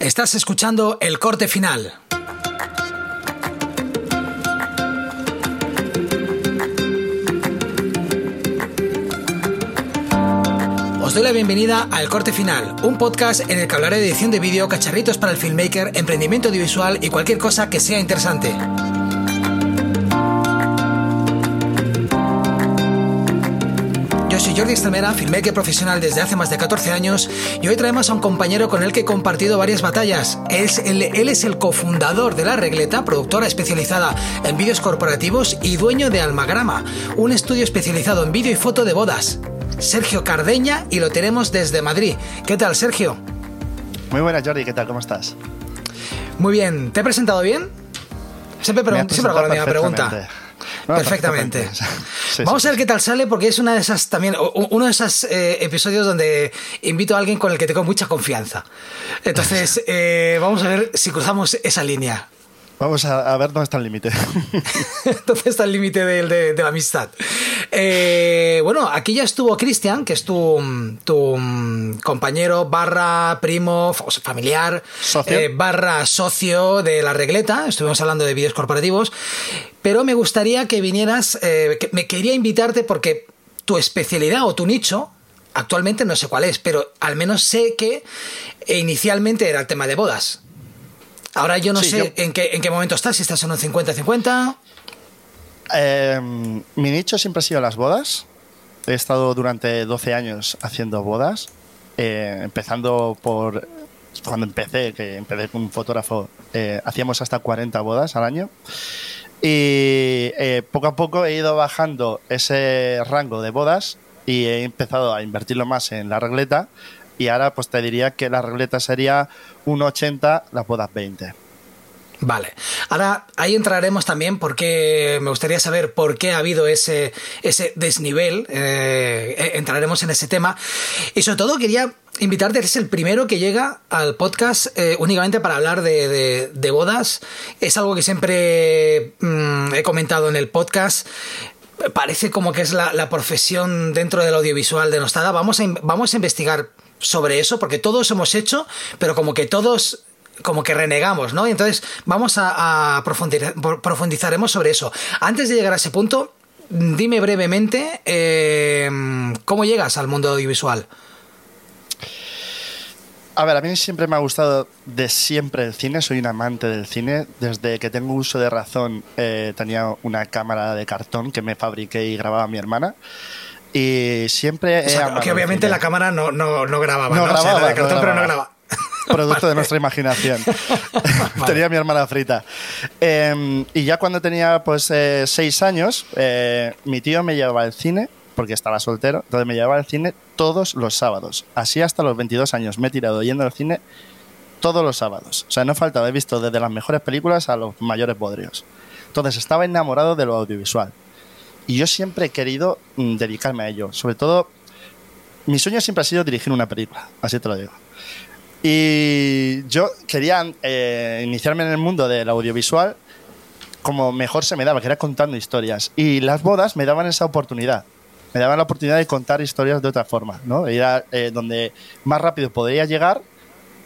Estás escuchando el corte final. Os doy la bienvenida al Corte Final, un podcast en el que hablaré de edición de vídeo, cacharritos para el filmmaker, emprendimiento audiovisual y cualquier cosa que sea interesante. Jordi Estamera, filmmaker profesional desde hace más de 14 años y hoy traemos a un compañero con el que he compartido varias batallas. Él es el, él es el cofundador de La Regleta, productora especializada en vídeos corporativos y dueño de Almagrama, un estudio especializado en vídeo y foto de bodas. Sergio Cardeña y lo tenemos desde Madrid. ¿Qué tal, Sergio? Muy buenas, Jordi, ¿qué tal? ¿Cómo estás? Muy bien, ¿te he presentado bien? Siempre, has siempre hago la misma pregunta. No, Perfectamente. Sí, Vamos sí, a ver qué tal sale porque es una de esas también uno de esos eh, episodios donde invito a alguien con el que tengo mucha confianza. Entonces eh, vamos a ver si cruzamos esa línea. Vamos a, a ver dónde está el límite. ¿Dónde está el límite de, de la amistad? Eh, bueno, aquí ya estuvo Cristian, que es tu, tu mm, compañero barra primo, familiar, Socio. eh, barra socio de la regleta. Estuvimos hablando de vídeos corporativos. Pero me gustaría que vinieras, eh, que me quería invitarte porque tu especialidad o tu nicho, actualmente no sé cuál es, pero al menos sé que inicialmente era el tema de bodas. Ahora yo no Sí, sé yo- en, qué, en qué momento estás, si estás en un 50-50. Eh, mi nicho siempre ha sido las bodas. He estado durante 12 años haciendo bodas, eh, empezando por cuando empecé, que empecé como un fotógrafo, eh, hacíamos hasta 40 bodas al año. Y eh, poco a poco he ido bajando ese rango de bodas y he empezado a invertirlo más en la regleta. Y ahora pues te diría que la regleta sería un 80, las bodas 20. Vale. Ahora ahí entraremos también porque me gustaría saber por qué ha habido ese, ese desnivel. eh, eh, entraremos en ese tema. Y sobre todo quería invitarte, eres el primero que llega al podcast eh, únicamente para hablar de, de- de bodas. Es algo que siempre mm, he comentado en el podcast. Parece como que es la, profesión dentro del audiovisual denostada. Vamos a, in- vamos a investigar sobre eso porque todos hemos hecho, pero como que todos como que renegamos, ¿no? Y entonces vamos a, profundizar, profundizaremos sobre eso. Antes de llegar a ese punto, dime brevemente eh, cómo llegas al mundo audiovisual. A ver, a mí siempre me ha gustado de siempre el cine, soy un amante del cine. Desde que tengo uso de razón eh, tenía una cámara de cartón que me fabriqué y grababa mi hermana. Y siempre O sea, que obviamente la cámara no, no, no grababa, No ¿no? O sea, grababa, de cartón, no pero no grababa. grababa. Producto de nuestra imaginación. tenía mi hermana frita. Eh, y ya cuando tenía pues eh, seis años, eh, mi tío me llevaba al cine, porque estaba soltero, entonces me llevaba al cine todos los sábados. Así hasta los 22 años me he tirado yendo al cine todos los sábados. O sea, no faltaba, he visto desde las mejores películas a los mayores bodrios. Entonces estaba enamorado de lo audiovisual. Y yo siempre he querido mm, dedicarme a ello. Sobre todo, mi sueño siempre ha sido dirigir una película, así te lo digo. Y yo quería eh, iniciarme en el mundo del audiovisual como mejor se me daba, que era contando historias. Y las bodas me daban esa oportunidad. Me daban la oportunidad de contar historias de otra forma, ¿no? Era eh, donde más rápido podría llegar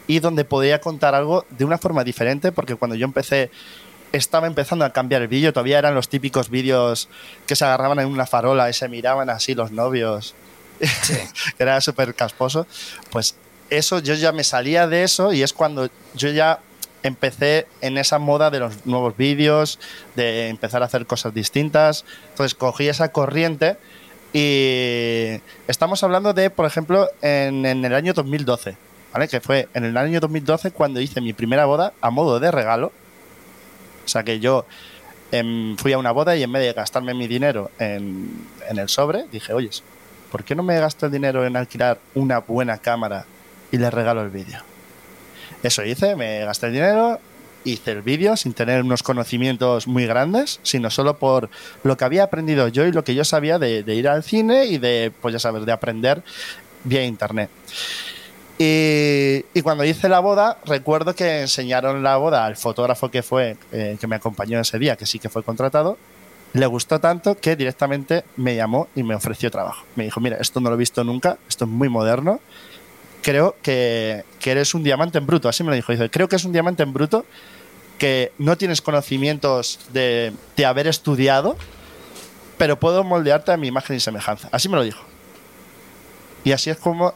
y donde podía contar algo de una forma diferente, porque cuando yo empecé, estaba empezando a cambiar el vídeo, todavía eran los típicos vídeos que se agarraban en una farola y se miraban así los novios, Sí. era súper casposo, pues eso yo ya me salía de eso y es cuando yo ya empecé en esa moda de los nuevos vídeos, de empezar a hacer cosas distintas, entonces cogí esa corriente y estamos hablando de, por ejemplo, en, en el año 2012, ¿vale? Que fue en el año 2012 cuando hice mi primera boda a modo de regalo. O sea que yo em, fui a una boda y en vez de gastarme mi dinero en, en el sobre, dije, oye, ¿por qué no me gasto el dinero en alquilar una buena cámara y le regalo el vídeo? Eso hice, me gasté el dinero, hice el vídeo sin tener unos conocimientos muy grandes, sino solo por lo que había aprendido yo y lo que yo sabía de, de ir al cine y de, pues ya sabes, de aprender vía internet. Y, cuando hice la boda, recuerdo que enseñaron la boda al fotógrafo que fue, eh, que me acompañó ese día, que sí que fue contratado. Le gustó tanto que directamente me llamó y me ofreció trabajo. Me dijo, mira, esto no lo he visto nunca, esto es muy moderno, creo que, que eres un diamante en bruto. Así me lo dijo. Dice, creo que es un diamante en bruto que no tienes conocimientos de, de haber estudiado, pero puedo moldearte a mi imagen y semejanza. Así me lo dijo. Y así es como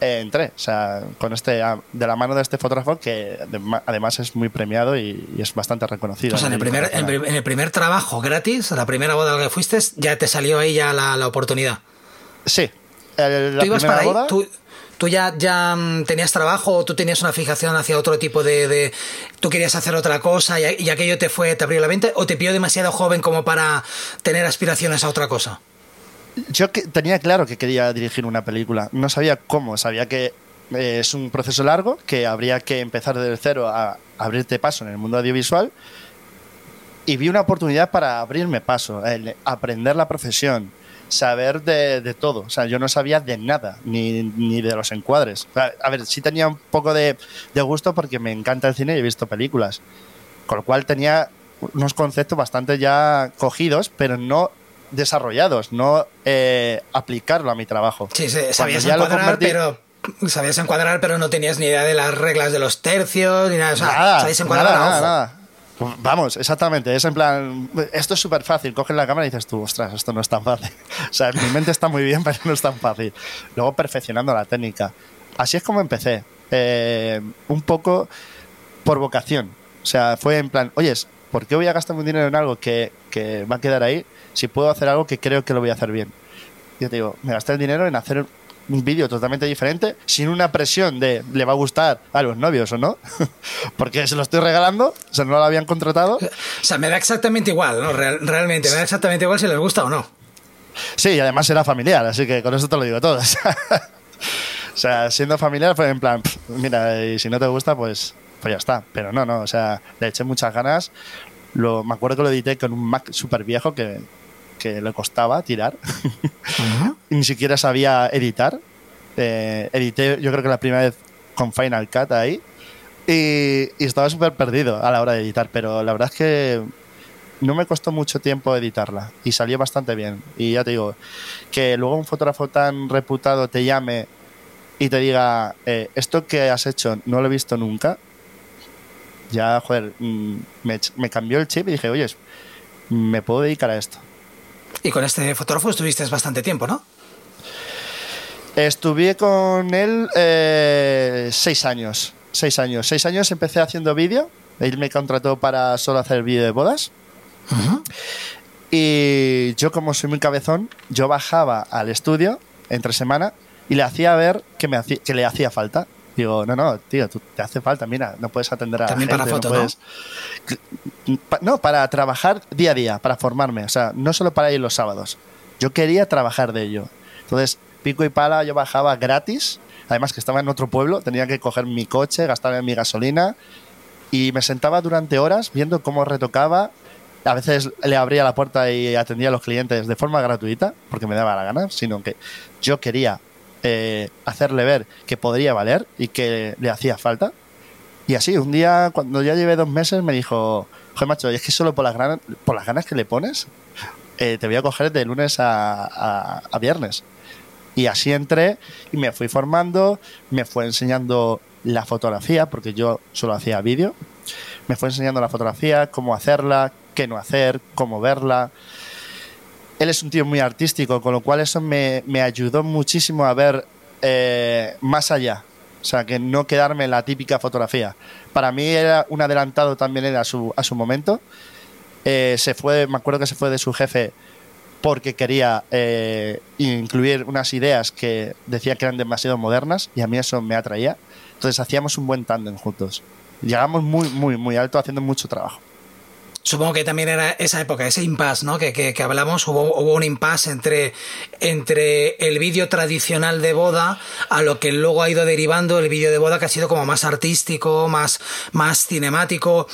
eh, entré, o sea, con este, a- de la mano de este fotógrafo que además es muy premiado y, y es bastante reconocido. O sea, en el, primer, en, el primer trabajo gratis, la primera boda a la que fuiste, ya te salió ahí ya la, la oportunidad. Sí. El- la ¿Tú ibas para ahí? boda, ¿Tú, tú ya, ya mm, tenías trabajo o tú tenías una fijación hacia otro tipo de... de- tú querías hacer otra cosa y, y aquello te fue, te abrió la mente o te pilló demasiado joven como para tener aspiraciones a otra cosa? Yo que- tenía claro que quería dirigir una película. No sabía cómo. Sabía que eh, es un proceso largo, que habría que empezar desde cero a abrirte paso en el mundo audiovisual. Y vi una oportunidad para abrirme paso, el aprender la profesión, saber de, de todo. O sea, yo no sabía de nada, ni, ni de los encuadres. O sea, a ver, sí tenía un poco de, de gusto porque me encanta el cine y he visto películas. Con lo cual tenía unos conceptos bastante ya cogidos, pero no desarrollados, no eh, aplicarlo a mi trabajo. Sí, sí, sabías ya lo encuadrar, convertí- pero... Sabías encuadrar, pero no tenías ni idea de las reglas de los tercios, ni nada. O sea, nada, sabías encuadrar nada, nada, nada. Pues Vamos, exactamente. Es en plan, esto es súper fácil. Coges la cámara y dices tú, ostras, esto no es tan fácil. O sea, mi mente está muy bien, pero no es tan fácil. Luego perfeccionando la técnica. Así es como empecé. Eh, un poco por vocación. O sea, fue en plan, oyes, ¿por qué voy a gastar mi dinero en algo que, que va a quedar ahí si puedo hacer algo que creo que lo voy a hacer bien? Yo te digo, me gasté el dinero en hacer un vídeo totalmente diferente, sin una presión de le va a gustar a los novios o no, porque se lo estoy regalando, o sea, no lo habían contratado. O sea, me da exactamente igual, ¿no? Real- realmente, me da exactamente igual si les gusta o no. Sí, y además era familiar, así que con eso te lo digo todo. o sea, siendo familiar fue en plan, "Pff, mira, y si no te gusta, pues, pues ya está. Pero no, no, o sea, le eché muchas ganas. Lo, me acuerdo que lo edité con un Mac súper viejo que, que le costaba tirar. y ni siquiera sabía editar. Eh, edité, yo creo que la primera vez con Final Cut ahí. Y, y estaba súper perdido a la hora de editar, pero la verdad es que no me costó mucho tiempo editarla y salió bastante bien. Y ya te digo, que luego un fotógrafo tan reputado te llame y te diga, eh, esto que has hecho no lo he visto nunca, ya, joder, mm, me, me cambió el chip y dije, oye, me puedo dedicar a esto. Y con este fotógrafo estuviste bastante tiempo, ¿no? Estuve con él eh, seis años. Seis años. Seis años empecé haciendo vídeo. Él me contrató para solo hacer vídeo de bodas. Y yo, como soy muy cabezón, yo bajaba al estudio entre semana y le hacía ver que, me hacía, que le hacía falta. Digo, no, no, tío, tú, te hace falta, mira, no puedes atender a También para gente, foto, ¿no? puedes- Pa- no, para trabajar día a día, para formarme. O sea, no solo para ir los sábados. Yo quería trabajar de ello. Entonces, pico y pala, yo bajaba gratis. Además, que estaba en otro pueblo, tenía que coger mi coche, gastar mi gasolina. Y me sentaba durante horas viendo cómo retocaba. A veces le abría la puerta y atendía a los clientes de forma gratuita, porque me daba la gana, sino que yo quería eh, hacerle ver que podría valer y que le hacía falta. Y así, un día, cuando ya llevé dos meses, me dijo, joder, macho, es que solo por las, ganas, por las ganas que le pones, eh, te voy a coger de lunes a, a- a viernes. Y así entré y me fui formando, me fue enseñando la fotografía, porque yo solo hacía vídeo. Me fue enseñando la fotografía, cómo hacerla, qué no hacer, cómo verla. Él es un tío muy artístico, con lo cual eso me, ayudó muchísimo a ver eh, más allá. O sea, que no quedarme en la típica fotografía. Para mí era un adelantado también era a su, a momento. Eh, se fue, me acuerdo que se fue de su jefe porque quería eh, incluir unas ideas que decía que eran demasiado modernas y a mí eso me atraía. Entonces hacíamos un buen tándem juntos. Llegamos muy, muy, muy alto haciendo mucho trabajo. Supongo que también era esa época, ese impasse, ¿no? Que, que, hablamos, hubo, hubo un impasse entre, entre el vídeo tradicional de boda a lo que luego ha ido derivando el vídeo de boda que ha sido como más artístico, más, más cinemático.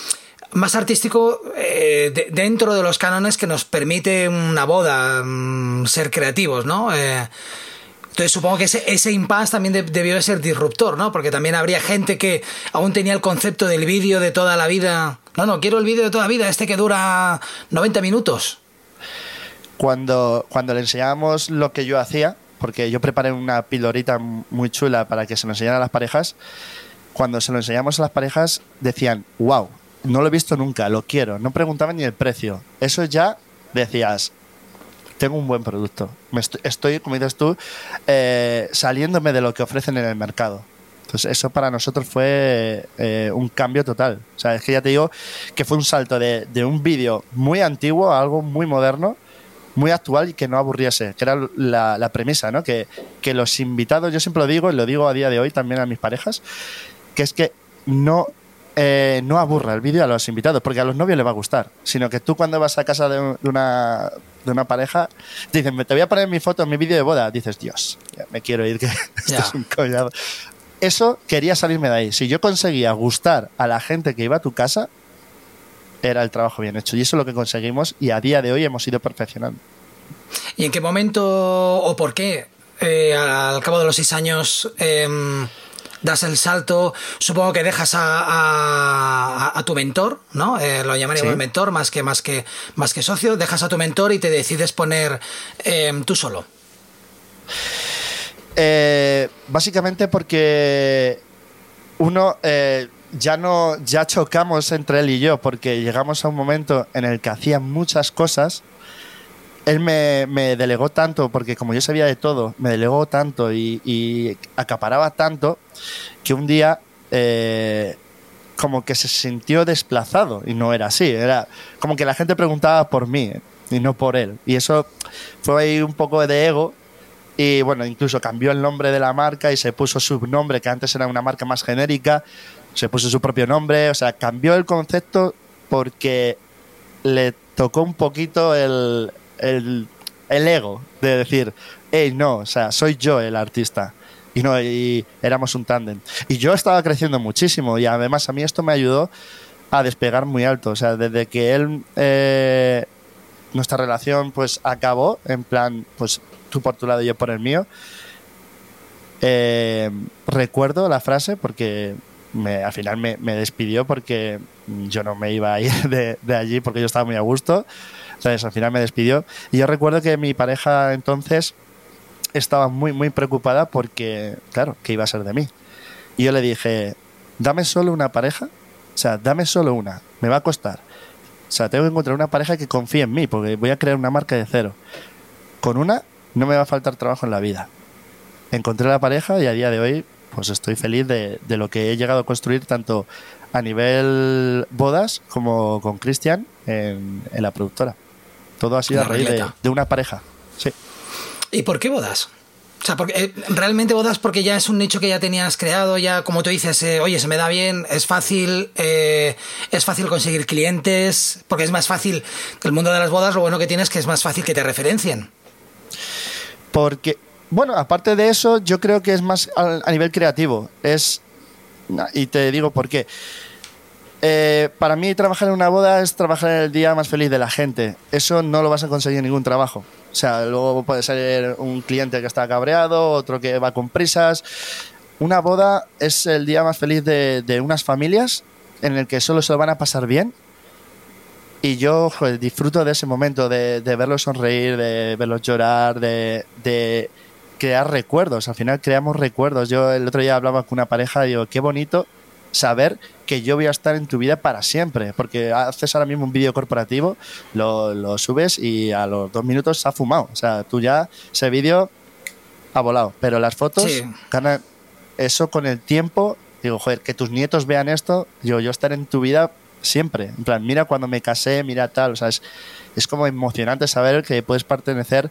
Más artístico eh, de- dentro de los cánones que nos permite una boda mm, ser creativos, ¿no? Eh, entonces supongo que ese, impasse también de- debió de ser disruptor, ¿no? Porque también habría gente que aún tenía el concepto del vídeo de toda la vida. No, no, quiero el vídeo de toda la vida, este que dura 90 minutos. Cuando, cuando le enseñábamos lo que yo hacía, porque yo preparé una pildorita muy chula para que se lo enseñara a las parejas. Cuando se lo enseñamos a las parejas, decían, wow, no lo he visto nunca, lo quiero. No preguntaban ni el precio. Eso ya decías, tengo un buen producto. Me estoy, como dices tú, eh, saliéndome de lo que ofrecen en el mercado. Entonces, eso para nosotros fue eh, un cambio total. O sea, es que ya te digo que fue un salto de, un vídeo muy antiguo a algo muy moderno, muy actual y que no aburriese, que era la, premisa, ¿no? Que, que, los invitados, yo siempre lo digo y lo digo a día de hoy también a mis parejas, que es que no, eh, no aburra el vídeo a los invitados, porque a los novios les va a gustar, sino que tú cuando vas a casa de, una, de una pareja, dicen, te voy a poner mi foto en mi vídeo de boda, dices, Dios, me quiero ir, que esto es un collado eso quería salirme de ahí. Si yo conseguía gustar a la gente que iba a tu casa, era el trabajo bien hecho. Y eso es lo que conseguimos y a día de hoy hemos ido perfeccionando. ¿Y en qué momento o por qué eh, al cabo de los seis años em, das el salto? Supongo que dejas a, tu mentor, ¿no? Eh, lo llamaríamos mentor más que, más, que, más que socio. Dejas a tu mentor y te decides poner em, tú solo. Eh, básicamente porque uno eh, ya no ya chocamos entre él y yo porque llegamos a un momento en el que hacía muchas cosas. Él me, delegó tanto, porque como yo sabía de todo, me delegó tanto y, acaparaba tanto que un día eh, como que se sintió desplazado y no era así. Era como que la gente preguntaba por mí y no por él. Y eso fue ahí un poco de ego y bueno, incluso cambió el nombre de la marca y se puso su nombre, que antes era una marca más genérica, se puso su propio nombre, o sea, cambió el concepto porque le tocó un poquito el, el, ego de decir, hey, no, o sea, soy yo el artista. Y no, y éramos un tándem. Y yo estaba creciendo muchísimo y además a mí esto me ayudó a despegar muy alto. O sea, desde que él, eh, nuestra relación pues acabó, en plan, pues tú por tu lado y yo por el mío. Eh, recuerdo la frase porque me, al final me, despidió porque yo no me iba a ir de, allí porque yo estaba muy a gusto. Entonces al final me despidió. Y yo recuerdo que mi pareja entonces estaba muy, muy preocupada porque, claro, ¿qué iba a ser de mí? Y yo le dije, dame solo una pareja. O sea, dame solo una. Me va a costar. O sea, tengo que encontrar una pareja que confíe en mí porque voy a crear una marca de cero. Con una no me va a faltar trabajo en la vida. Encontré la pareja y a día de hoy pues estoy feliz de, lo que he llegado a construir tanto a nivel bodas como con Cristian en, la productora. Todo ha sido a raíz de, una pareja. Sí. ¿Y por qué bodas? O sea, porque, eh, realmente bodas porque ya es un nicho que ya tenías creado, ya como tú dices, eh, oye, se me da bien, es fácil, eh, es fácil conseguir clientes, porque es más fácil, el mundo de las bodas lo bueno que tienes es que es más fácil que te referencien. Porque, bueno, aparte de eso, yo creo que es más a, nivel creativo. Es. Y te digo por qué. Eh, para mí trabajar en una boda es trabajar en el día más feliz de la gente. Eso no lo vas a conseguir en ningún trabajo. O sea, luego puede ser un cliente que está cabreado, otro que va con prisas. Una boda es el día más feliz de, de unas familias en el que solo se lo van a pasar bien y yo disfruto de ese momento, de, verlos sonreír, de verlos llorar, de, crear recuerdos. Al final creamos recuerdos. Yo el otro día hablaba con una pareja y digo, qué bonito saber que yo voy a estar en tu vida para siempre. Porque haces ahora mismo un vídeo corporativo, lo, subes y a los dos minutos se ha fumado. O sea, tú ya, ese vídeo ha volado. Pero las fotos, eso con el tiempo, digo, joder, que tus nietos vean esto, yo, yo estar en tu vida siempre. En plan, mira cuando me casé, mira tal. O sea, es, es como emocionante saber que puedes pertenecer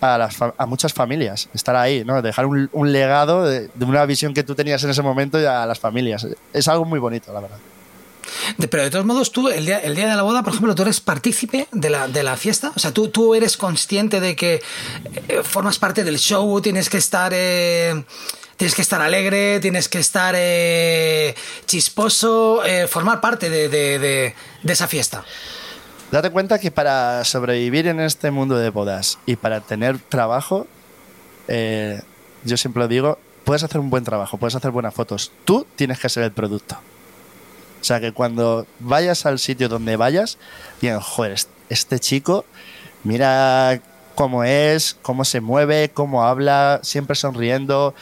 a, las, a muchas familias, estar ahí, ¿no? Dejar un, legado de, una visión que tú tenías en ese momento y a las familias. Es algo muy bonito, la verdad. pero de todos modos, tú, el día, el día de la boda, por ejemplo, tú eres partícipe de la, de la fiesta. O sea, tú, tú eres consciente de que eh, formas parte del show, tienes que estar. Eh, tienes que estar alegre, tienes que estar eh, chisposo, eh, formar parte de, esa fiesta. Date cuenta que para sobrevivir en este mundo de bodas y para tener trabajo, eh, yo siempre lo digo, puedes hacer un buen trabajo, puedes hacer buenas fotos. Tú tienes que ser el producto. O sea, que cuando vayas al sitio donde vayas, digan, joder, este chico, mira cómo es, cómo se mueve, cómo habla, siempre sonriendo.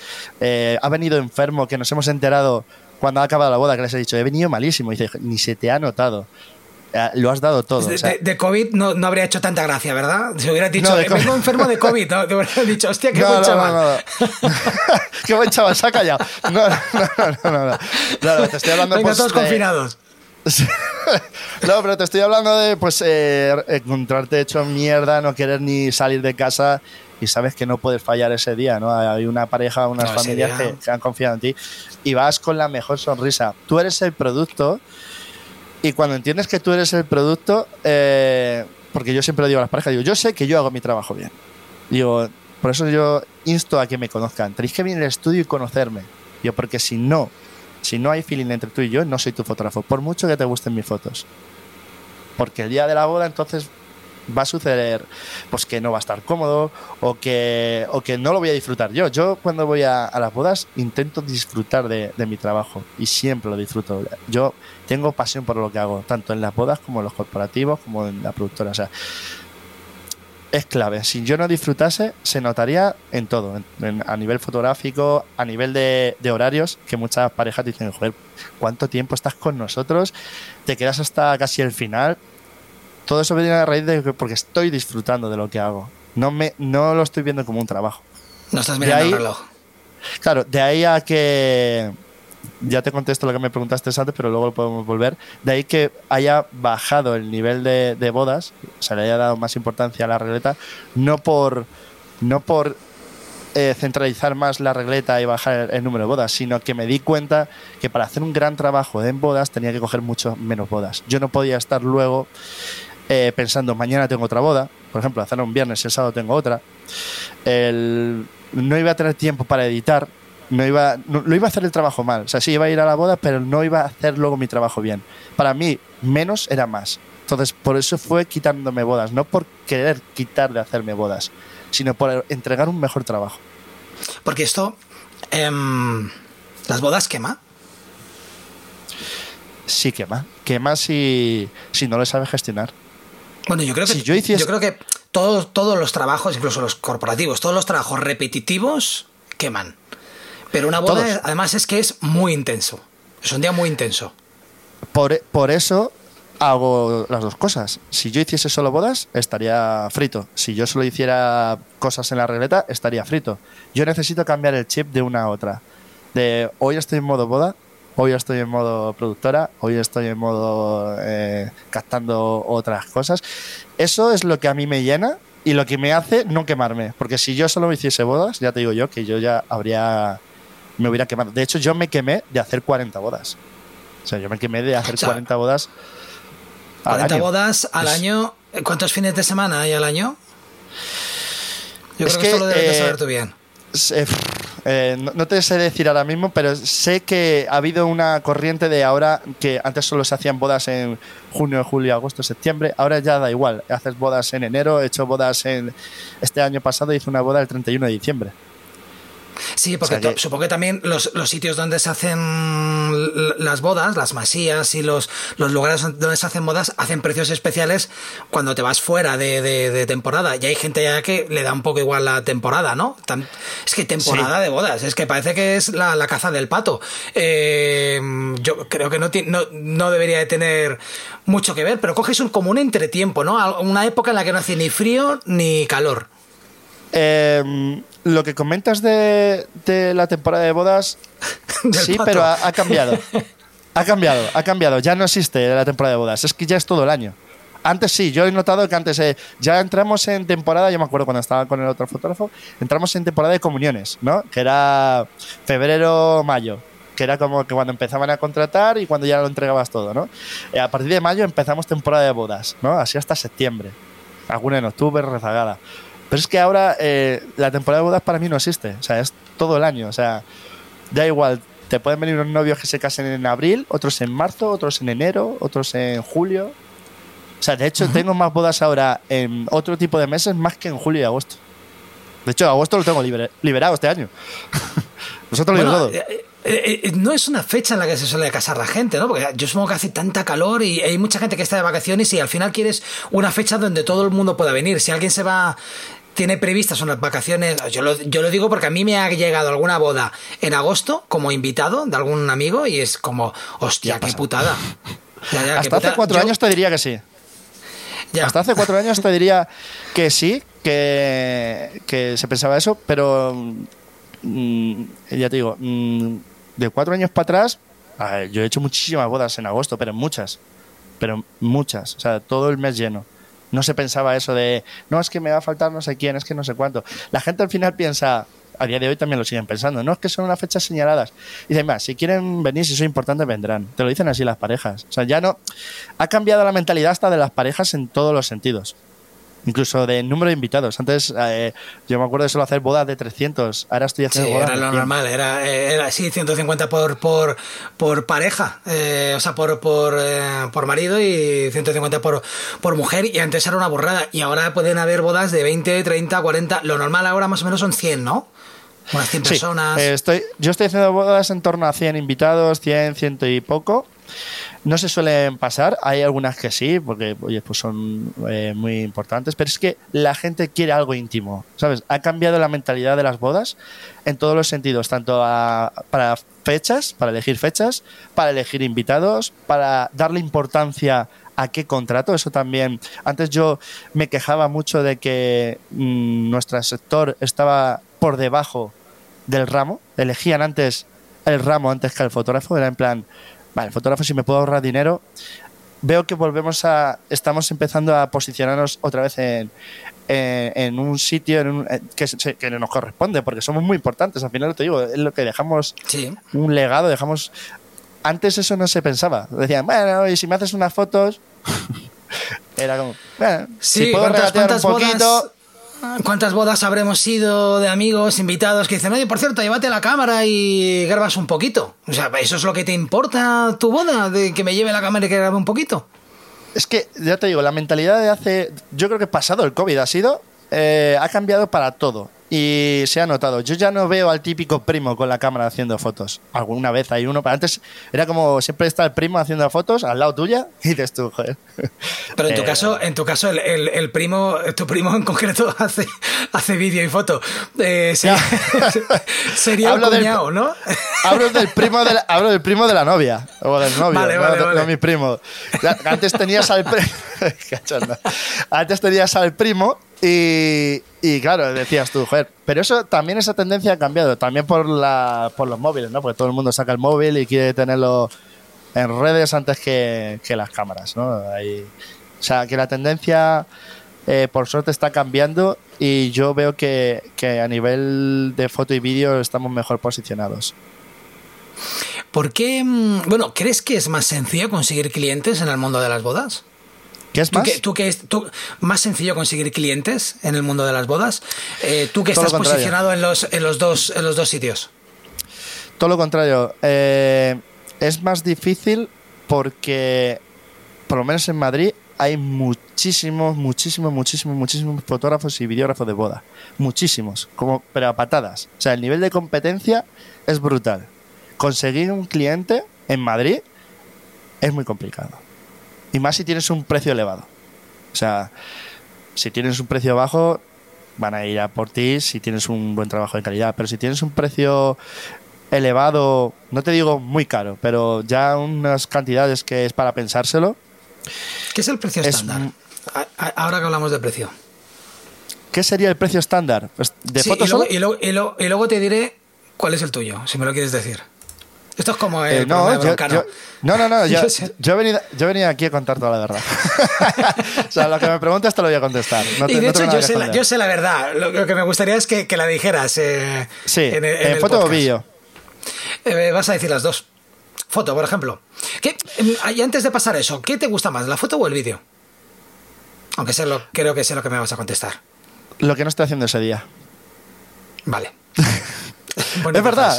Eh, ha venido enfermo, que nos hemos enterado cuando ha acabado la boda, que les he dicho, he venido malísimo. Y dice, ni se te ha notado. Eh, lo has dado todo. De, o sea, de- de COVID no, no habría hecho tanta gracia, ¿verdad? Si hubieras dicho, No, "Eh, vengo COVID". enfermo de COVID, ¿no? te hubieras dicho, hostia, qué buen chaval. Qué buen chaval, se ha callado. No, no, no, no, no, no. Claro, te estoy hablando Venga, pues, todos de- confinados. No, pero te estoy hablando de pues eh, encontrarte hecho mierda, no querer ni salir de casa y sabes que no puedes fallar ese día, ¿no? Hay una pareja, unas familias que, que han confiado en ti y vas con la mejor sonrisa. Tú eres el producto y cuando entiendes que tú eres el producto, eh, porque yo siempre le digo a las parejas, digo, yo sé que yo hago mi trabajo bien. Digo, por eso yo insto a que me conozcan. Tenéis que venir al estudio y conocerme. Yo, porque si no, si no hay feeling entre tú y yo, no soy tu fotógrafo, por mucho que te gusten mis fotos. Porque el día de la boda, entonces va a suceder pues que no va a estar cómodo o que, o que no lo voy a disfrutar yo. Yo cuando voy a, las bodas intento disfrutar de, de mi trabajo y siempre lo disfruto. Yo tengo pasión por lo que hago, tanto en las bodas como en los corporativos, como en la productora. O sea, es clave. Si yo no disfrutase, se notaría en todo, en- a nivel fotográfico, a nivel de, de horarios, que muchas parejas dicen, joder, ¿cuánto tiempo estás con nosotros? Te quedas hasta casi el final. Todo eso viene a raíz de que porque estoy disfrutando de lo que hago. No, me, no lo estoy viendo como un trabajo. No estás mirando ahí- el reloj. Claro, de ahí a que. Ya te contesto lo que me preguntaste antes, pero luego lo podemos volver. De ahí que haya bajado el nivel de, de bodas, o sea, le haya dado más importancia a la regleta, no por. No por eh, centralizar más la regleta y bajar el, el número de bodas, sino que me di cuenta que para hacer un gran trabajo en bodas tenía que coger mucho menos bodas. Yo no podía estar luego eh, pensando, mañana tengo otra boda, por ejemplo, hacer un viernes y el sábado tengo otra. El- no iba a tener tiempo para editar, no iba, no, lo iba a hacer el trabajo mal. O sea, sí iba a ir a la boda, pero no iba a hacer luego mi trabajo bien. Para mí, menos era más. Entonces, por eso fue quitándome bodas, no por querer quitar de hacerme bodas, sino por entregar un mejor trabajo. Porque esto, em, las bodas quema. Sí quema, quema si, si no lo sabes gestionar. Bueno, yo creo que Si yo hiciese- creo que todos, todos los trabajos, incluso los corporativos, todos los trabajos repetitivos queman. Pero una boda, además, es que es muy intenso. Es un día muy intenso. Por, por eso hago las dos cosas. Si yo hiciese solo bodas, estaría frito. Si yo solo hiciera cosas en la regleta, estaría frito. Yo necesito cambiar el chip de una a otra. De hoy estoy en modo boda, hoy estoy en modo productora, hoy estoy en modo eh, captando otras cosas. Eso es lo que a mí me llena y lo que me hace no quemarme. Porque si yo solo hiciese bodas, ya te digo yo que yo ya habría. Me hubiera quemado. De hecho, yo me quemé de hacer 40 bodas. O sea, yo me quemé de hacer O sea, 40 bodas. al 40 año. bodas al año. ¿Cuántos fines de semana hay al año? Yo Es creo que, que, esto lo debes de eh, saber tú bien. Eh, eh, no, no te sé decir ahora mismo, pero sé que ha habido una corriente de ahora que antes solo se hacían bodas en junio, julio, agosto, septiembre. Ahora ya da igual. Haces bodas en enero, he hecho bodas en. Este año pasado hice una boda el 31 de diciembre. Sí, porque o sea to- que- supongo que también los, los sitios donde se hacen las bodas, las masías y los, los lugares donde se hacen bodas, hacen precios especiales cuando te vas fuera de, de- de temporada. Y hay gente ya que le da un poco igual la temporada, ¿no? Tan- es que temporada de bodas, es que parece que es la, la caza del pato. Eh, yo creo que no, no, no debería de tener mucho que ver, pero coges un, como un entretiempo, ¿no? Una época en la que no hace ni frío ni calor. Eh, lo que comentas de, de la temporada de bodas, sí, pato. pero ha, ha cambiado. Ha cambiado, ha cambiado. Ya no existe la temporada de bodas. Es que ya es todo el año. Antes sí, yo he notado que antes eh, ya entramos en temporada, yo me acuerdo cuando estaba con el otro fotógrafo, entramos en temporada de comuniones, ¿no? Que era febrero, mayo, que era como que cuando empezaban a contratar y cuando ya lo entregabas todo, ¿no? Eh, a partir de mayo empezamos temporada de bodas, ¿no? Así hasta septiembre. Alguna en octubre, rezagada. Pero es que ahora eh, la temporada de bodas para mí no existe, o sea, es todo el año, o sea, da igual. Te pueden venir unos novios que se casen en abril, otros en marzo, otros en enero, otros en julio. O sea, de hecho, tengo más bodas ahora en otro tipo de meses más que en julio y agosto. De hecho, agosto lo tengo liberado este año. Nosotros lo Bueno, digo todo. eh, eh, eh, no es una fecha en la que se suele casar la gente, ¿no? Porque yo supongo que hace tanta calor y hay mucha gente que está de vacaciones y al final quieres una fecha donde todo el mundo pueda venir. Si alguien se va tiene previstas unas vacaciones. Yo lo, yo lo digo porque a mí me ha llegado alguna boda en agosto como invitado de algún amigo y es como, hostia, qué putada. Ya, ya, Hasta hace cuatro años te diría que sí. Hasta hace cuatro años te diría que sí, que, que se pensaba eso, pero mm, ya te digo, mm, de cuatro años para atrás, yo he hecho muchísimas bodas en agosto, pero muchas, pero muchas, o sea, todo el mes lleno. No se pensaba eso de, no, es que me va a faltar no sé quién, es que no sé cuánto. La gente al final piensa, a día de hoy también lo siguen pensando, no es que son unas fechas señaladas. Dicen, más, si quieren venir, si eso es importante, vendrán. Te lo dicen así las parejas. O sea, ya no. Ha cambiado la mentalidad hasta de las parejas en todos los sentidos incluso de número de invitados. Antes eh, yo me acuerdo de solo hacer bodas de 300, ahora estoy haciendo sí, bodas era lo normal, era, era sí, 150 por, por, por pareja, eh, o sea, por, por, eh, por marido y 150 por, por mujer y antes era una borrada y ahora pueden haber bodas de 20, 30, 40, lo normal ahora más o menos son 100, ¿no? Unas 100 personas. estoy, yo estoy haciendo bodas en torno a 100 invitados, 100, ciento y poco. No se suelen pasar, hay algunas que sí, porque oye, pues son eh, muy importantes, pero es que la gente quiere algo íntimo, ¿sabes? Ha cambiado la mentalidad de las bodas en todos los sentidos, tanto para fechas, para elegir fechas, para elegir invitados, para darle importancia a qué contrato. Eso también. Antes yo me quejaba mucho de que mm, nuestro sector estaba por debajo del ramo. Elegían antes el ramo antes que el fotógrafo. Era en plan, vale, fotógrafo si me puedo ahorrar dinero, veo que volvemos a, estamos empezando a posicionarnos otra vez en, en, un sitio en que, que, nos corresponde, porque somos muy importantes, al final te digo, es lo que dejamos un legado, dejamos... Antes eso no se pensaba, decían, bueno, y si me haces unas fotos... Era como, bueno, si puedo regatear un poquito... ¿Cuántas bodas habremos ido de amigos, invitados que dicen, oye, por cierto, llévate la cámara y grabas un poquito? O sea, ¿eso es lo que te importa tu boda? ¿De que me lleve la cámara y que grabe un poquito? Es que, ya te digo, la mentalidad de hace, yo creo que pasado el COVID ha sido, eh, ha cambiado para todo y se ha notado. Yo ya no veo al típico primo con la cámara haciendo fotos. Alguna vez hay uno, pero antes era como siempre está el primo haciendo fotos al lado tuya y dices tú, joder. Pero en tu eh, caso, en tu caso, el, el, primo, tu primo en concreto hace, hace vídeo y foto. Eh, sería, un cuñado, ¿no? Hablo del primo de la, hablo del primo de la novia o del novio, vale, vale, no, vale. mi primo. Antes tenías al antes tenías al primo y, claro, decías tú, joder, pero eso también esa tendencia ha cambiado, también por, la, por los móviles, ¿no? Porque todo el mundo saca el móvil y quiere tenerlo en redes antes que, las cámaras, ¿no? o sea, que la tendencia, eh, por suerte, está cambiando y yo veo que, que a nivel de foto y vídeo estamos mejor posicionados. ¿Por qué, mm, bueno, crees que es más sencillo conseguir clientes en el mundo de las bodas? ¿Qué es más? ¿Tú, que, tú, más sencillo conseguir clientes en el mundo de las bodas? Eh, ¿Tú que estás posicionado en los, en, los dos, en los dos sitios? Todo lo contrario. Eh, es más difícil porque, por lo menos en Madrid, hay muchísimos, muchísimos, muchísimos, muchísimos fotógrafos y videógrafos de boda. Muchísimos, como, pero a patadas. O sea, el nivel de competencia es brutal. Conseguir un cliente en Madrid es muy complicado. Y más si tienes un precio elevado. O sea, si tienes un precio bajo, van a ir a por ti si tienes un buen trabajo de calidad. Pero si tienes un precio elevado, no te digo muy caro, pero ya unas cantidades que es para pensárselo. ¿Qué es el precio estándar? Ahora que hablamos de precio. ¿Qué sería el precio estándar? Pues, ¿De fotos y luego, y luego te diré cuál es el tuyo, si me lo quieres decir. Esto es como el eh, no, yo, no, no, no, yo, yo, he venido, aquí a contar toda la verdad. o sea, lo que me preguntas te lo voy a contestar. y de hecho, yo sé, la, yo sé, la, verdad. Lo, que me gustaría es que, que la dijeras. Eh, sí, en, foto o vídeo. Eh, vas a decir las dos. Foto, por ejemplo. ¿Qué, y antes de pasar eso, ¿qué te gusta más, la foto o el vídeo? Aunque sé lo, creo que sé lo que me vas a contestar. Lo que no estoy haciendo ese día. Vale. es verdad.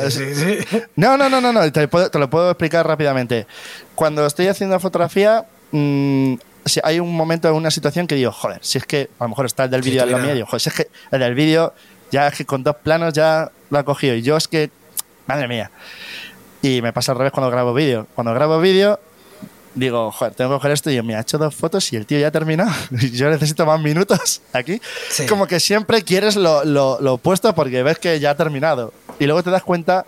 No, no, no, no, no. Te, lo puedo explicar rápidamente. Cuando estoy haciendo fotografía, mm, si hay un momento, en una situación que digo, joder, si es que a lo mejor está el del vídeo en la mía, digo, joder, si es que el del vídeo ya es que con dos planos ya lo ha cogido. Y yo es que, madre mía. Y me pasa al revés cuando grabo vídeo. Cuando grabo vídeo, digo, joder, tengo que coger esto y yo me ha hecho dos fotos y el tío ya ha terminado. Yo necesito más minutos aquí. Sí. Como que siempre quieres lo, lo, lo opuesto porque ves que ya ha terminado. Y luego te das cuenta,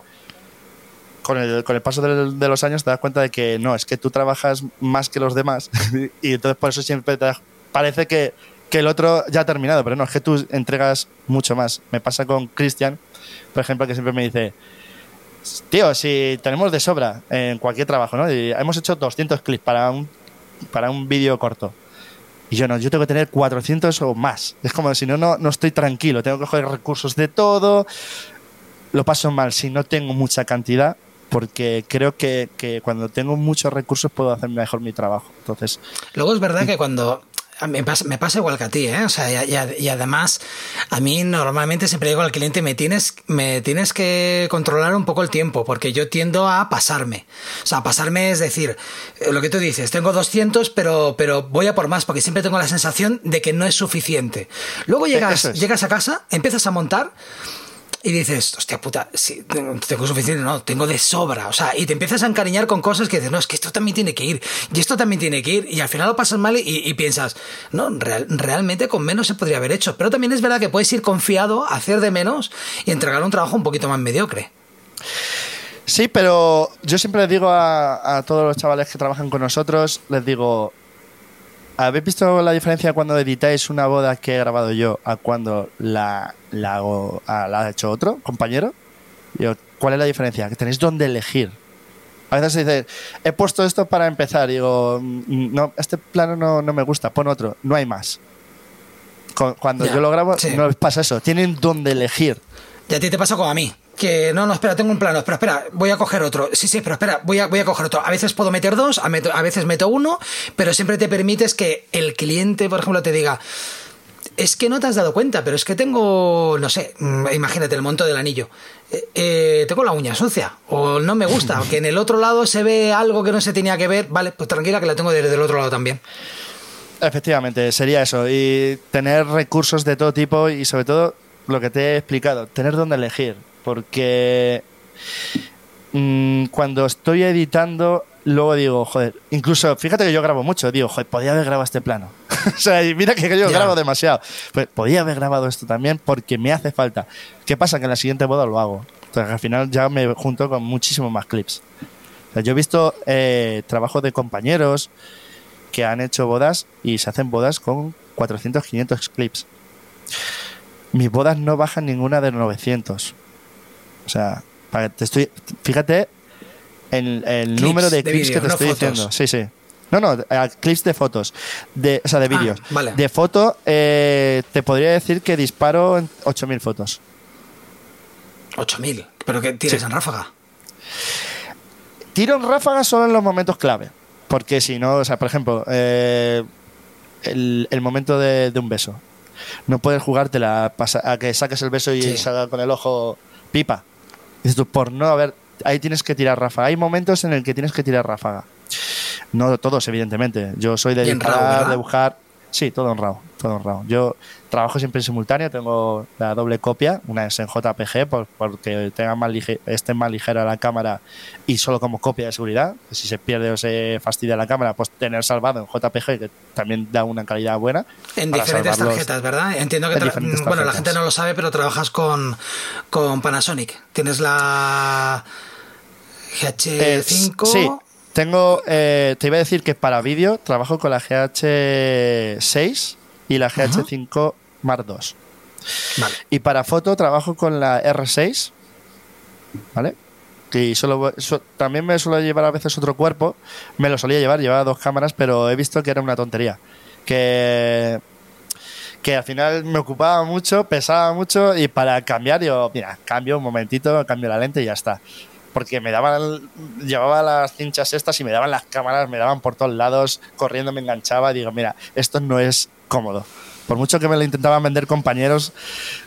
con el, con el paso del- de, los años, te das cuenta de que no, es que tú trabajas más que los demás. y entonces por eso siempre te das- parece que, que el otro ya ha terminado, pero no, es que tú entregas mucho más. Me pasa con Cristian, por ejemplo, que siempre me dice, tío, si tenemos de sobra en cualquier trabajo, ¿no? Hemos hecho 200 clips para un, para un vídeo corto. Y yo no, yo tengo que tener 400 o más. Es como si no, no, no estoy tranquilo. Tengo que coger recursos de todo. Lo paso mal si no tengo mucha cantidad, porque creo que, que cuando tengo muchos recursos puedo hacer mejor mi trabajo. Entonces, Luego es verdad que cuando. Me pasa, me pasa igual que a ti, ¿eh? O sea, y, y- y además, a mí normalmente siempre digo al cliente, me tienes, me tienes que controlar un poco el tiempo, porque yo tiendo a pasarme. O sea, pasarme es decir, eh, lo que tú dices, tengo 200, pero, pero voy a por más, porque siempre tengo la sensación de que no es suficiente. Luego llegas, eso es. llegas a casa, empiezas a montar. Y dices, hostia puta, sí, tengo, suficiente, no, tengo de sobra. O sea, y te empiezas a encariñar con cosas que dices, no, es que esto también tiene que ir, y esto también tiene que ir, y al final lo pasas mal y, piensas, no, real- realmente con menos se podría haber hecho. Pero también es verdad que puedes ir confiado, hacer de menos y entregar un trabajo un poquito más mediocre. Sí, pero yo siempre les digo a todos los chavales que trabajan con nosotros, les digo, ¿habéis visto la diferencia cuando editáis una boda que he grabado yo a cuando la, la, hago- a- la ha hecho otro compañero? Digo, ¿cuál es la diferencia? Que tenéis dónde elegir. A veces se dice, he puesto esto para empezar. Digo, "Mm, no, este plano no, no me gusta, pon otro, no hay más. Cu- Cuando yo lo grabo, sí. no pasa eso. Tienen dónde elegir. Y a ti te pasa como a mí. Que no, no, espera, tengo un plano, pero espera, voy a coger otro. Sí, sí, pero espera, voy a, voy a coger otro. A veces puedo meter dos, a, meto- a veces meto uno, pero siempre te permites que el cliente, por ejemplo, te diga, es que no te has dado cuenta, pero es que tengo, no sé, mm, imagínate el monto del anillo. Eh, eh, tengo la uña sucia, o no me gusta, o que en el otro lado se ve algo que no se tenía que ver. Vale, pues tranquila que la tengo desde el otro lado también. Efectivamente, sería eso. Y tener recursos de todo tipo y sobre todo lo que te he explicado, tener dónde elegir. Porque mm, cuando estoy editando, luego digo, joder, incluso fíjate que yo grabo mucho, digo, joder, podía haber grabado este plano. o sea, y mira que yo grabo demasiado. Pues podía haber grabado esto también porque me hace falta. ¿Qué pasa? Que en la siguiente boda lo hago. Entonces al final ya me junto con muchísimos más clips. O sea, yo he visto eh, trabajo de compañeros que han hecho bodas y se hacen bodas con 400, 500 clips. Mis bodas no bajan ninguna de 900. O sea, para que te estoy, fíjate en el Clips número de de clips que te no estoy fotos. diciendo. Sí, sí. No, no, clips de fotos. De, o sea, de Ah, vídeos. vale. De foto, eh, te podría decir que disparo en 8.000 fotos. 8000, pero que tienes Sí. en ráfaga. Tiro en ráfagas solo en los momentos clave. Porque si no, o sea, por ejemplo, eh, el, el momento de, de un beso. No puedes jugártela a que saques el beso y Sí. salga con el ojo pipa. Dices tú, por no haber. Ahí tienes que tirar ráfaga. Hay momentos en el que tienes que tirar ráfaga. No todos, evidentemente. Yo soy de ¿verdad? de buscar. Sí, todo RAW, todo RAW. Yo trabajo siempre en simultáneo, tengo la doble copia, una es en JPG por- porque tenga más lige- esté más ligera la cámara y solo como copia de seguridad. Si se pierde o se fastidia la cámara, pues tener salvado en JPG, que también da una calidad buena. En diferentes tarjetas, ¿verdad? Entiendo que En bueno, la gente no lo sabe, pero trabajas con, con Panasonic. Tienes la Eh, GH5. sí, tengo. eh, te iba a decir que para vídeo trabajo con la GH6 y la GH5 Mark II. Vale. Y para foto trabajo con la R6, ¿vale? Y solo, so- también me suelo llevar a veces otro cuerpo. Me lo solía llevar, llevaba dos cámaras, pero he visto que era una tontería. Que, que al final me ocupaba mucho, pesaba mucho y para cambiar, yo, mira, cambio un momentito, cambio la lente y ya está. Porque me daban, llevaba las cinchas estas y me daban las cámaras, me daban por todos lados, corriendo me enganchaba. Digo, mira, esto no es cómodo. Por mucho que me lo intentaban vender compañeros,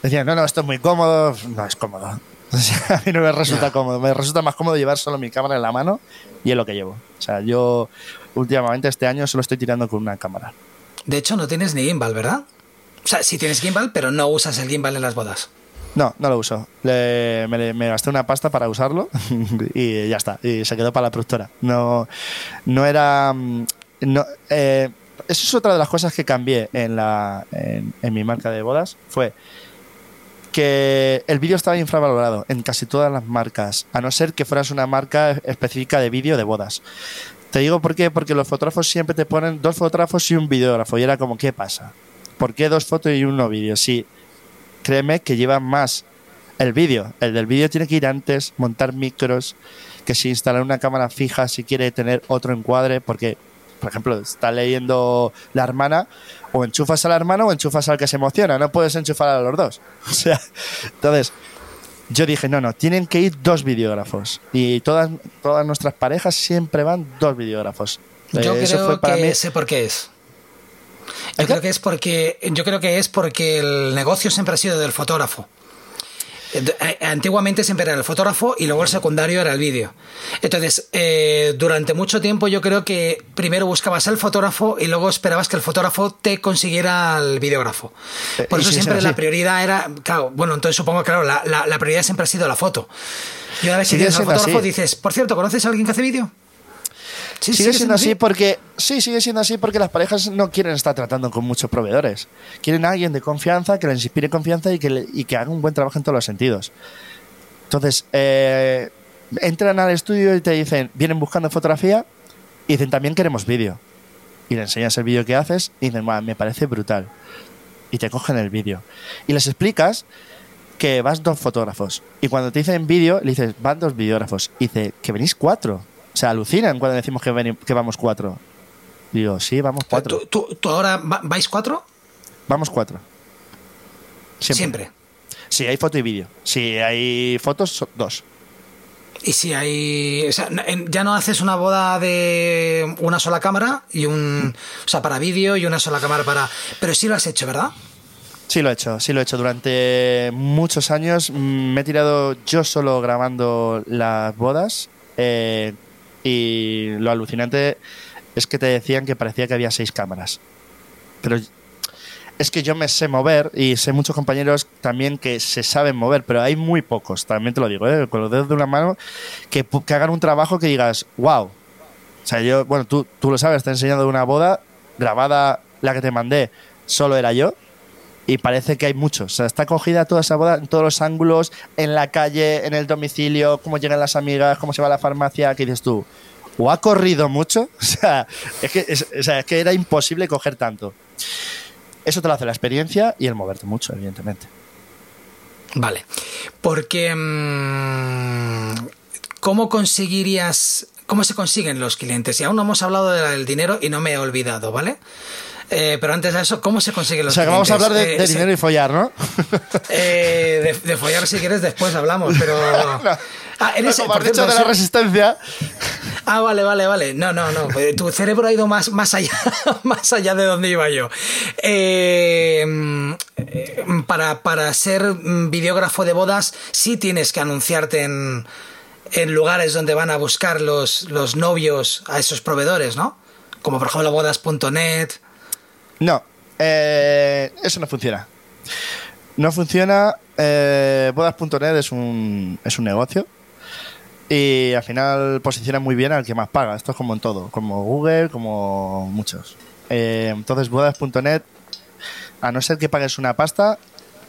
decían, no, no, esto es muy cómodo. No es cómodo. O sea, a mí no me resulta cómodo. Me resulta más cómodo llevar solo mi cámara en la mano y es lo que llevo. O sea, yo últimamente este año solo estoy tirando con una cámara. De hecho, no tienes ni gimbal, ¿verdad? O sea, sí tienes gimbal, pero no usas el gimbal en las bodas. No, no lo uso. Le- me, me gasté una pasta para usarlo y ya está. Y se quedó para la productora. No, no era. mm, No, eh, eso es otra de las cosas que cambié en, la, en, en mi marca de bodas. Fue que el vídeo estaba infravalorado en casi todas las marcas, a no ser que fueras una marca específica de vídeo de bodas. Te digo por qué, porque los fotógrafos siempre te ponen dos fotógrafos y un videógrafo. Y era como, ¿qué pasa? ¿Por qué dos fotos y uno vídeo? Sí, créeme que lleva más el vídeo. El del vídeo tiene que ir antes, montar micros, que si instalar una cámara fija, si quiere tener otro encuadre, porque, por ejemplo, está leyendo la hermana, o enchufas a la hermana o enchufas al que se emociona, no puedes enchufar a los dos. O sea, entonces, yo dije, no, no, tienen que ir dos videógrafos. Y todas, todas nuestras parejas siempre van dos videógrafos. Yo Eh, eso creo fue para que mí. sé por qué es. ¿El Yo qué? creo que es porque yo creo que es porque el negocio siempre ha sido del fotógrafo. Eh, Antiguamente siempre era el fotógrafo y luego el secundario era el vídeo. Entonces, eh, durante mucho tiempo yo creo que primero buscabas el fotógrafo y luego esperabas que el fotógrafo te consiguiera el videógrafo. Eh, Por eso siempre la prioridad era, claro, bueno, entonces supongo que claro, la, la- la prioridad siempre ha sido la foto. Y una vez que Sigue tienes al fotógrafo así. dices, por cierto, ¿conoces a alguien que hace vídeo? Sí, sigue siendo así. porque sí sigue siendo así porque las parejas no quieren estar tratando con muchos proveedores. Quieren a alguien de confianza que les inspire confianza y que, le- y que haga un buen trabajo en todos los sentidos. Entonces eh, entran al estudio y te dicen vienen buscando fotografía y dicen también queremos vídeo y le enseñas el vídeo que haces y dicen "Buah, me parece brutal y te cogen el vídeo. Y les explicas que vas dos fotógrafos. Y cuando te dicen vídeo le dices van dos videógrafos y dice que venís cuatro sea alucinan cuando decimos que, veni- que vamos cuatro digo sí vamos cuatro ¿Tú, tú- tú ahora va- vais cuatro? vamos cuatro Siempre. si hay foto y vídeo si hay fotos dos Y si hay. O sea, ya no haces una boda de una sola cámara y un. O sea, para vídeo y una sola cámara para. Pero sí lo has hecho, ¿verdad? Sí lo he hecho, sí lo he hecho. Durante muchos años mm, me he tirado yo solo grabando las bodas eh, y lo alucinante es que te decían que parecía que había seis cámaras. Pero es que yo me sé mover y sé muchos compañeros también que se saben mover, pero hay muy pocos, también te lo digo, ¿eh? con los dedos de una mano, que, que hagan un trabajo que digas, wow. O sea, yo, bueno, tú, tú lo sabes, te he enseñado una boda grabada, la que te mandé, solo era yo y parece que hay muchos. O sea, está cogida toda esa boda en todos los ángulos, en la calle, en el domicilio, cómo llegan las amigas, cómo se va a la farmacia, que dices tú, o ha corrido mucho, o sea, es que, es, o sea, es que era imposible coger tanto. Eso te lo hace la experiencia y el moverte mucho, evidentemente. Vale. Porque. mm, ¿Cómo conseguirías. ¿Cómo se consiguen los clientes? Y aún no hemos hablado del dinero y no me he olvidado, ¿vale? Eh, pero antes de eso, ¿cómo se consiguen O los sea, que vamos a hablar de, Eh, se- dinero y follar, ¿no? eh, de, de follar, si quieres, después hablamos, pero. Ah, eres, Como has dicho cierto, de la resistencia. Ah, vale, vale, vale. No, no, no. pues Tu cerebro ha ido más, más allá, más allá de donde iba yo. Eh, mm, para, para ser videógrafo de bodas, sí tienes que anunciarte en, en lugares donde van a buscar los, los novios a esos proveedores, ¿no? Como por ejemplo bodas.net. No, eh, eso no funciona. No funciona. eh, Bodas.net es un, es un negocio y al final posiciona muy bien al que más paga. Esto es como en todo, como Google, como muchos. Eh, entonces, Bodas.net, a no ser que pagues una pasta,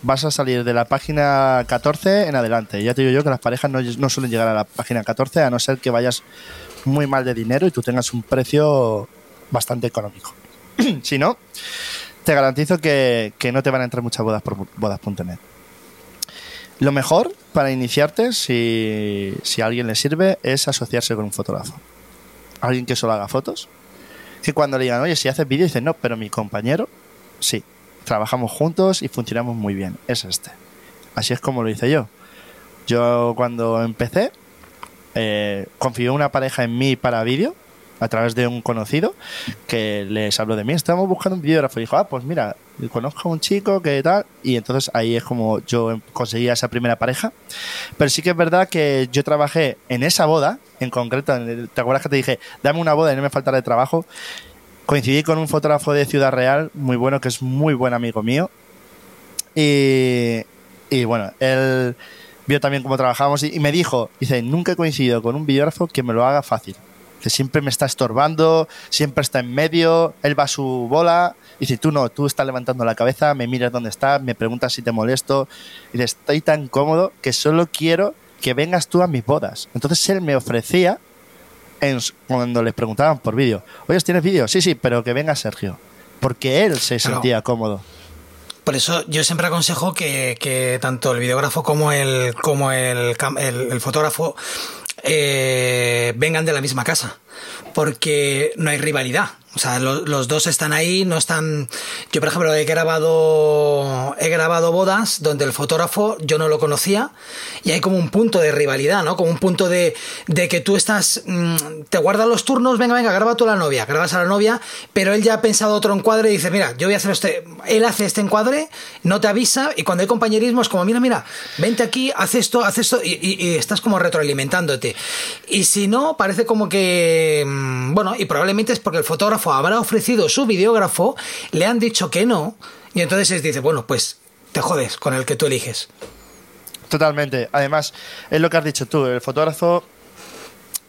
vas a salir de la página 14 en adelante. Ya te digo yo que las parejas no, no suelen llegar a la página 14 a no ser que vayas muy mal de dinero y tú tengas un precio bastante económico. si no, te garantizo que, que no te van a entrar muchas bodas por bodas.net. Lo mejor para iniciarte, si, si a alguien le sirve, es asociarse con un fotógrafo. Alguien que solo haga fotos. Que cuando le digan, oye, si haces vídeo, dice, no, pero mi compañero, sí. Trabajamos juntos y funcionamos muy bien. Es este. Así es como lo hice yo. Yo cuando empecé, eh, confió una pareja en mí para vídeo a través de un conocido que les habló de mí. Estábamos buscando un videógrafo y dijo, ah, pues mira, conozco a un chico que tal. Y entonces ahí es como yo conseguí a esa primera pareja. Pero sí que es verdad que yo trabajé en esa boda, en concreto, ¿te acuerdas que te dije, dame una boda y no me faltará de trabajo? Coincidí con un fotógrafo de Ciudad Real, muy bueno, que es muy buen amigo mío. Y, Y bueno, él vio también cómo trabajábamos y, me dijo, dice, nunca he coincidido con un videógrafo que me lo haga fácil. Que siempre me está estorbando, siempre está en medio, él va a su bola, y dice, tú no, tú estás levantando la cabeza, me miras dónde estás, me preguntas si te molesto, y dice, estoy tan cómodo que solo quiero que vengas tú a mis bodas. Entonces él me ofrecía, cuando les preguntaban por vídeo, oye, ¿tienes vídeo? Sí, sí, pero que venga Sergio, porque él se sentía cómodo. Por eso yo siempre aconsejo que, tanto el videógrafo como el, como el, el, fotógrafo eh, vengan de la misma casa, porque no hay rivalidad. O sea, los dos están ahí, no están. Yo, por ejemplo, he grabado, he grabado bodas donde el fotógrafo yo no lo conocía y hay como un punto de rivalidad, ¿no? Como un punto de, de que tú estás, mm, te guardas los turnos, venga, venga, graba tú a la novia, grabas a la novia, pero él ya ha pensado otro encuadre y dice, mira, yo voy a hacer este, él hace este encuadre, no te avisa y cuando hay compañerismo es como, mira, mira, vente aquí, haz esto, haz esto y, y estás como retroalimentándote. Y si no, parece como que, mm, bueno, y probablemente es porque el fotógrafo habrá ofrecido su videógrafo, le han dicho que no, y entonces dice, bueno, pues te jodes con el que tú eliges. Totalmente. Además, es lo que has dicho tú, el fotógrafo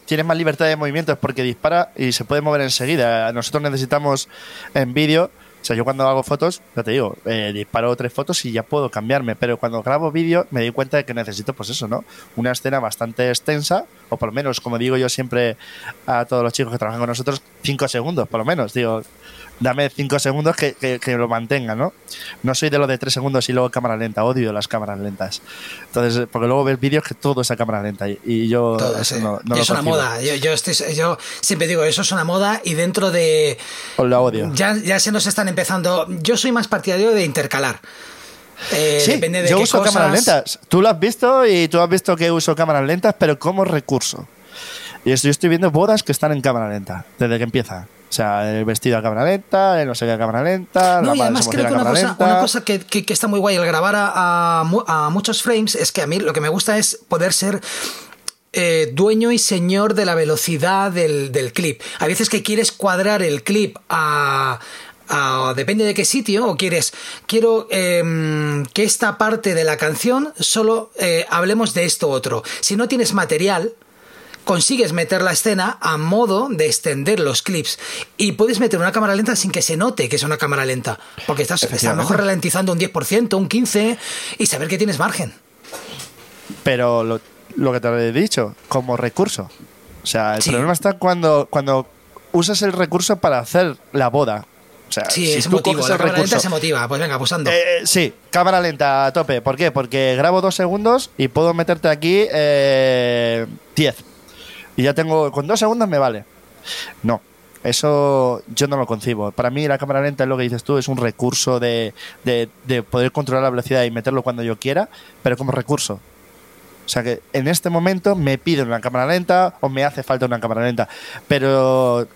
tiene más libertad de movimientos porque dispara y se puede mover enseguida. Nosotros necesitamos en vídeo o sea, yo cuando hago fotos, ya te digo, eh, disparo tres fotos y ya puedo cambiarme, pero cuando grabo vídeo me doy cuenta de que necesito, pues eso, ¿no? Una escena bastante extensa, o por lo menos, como digo yo siempre a todos los chicos que trabajan con nosotros, cinco segundos, por lo menos. Digo, dame cinco segundos que, que, lo mantenga, ¿no? No soy de lo de tres segundos y luego cámara lenta, odio las cámaras lentas. Entonces, porque luego ves vídeos que todo es a cámara lenta y, yo eso no, no Es una moda. Yo, yo, yo, siempre digo, eso es una moda y dentro de... Os lo odio. Ya, ya se nos están empezando... Yo soy más partidario de intercalar. Eh, sí, depende de yo uso cámaras lentas. Tú lo has visto y tú has visto que uso cámaras lentas, pero como recurso. Y yo estoy viendo bodas que están en cámara lenta, desde que empieza. O sea, el vestido a cámara lenta, el no sé qué a cámara lenta. No, y además creo que una cosa, una cosa que, que, está muy guay al grabar a, a, muchos frames es que a mí lo que me gusta es poder ser eh, dueño y señor de la velocidad del, del, clip. A veces que quieres cuadrar el clip a, a depende de qué sitio, o quieres, quiero em, que esta parte de la canción solo eh, hablemos de esto otro. Si no tienes material, consigues meter la escena a modo de extender los clips. Y puedes meter una cámara lenta sin que se note que es una cámara lenta. Porque estás, a lo mejor ralentizando un 10%, un 15% y saber que tienes margen. Pero lo, que te he dicho, como recurso. O sea, el problema está cuando, cuando usas el recurso para hacer la boda. O sea, sí, es motivo. La cámara lenta se motiva. Pues venga, pulsando. Eh, eh, sí, cámara lenta a tope. ¿Por qué? Porque grabo dos segundos y puedo meterte aquí 10. Eh, y ya tengo, con dos segundos me vale. No, eso yo no lo concibo. Para mí la cámara lenta es lo que dices tú, es un recurso de, de, poder controlar la velocidad y meterlo cuando yo quiera, pero como recurso. O sea que en este momento me piden una cámara lenta o me hace falta una cámara lenta. Pero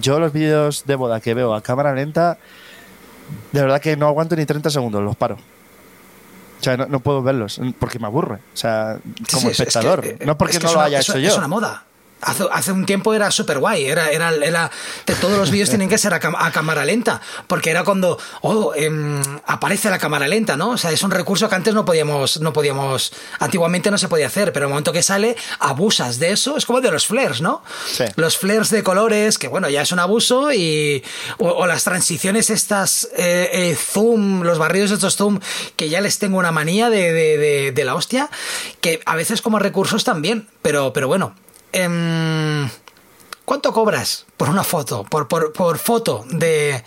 yo los vídeos de boda que veo a cámara lenta, de verdad que no aguanto ni 30 segundos, los paro. O sea, no, puedo verlos porque me aburre. O sea, como espectador. Eh, no porque no lo haya hecho yo. Es una moda. Hace, un tiempo era súper guay, era, era, era todos los vídeos tienen que ser a, cámara lenta, porque era cuando oh, em, aparece la cámara lenta, ¿no? O sea, es un recurso que antes no podíamos, no podíamos, antiguamente no se podía hacer, pero el momento que sale, abusas de eso, es como de los flares, ¿no? Los flares de colores, que bueno, ya es un abuso, y, o, las transiciones estas, eh, eh, zoom, los barridos de estos zoom, que ya les tengo una manía de, de, de la hostia, que a veces como recursos también, pero, pero bueno. Em, ¿Cuánto cobras por una foto, por, por, foto de,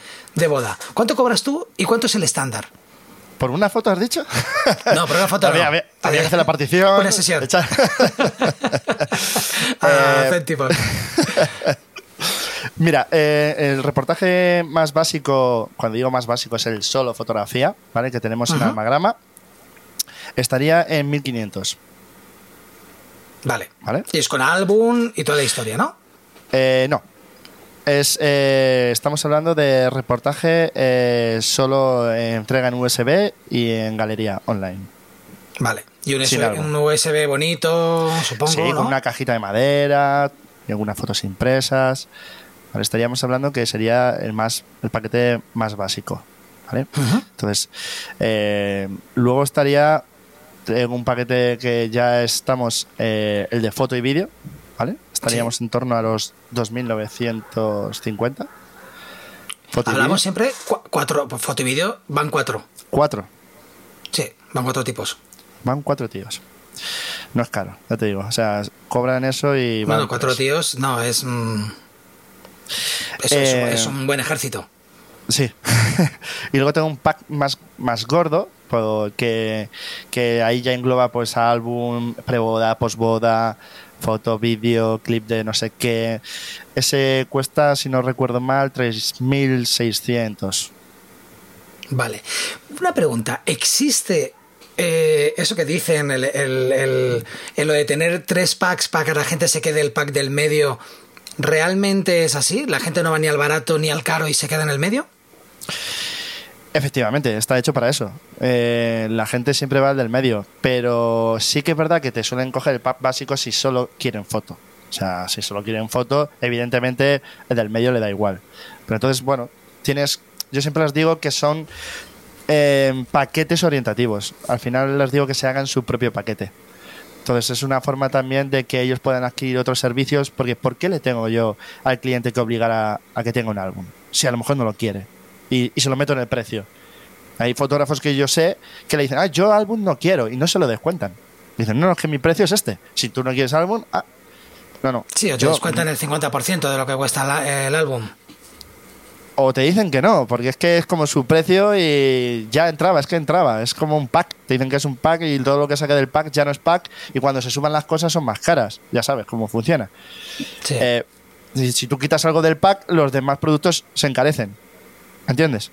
boda? ¿Cuánto cobras tú y cuánto es el estándar? ¿Por una foto has dicho? No, por una foto no. Había, que hacer la partición. Una sesión. ah, eh, Mira, eh, el reportaje más básico, cuando digo más básico, es el solo fotografía, ¿vale? Que tenemos en Almagrama. Estaría en 1500. Vale. ¿Vale? Y es con álbum y toda la historia, ¿no? Eh, no. Es, eh, estamos hablando de reportaje eh, solo entrega en USB y en galería online. Vale. Y un, USB, bonito, supongo. Sí, con una cajita de madera y algunas fotos impresas. Vale, estaríamos hablando que sería el más el paquete más básico. ¿vale? Entonces, luego estaría tengo un paquete que ya estamos, eh, el de foto y vídeo, ¿vale? Estaríamos en torno a los 2.950. Foto Hablamos siempre cuatro, pues, foto y vídeo, van cuatro. Cuatro. Sí, van cuatro tipos. Van cuatro tíos. No es caro, ya te digo. O sea, cobran eso y. Bueno, cuatro tíos, no, es. Mm, eso, eh, es un buen ejército. Sí. y luego tengo un pack más, más gordo, porque que ahí ya engloba pues álbum, preboda, posboda, foto, vídeo, clip de no sé qué. Ese cuesta, si no recuerdo mal, 3.600. Vale. Una pregunta. ¿Existe eh, eso que dicen, el, el, lo de tener tres packs para que la gente se quede el pack del medio, ¿realmente es así? ¿La gente no va ni al barato ni al caro y se queda en el medio? Efectivamente, está hecho para eso. Eh, la gente siempre va al del medio, pero sí que es verdad que te suelen coger el pack básico si solo quieren foto. O sea, si solo quieren foto, evidentemente el del medio le da igual. Pero entonces, bueno, tienes. Yo siempre les digo que son eh, paquetes orientativos. Al final les digo que se hagan su propio paquete. Entonces es una forma también de que ellos puedan adquirir otros servicios, porque ¿por qué le tengo yo al cliente que obligar a que tenga un álbum? Si a lo mejor no lo quiere y, se lo meto en el precio. Hay fotógrafos que yo sé que le dicen, ah, yo álbum no quiero y no se lo descuentan. Dicen, no, no, es que mi precio es este. Si tú no quieres álbum, ah, no, no. Sí, o te descuentan el 50% de lo que cuesta el álbum. O te dicen que no, porque es que es como su precio y ya entraba, es que entraba, es como un pack. Te dicen que es un pack y todo lo que saque del pack ya no es pack y cuando se suban las cosas son más caras. Ya sabes cómo funciona. Sí. Eh, si tú quitas algo del pack, los demás productos se encarecen. ¿Entiendes?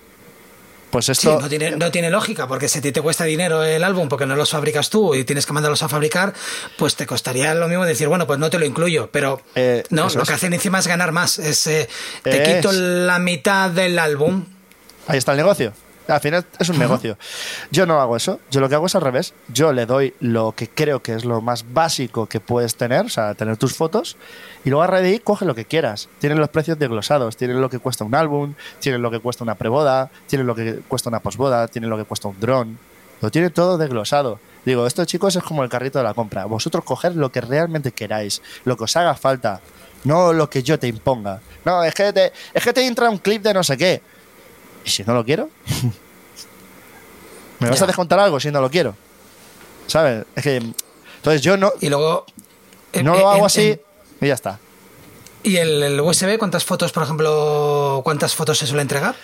Pues esto. no, tiene, no tiene lógica, porque si te, te cuesta dinero el álbum porque no los fabricas tú y tienes que mandarlos a fabricar, pues te costaría lo mismo decir, bueno, pues no te lo incluyo. Pero eh, no, lo que hacen encima es ganar más. Es, eh, te quito la mitad del álbum. Ahí está el negocio. Al final es un negocio. Yo no hago eso. Yo lo que hago es al revés. Yo le doy lo que creo que es lo más básico que puedes tener, o sea, tener tus fotos, y luego a raíz coge lo que quieras. Tienen los precios desglosados. Tienen lo que cuesta un álbum, tienen lo que cuesta una preboda, tienen lo que cuesta una posboda, tienen lo que cuesta un dron. Lo tiene todo desglosado. Digo, esto chicos es como el carrito de la compra. Vosotros coger lo que realmente queráis, lo que os haga falta, no lo que yo te imponga. No, es que te, es que te entra un clip de no sé qué ¿Y si no lo quiero? ¿Me vas a descontar algo si no lo quiero? ¿Sabes? Es que. Entonces yo no. Y luego. No lo hago así y ya está. ¿Y el, USB, cuántas fotos, por ejemplo, cuántas fotos se suele entregar?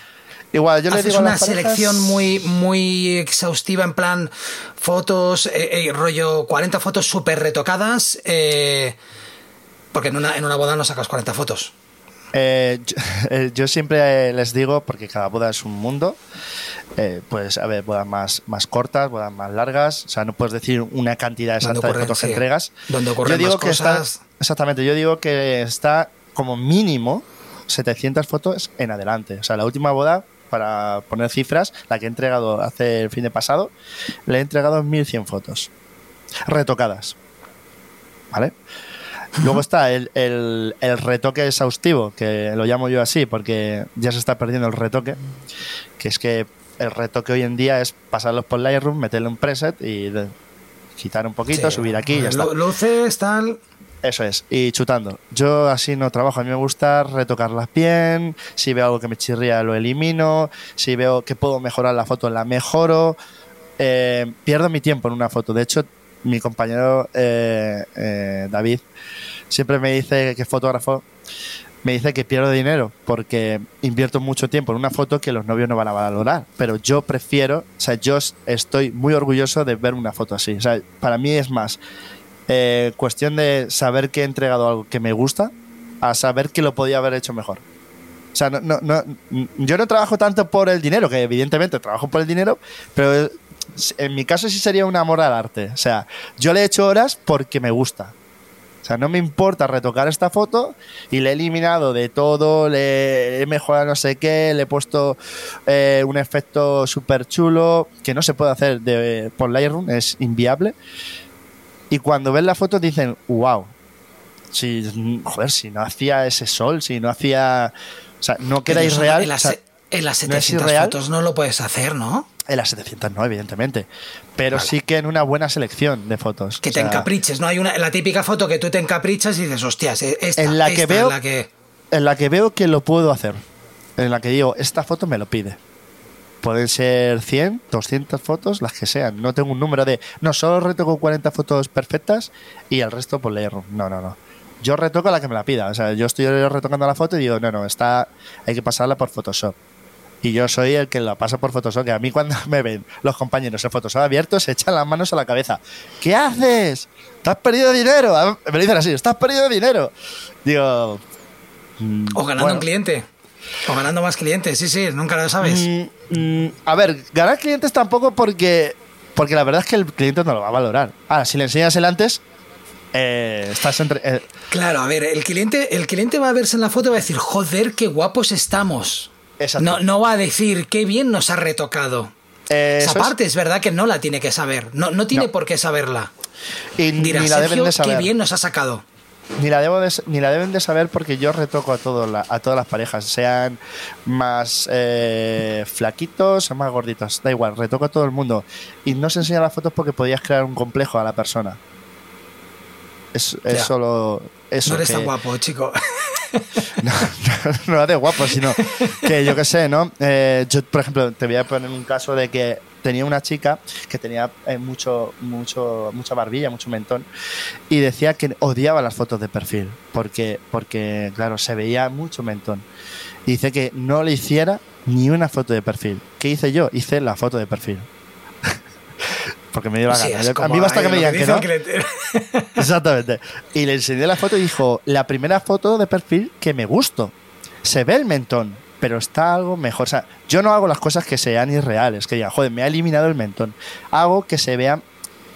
Igual, yo le digo una selección muy, muy exhaustiva, en plan fotos, eh, eh, rollo 40 fotos súper retocadas, eh, porque en una, en una boda no sacas 40 fotos. Eh, eh, yo, siempre les digo, porque cada boda es un mundo, eh, pues a ver, bodas más, más cortas, bodas más largas, o sea, no puedes decir una cantidad exacta de fotos que entregas. Donde ocurren yo digo que cosas. exactamente, yo digo que está como mínimo 700 fotos en adelante. O sea, la última boda, para poner cifras, la que he entregado hace el fin de pasado, le he entregado 1100 fotos retocadas. ¿Vale? Luego está el, retoque exhaustivo, que lo llamo yo así porque ya se está perdiendo el retoque, que es que el retoque hoy en día es pasarlos por Lightroom, meterle un preset y quitar un poquito, subir aquí y ya está. Luces, tal. Eso es, y chutando. Yo así no trabajo, a mí me gusta retocarlas bien, si veo algo que me chirría lo elimino, si veo que puedo mejorar la foto la mejoro. Eh, pierdo mi tiempo en una foto. De hecho, mi compañero eh, eh, David siempre me dice que fotógrafo me dice que pierdo dinero porque invierto mucho tiempo en una foto que los novios no van a valorar. Pero yo prefiero, o sea, yo estoy muy orgulloso de ver una foto así. O sea, para mí es más eh, cuestión de saber que he entregado algo que me gusta a saber que lo podía haber hecho mejor. O sea, no, no, no, yo no trabajo tanto por el dinero, que evidentemente trabajo por el dinero, pero en mi caso sí sería un amor al arte. O sea, yo le he hecho horas porque me gusta. O sea, no me importa retocar esta foto y le he eliminado de todo, le he mejorado no sé qué, le he puesto eh, un efecto súper chulo que no se puede hacer de, por Lightroom, es inviable. Y cuando ven la foto dicen, wow, si, joder, si no hacía ese sol, si no hacía... O sea, no queda irreal En las no es 700 irreal. fotos no lo puedes hacer, ¿no? En las 700 no, evidentemente. Pero Vale. sí que en una buena selección de fotos. Que O te sea, encapriches, ¿no? Hay una, la típica foto que tú te encaprichas y dices, hostias, esta, En la que esta veo- es la que... En la que veo que lo puedo hacer. En la que digo, esta foto me lo pide. Pueden ser 100, 200 fotos, las que sean. No tengo un número de. No, solo retoco 40 fotos perfectas y el resto por leer. No, no, no. Yo retoco la que me la pida. O sea, yo estoy retocando la foto y digo, no, no, está, hay que pasarla por Photoshop. Y yo soy el que la pasa por Photoshop. Que a mí cuando me ven los compañeros en Photoshop abiertos se echan las manos a la cabeza. ¿Qué haces? ¿Te has perdido dinero? A- Me dicen así, ¿estás perdido dinero? Digo... mm, O ganando bueno. un cliente. O ganando más clientes, sí, sí, nunca lo sabes. Mm, mm, a ver, ganar clientes tampoco porque, porque la verdad es que el cliente no lo va a valorar. Ahora, si le enseñas el antes, eh, estás entre... eh, Claro, a ver, el cliente, el cliente va a verse en la foto y va a decir, joder, qué guapos estamos. Exacto. No, no va a decir, qué bien nos ha retocado. eh, Esa es- parte es verdad que no la tiene que saber. No, no tiene No. por qué saberla. y Dirá, ni la deben de qué saber. bien nos ha sacado. Ni la, debo de- ni la deben de saber porque yo retoco a, todo la- a todas las parejas, sean más eh, flaquitos o más gorditos. Da igual, retoco a todo el mundo. Y no se enseña las fotos porque podías crear un complejo a la persona. Es, solo eso. no eres que- tan guapo, chico. no, no, no de guapo, sino que yo qué sé, ¿no? Eh, yo, por ejemplo, te voy a poner un caso de que tenía una chica que tenía eh, mucho, mucho, mucha barbilla, mucho mentón, y decía que odiaba las fotos de perfil, porque, porque claro, se veía mucho mentón. Y dice que no le hiciera ni una foto de perfil. ¿Qué hice yo? Hice la foto de perfil. Porque me dio la Sí, gana. a mí basta que me digan que no. el cliente. Exactamente. Y le enseñé la foto y dijo, la primera foto de perfil que me gustó. Se ve el mentón, pero está algo mejor. O sea, yo no hago las cosas que sean irreales, que digan, joder, me ha eliminado el mentón. Hago que se vea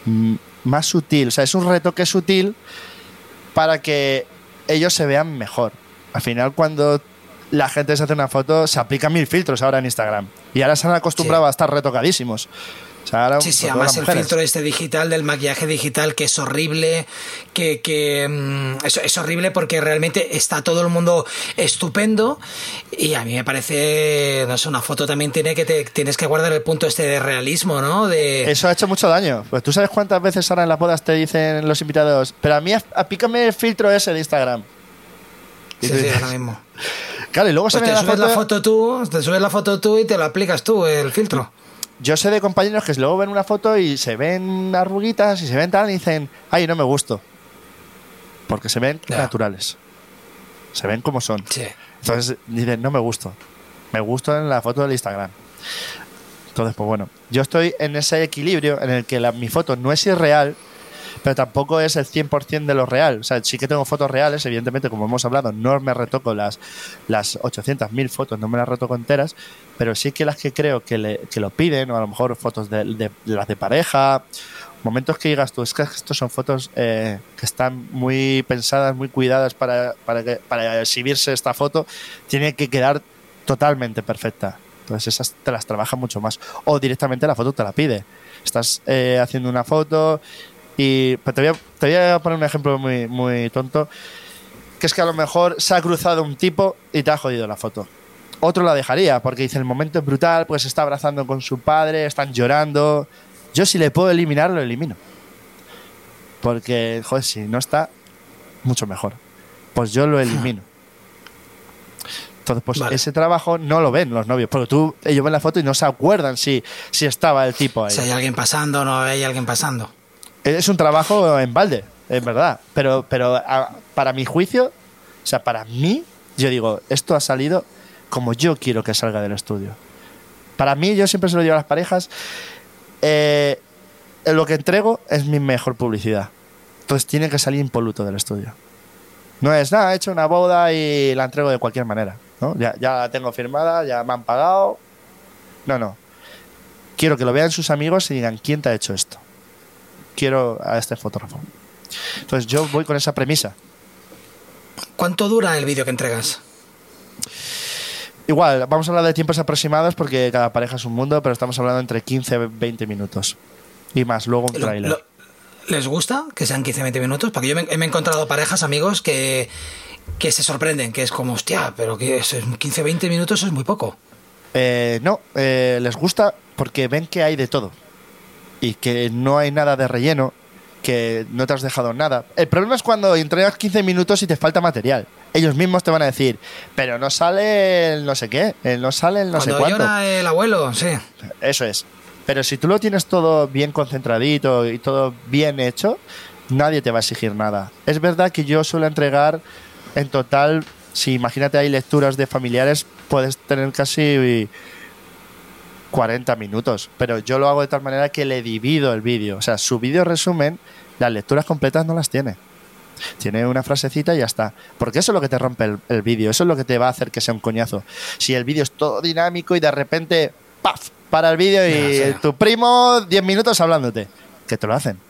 mm, más sutil. O sea, es un retoque sutil para que ellos se vean mejor. Al final, cuando la gente se hace una foto, se aplican mil filtros ahora en Instagram. Y ahora se han acostumbrado Sí. a estar retocadísimos. O sea, ahora, Sí, sí, además el mujeres. filtro este digital del maquillaje digital que es horrible, que, que mm, es, es horrible porque realmente está todo el mundo estupendo y a mí me parece, no sé, una foto también tiene que te, tienes que guardar el punto este de realismo, ¿no? De, Eso ha hecho mucho daño. Pues tú sabes cuántas veces ahora en las bodas te dicen los invitados, pero a mí apícame el filtro ese de Instagram. Y sí, sí, dices, ahora mismo. Claro, y luego se Pues te la subes foto. la foto tú, te subes la foto tú y te lo aplicas tú, el filtro. Yo sé de compañeros que luego ven una foto y se ven arruguitas y se ven tal y dicen, ay, no me gusto. Porque se ven naturales. Se ven como son. Sí. Entonces dicen, no me gusto. Me gusto en la foto del Instagram. Entonces, pues bueno, yo estoy en ese equilibrio en el que la- mi foto no es irreal, pero tampoco es el 100% de lo real. O sea, sí que tengo fotos reales, evidentemente, como hemos hablado, no me retoco las, las 800, 1000 fotos, no me las retoco enteras, pero sí que las que creo que, le- que lo piden, o a lo mejor fotos de, las de pareja, momentos que digas tú, es que estos son fotos eh, que están muy pensadas, muy cuidadas para, para, para exhibirse esta foto, tiene que quedar totalmente perfecta. Entonces esas te las trabaja mucho más. O directamente la foto te la pide. Estás eh, haciendo una foto y te, voy a, te voy a poner un ejemplo muy, muy tonto, que es que a lo mejor se ha cruzado un tipo y te ha jodido la foto. Otro la dejaría porque dice el momento es brutal, pues se está abrazando con su padre, están llorando. Yo si le puedo eliminar, lo elimino. Porque, joder, si no está, mucho mejor. Pues yo lo elimino. Entonces, pues Vale. ese trabajo no lo ven los novios. Porque tú, ellos ven la foto y no se acuerdan si, si estaba el tipo ahí. Si hay alguien pasando no hay alguien pasando. Es un trabajo en balde, es verdad. Pero, pero para mi juicio, o sea, para mí, yo digo, esto ha salido como yo quiero que salga del estudio. Para mí, yo siempre se lo digo a las parejas, eh, lo que entrego es mi mejor publicidad. Entonces tiene que salir impoluto del estudio. No es nada, he hecho una boda y la entrego de cualquier manera. ¿no? Ya, ya la tengo firmada, ya me han pagado. No, no. Quiero que lo vean sus amigos y digan, ¿quién te ha hecho esto? Quiero a este fotógrafo. Entonces yo voy con esa premisa. ¿Cuánto dura el vídeo que entregas? Igual, vamos a hablar de tiempos aproximados porque cada pareja es un mundo, pero estamos hablando entre 15 y 20 minutos. Y más, luego un tráiler. ¿Les gusta que sean 15-20 minutos? Porque yo me, me he encontrado parejas, amigos, que, que se sorprenden, que es como, hostia, pero que eso es 15-20 minutos es muy poco. Eh, no, eh, les gusta porque ven que hay de todo y que no hay nada de relleno, que no te has dejado nada. El problema es cuando entregas 15 minutos y te falta material. Ellos mismos te van a decir, pero no sale el no sé qué, el no sale el no sé Cuando cuánto. llora el abuelo, sí. Eso es. Pero si tú lo tienes todo bien concentradito y todo bien hecho, nadie te va a exigir nada. Es verdad que yo suelo entregar en total, si imagínate hay lecturas de familiares, puedes tener casi 40 minutos. Pero yo lo hago de tal manera que le divido el vídeo. O sea, su vídeo resumen, las lecturas completas no las tiene. Tiene una frasecita y ya está. Porque eso es lo que te rompe el, el vídeo. Eso es lo que te va a hacer que sea un coñazo. Si el vídeo es todo dinámico y de repente, ¡paf! Para el vídeo y tu primo 10 minutos hablándote. Que te lo hacen.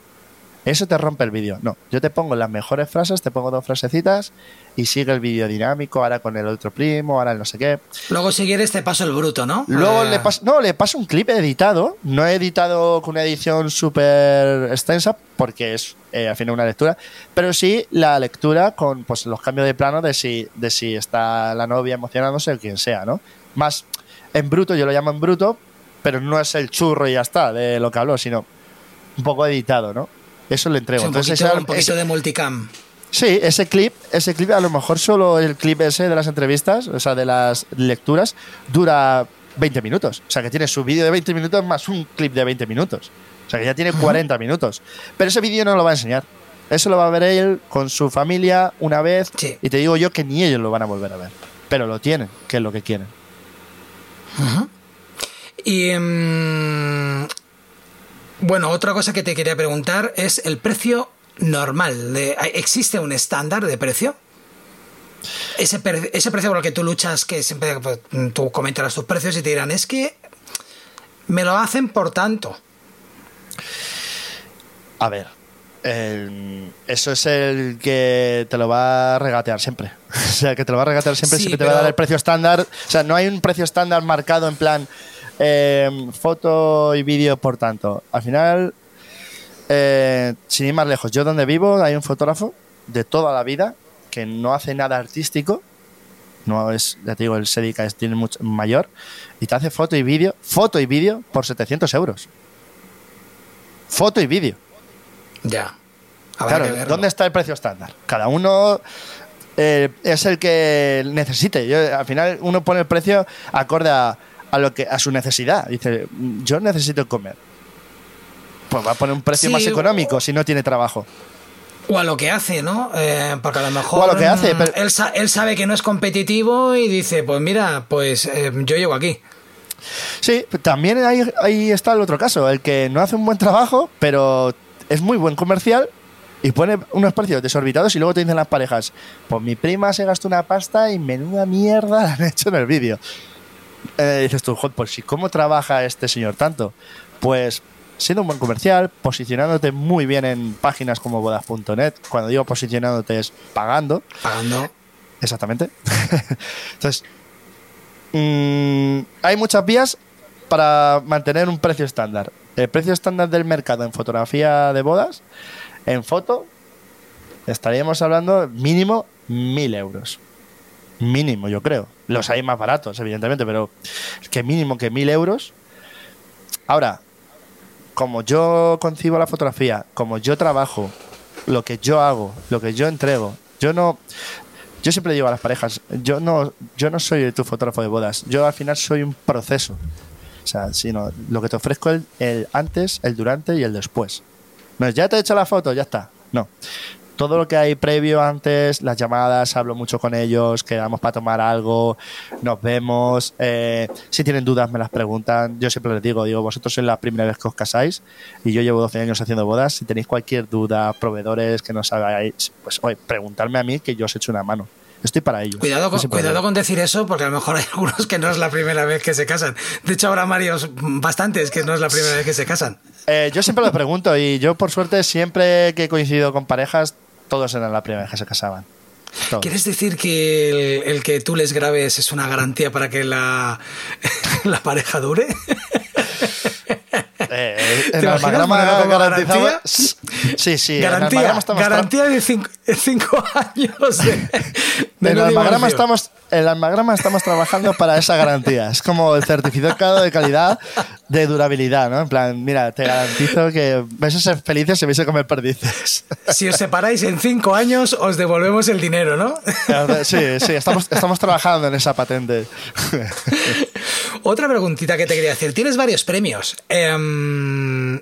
Eso te rompe el vídeo. No, yo te pongo las mejores frases, te pongo dos frasecitas y sigue el vídeo dinámico, ahora con el otro primo, ahora el no sé qué. Luego, si quieres, te paso el bruto, ¿no? Luego Eh, le paso, no, le paso un clip editado, no he editado con una edición súper extensa porque es eh, al final una lectura, pero sí la lectura con pues los cambios de plano de si, de si está la novia emocionándose o quien sea, ¿no? Más en bruto, yo lo llamo en bruto, pero no es el churro y ya está de lo que habló, sino un poco editado, ¿no? Eso le entrego. sí, Entonces, poquito, un poquito de multicam. Sí, ese clip, ese clip, a lo mejor solo el clip ese de las entrevistas, o sea, de las lecturas, dura 20 minutos. O sea, que tiene su vídeo de 20 minutos más un clip de 20 minutos. O sea, que ya tiene 40 minutos. Pero ese vídeo no lo va a enseñar. Eso lo va a ver él con su familia una vez. Sí. Y te digo yo que ni ellos lo van a volver a ver. Pero lo tienen, que es lo que quieren. Y mm, bueno, otra cosa que te quería preguntar es el precio normal. De, ¿Existe un estándar de precio? Ese, ese precio por el que tú luchas, que siempre pues, tú comentarás tus precios y te dirán, es que me lo hacen por tanto. A ver, el- eso es el que te lo va a regatear siempre. o sea, que te lo va a regatear siempre, Sí, siempre te va a dar el precio estándar. O sea, no hay un precio estándar marcado en plan eh, foto y vídeo por tanto. Al final, eh, sin ir más lejos, yo donde vivo hay un fotógrafo de toda la vida que no hace nada artístico. No es, ya te digo, el se dedica, es tiene mucho mayor y te hace foto y vídeo, foto y vídeo por 700 euros. Foto y vídeo. Ya. Habrá Claro. ¿dónde está el precio estándar? Cada uno eh, es el que necesite. Yo, al final uno pone el precio acorde a, a lo que a su necesidad. Dice, yo necesito comer. Pues va a poner un precio Sí, más económico si no tiene trabajo. O a lo que hace, ¿no? Eh, porque a lo mejor O a lo que hace, mm, pero- él, sa- él sabe que no es competitivo y dice, pues mira, pues eh, yo llego aquí. Sí, también ahí, ahí está el otro caso, el que no hace un buen trabajo, pero es muy buen comercial y pone unos precios desorbitados y luego te dicen las parejas, pues mi prima se gastó una pasta y menuda mierda la han hecho en el vídeo. Eh, dices tú, "Joder, pues ¿y cómo trabaja este señor tanto? Pues siendo un buen comercial, posicionándote muy bien en páginas como bodas.net, cuando digo posicionándote es pagando, Pagando. Exactamente. Entonces, mm, hay muchas vías para mantener un precio estándar. El precio estándar del mercado en fotografía de bodas, en foto, estaríamos hablando mínimo mil euros. Mínimo, yo creo. Los hay más baratos, evidentemente, pero es que mínimo que mil euros. Ahora, como yo concibo la fotografía, como yo trabajo, lo que yo hago, lo que yo entrego, yo no, yo siempre digo a las parejas, yo no, yo no soy tu fotógrafo de bodas, yo al final soy un proceso. O sea, sino lo que te ofrezco el, el antes, el durante y el después. No ya te he hecho la foto, ya está. No. Todo lo que hay previo, antes, las llamadas, hablo mucho con ellos, quedamos para tomar algo, nos vemos. eh, si tienen dudas, me las preguntan. Yo siempre les digo, digo, vosotros sois la primera vez que os casáis y yo llevo 12 años haciendo bodas. Si tenéis cualquier duda, proveedores que no sabáis, pues oye, preguntarme a mí que yo os echo una mano. Estoy para ellos. Cuidado con, cuidado con decir eso, porque a lo mejor hay algunos que no es la primera vez que se casan. De hecho, habrá varios, bastantes, que no es la primera vez que se casan. Eh, yo siempre lo pregunto y yo, por suerte, siempre que he coincidido con parejas, todos eran la primera vez que se casaban. ¿Quieres decir que el, el que tú les grabes es una garantía para que la, la pareja dure? Eh, en Almagrama garantizamos. Sí, sí. Garantía, garantía de cinco, años de, en, el almagrama estamos, en Almagrama estamos trabajando para esa garantía. Es como el certificado de calidad de durabilidad, ¿no? En plan, mira, te garantizo que vais a ser felices si vais a comer perdices. Si os separáis en cinco años, os devolvemos el dinero, ¿no? Sí, sí, estamos, estamos trabajando en esa patente. Otra preguntita que te quería hacer. Tienes varios premios. Em,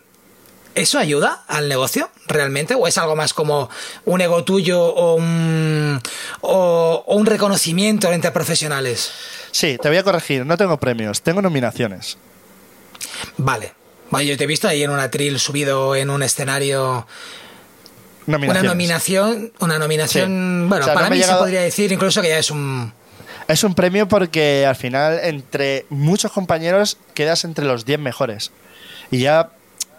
¿Eso ayuda al negocio realmente? ¿O es algo más como un ego tuyo o un, o, un reconocimiento entre profesionales? Sí, te voy a corregir. No tengo premios, tengo nominaciones. Vale. Bueno, yo te he visto ahí en un atril subido en un escenario. Una nominación. Una nominación. Bueno, para mí se podría decir incluso que ya es un. Es un premio porque al final, entre muchos compañeros, quedas entre los 10 mejores. Y ya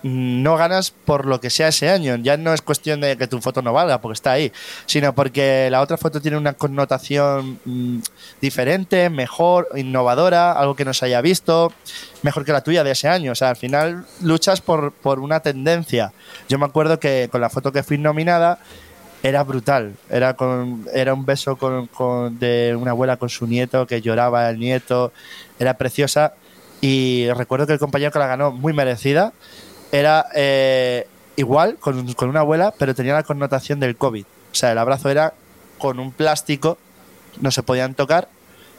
no ganas por lo que sea ese año. Ya no es cuestión de que tu foto no valga, porque está ahí, sino porque la otra foto tiene una connotación mm, diferente, mejor, innovadora, algo que no se haya visto, mejor que la tuya de ese año. O sea, al final luchas por, por una tendencia. Yo me acuerdo que con la foto que fui nominada era brutal. Era, con, era un beso con, de una abuela con su nieto que lloraba el nieto. Era preciosa. Y recuerdo que el compañero que la ganó, muy merecida, era eh, igual, con, una abuela, pero tenía la connotación del COVID. O sea, el abrazo era con un plástico, no se podían tocar.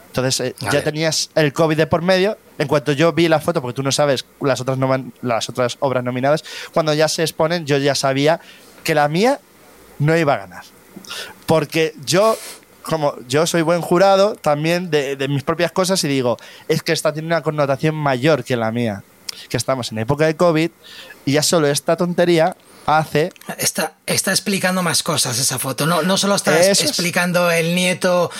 Entonces eh, ya tenías el COVID de por medio. En cuanto yo vi la foto, porque tú no sabes las otras, las otras obras nominadas, cuando ya se exponen, yo ya sabía que la mía no iba a ganar. Porque yo como yo soy buen jurado también de, de, mis propias cosas y digo, es que esta tiene una connotación mayor que la mía que estamos en época de COVID y ya solo esta tontería hace... Está, está explicando más cosas esa foto. No, no solo está explicando el nieto,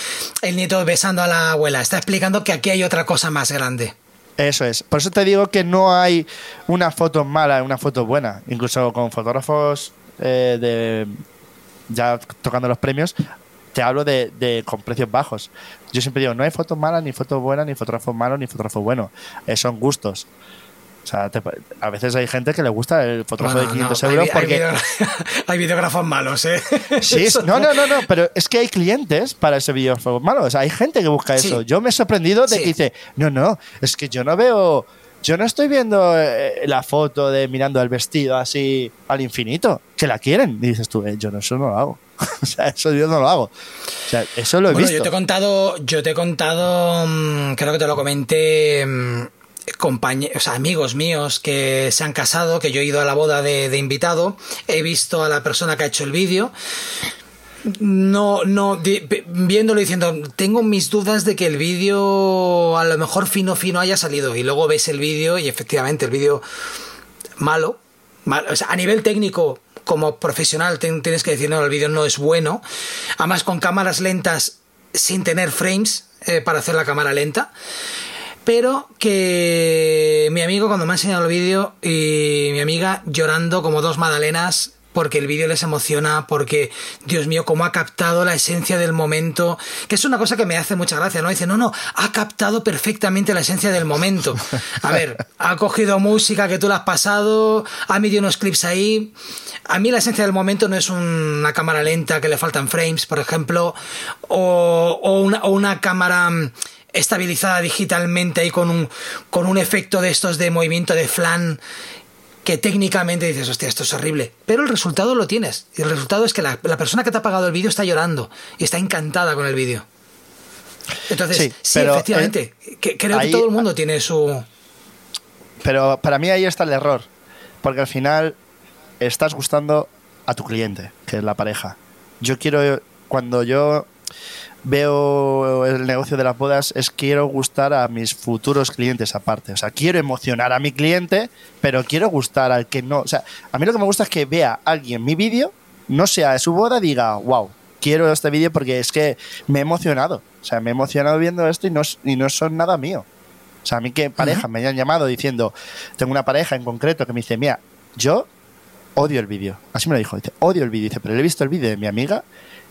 el nieto besando a la abuela, está explicando que aquí hay otra cosa más grande. Eso es. Por eso te digo que no hay una foto mala, una foto buena. Incluso con fotógrafos eh, de ya tocando los premios, te hablo de, de, con precios bajos. Yo siempre digo, no hay fotos malas, ni fotos buenas, ni fotógrafos malos, ni fotógrafos buenos. Eh, son gustos. O sea, a veces hay gente que le gusta el fotógrafo de 500 euros porque... Hay, videógrafos malos, ¿eh? Sí, no, no, no, no, pero es que hay clientes para ese videógrafo malo. O sea, hay gente que busca eso. Yo me he sorprendido de que dice, no, no, es que yo no veo... Yo no estoy viendo eh, la foto de mirando el vestido así al infinito. Que la quieren. Y dices tú, eh, yo no, eso no lo hago. o sea, eso yo no lo hago. O sea, eso lo he visto. Yo te he contado, yo te he contado, mm, creo que te lo comenté mm, compañeros, amigos míos que se han casado, que yo he ido a la boda de, invitado, he visto a la persona que ha hecho el vídeo no, no, viéndolo diciendo, tengo mis dudas de que el vídeo a lo mejor fino fino haya salido. Y luego ves el vídeo y efectivamente el vídeo malo, a nivel técnico, como profesional, tienes que decir, no, el vídeo no es bueno. Además, con cámaras lentas sin tener frames eh, para hacer la cámara lenta pero que mi amigo cuando me ha enseñado el vídeo y mi amiga llorando como dos magdalenas porque el vídeo les emociona, porque, Dios mío, cómo ha captado la esencia del momento, que es una cosa que me hace mucha gracia, ¿no? Dice, no, no, ha captado perfectamente la esencia del momento. A ver, ha cogido música que tú le has pasado, ha metido unos clips ahí. A mí la esencia del momento no es una cámara lenta que le faltan frames, por ejemplo, o, una, o una cámara estabilizada digitalmente y con un, con un efecto de estos de movimiento de flan que técnicamente dices, hostia, esto es horrible. Pero el resultado lo tienes. Y el resultado es que la, persona que te ha pagado el vídeo está llorando y está encantada con el vídeo. Entonces, sí, efectivamente. creo que todo el mundo tiene su. Pero para mí ahí está el error. Porque al final estás gustando a tu cliente, que es la pareja. Yo quiero, cuando yo veo el negocio de las bodas es quiero gustar a mis futuros clientes aparte. O sea, quiero emocionar a mi cliente, pero quiero gustar al que no. O sea, a mí lo que me gusta es que vea alguien mi vídeo, no sea de su boda, diga, wow, quiero este vídeo porque es que me he emocionado. O sea, me he emocionado viendo esto y no, y no son nada mío. O sea, a mí que pareja me hayan llamado diciendo, tengo una pareja en concreto que me dice, mira, yo odio el vídeo. Así me lo dijo, dice, odio el vídeo. Dice, pero le he visto el vídeo de mi amiga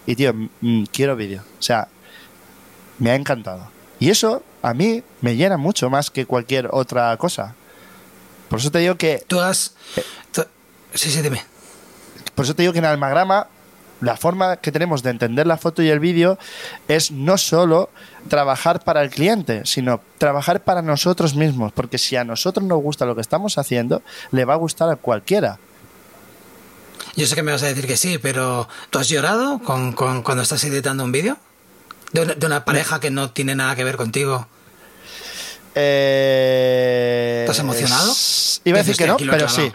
y tío, mm, quiero vídeo. O sea, me ha encantado. Y eso a mí me llena mucho más que cualquier otra cosa. Por eso te digo que. Tú has. Sí, sí, dime. Por eso te digo que en Almagrama la forma que tenemos de entender la foto y el vídeo es no solo trabajar para el cliente, sino trabajar para nosotros mismos, porque si a nosotros nos gusta lo que estamos haciendo, le va a gustar a cualquiera. Yo sé que me vas a decir que sí, pero ¿tú has llorado con, cuando estás editando un vídeo? De una, pareja que no tiene nada que ver contigo. Eh, ¿Estás emocionado? Iba a decir que no, pero sí.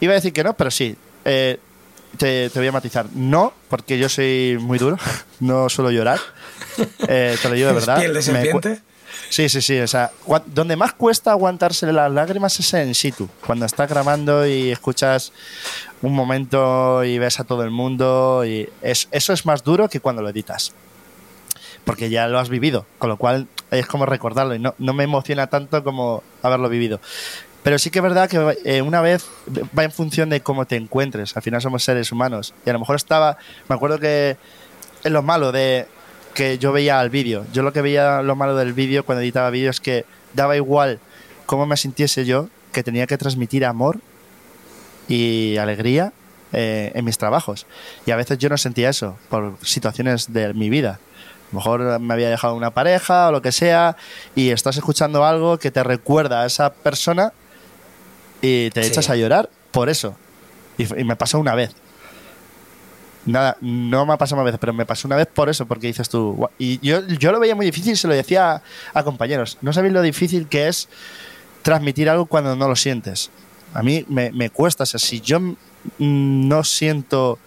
Iba a decir que no, pero sí. Eh, te, voy a matizar. No, porque yo soy muy duro, no suelo llorar. Eh, te lo digo de verdad. ¿Piel de serpiente? Sí, sí, sí. O sea, donde más cuesta aguantarse las lágrimas es en situ. Cuando estás grabando y escuchas un momento y ves a todo el mundo. y Eso es más duro que cuando lo editas. Porque ya lo has vivido. Con lo cual es como recordarlo y no, no me emociona tanto como haberlo vivido. Pero sí que es verdad que eh, una vez va en función de cómo te encuentres. Al final somos seres humanos. Y a lo mejor estaba. Me acuerdo que es lo malo de que yo veía el vídeo. Yo lo que veía lo malo del vídeo cuando editaba vídeos es que daba igual cómo me sintiese yo, que tenía que transmitir amor y alegría eh, en mis trabajos. Y a veces yo no sentía eso por situaciones de mi vida. A lo mejor me había dejado una pareja o lo que sea y estás escuchando algo que te recuerda a esa persona y te echas a llorar por eso. Y, me pasó una vez. Nada, no me ha pasado una vez, pero me pasó una vez por eso, porque dices tú. Y yo, yo lo veía muy difícil, se lo decía a, compañeros. No sabéis lo difícil que es transmitir algo cuando no lo sientes. A mí me, me cuesta, o sea, si yo no siento,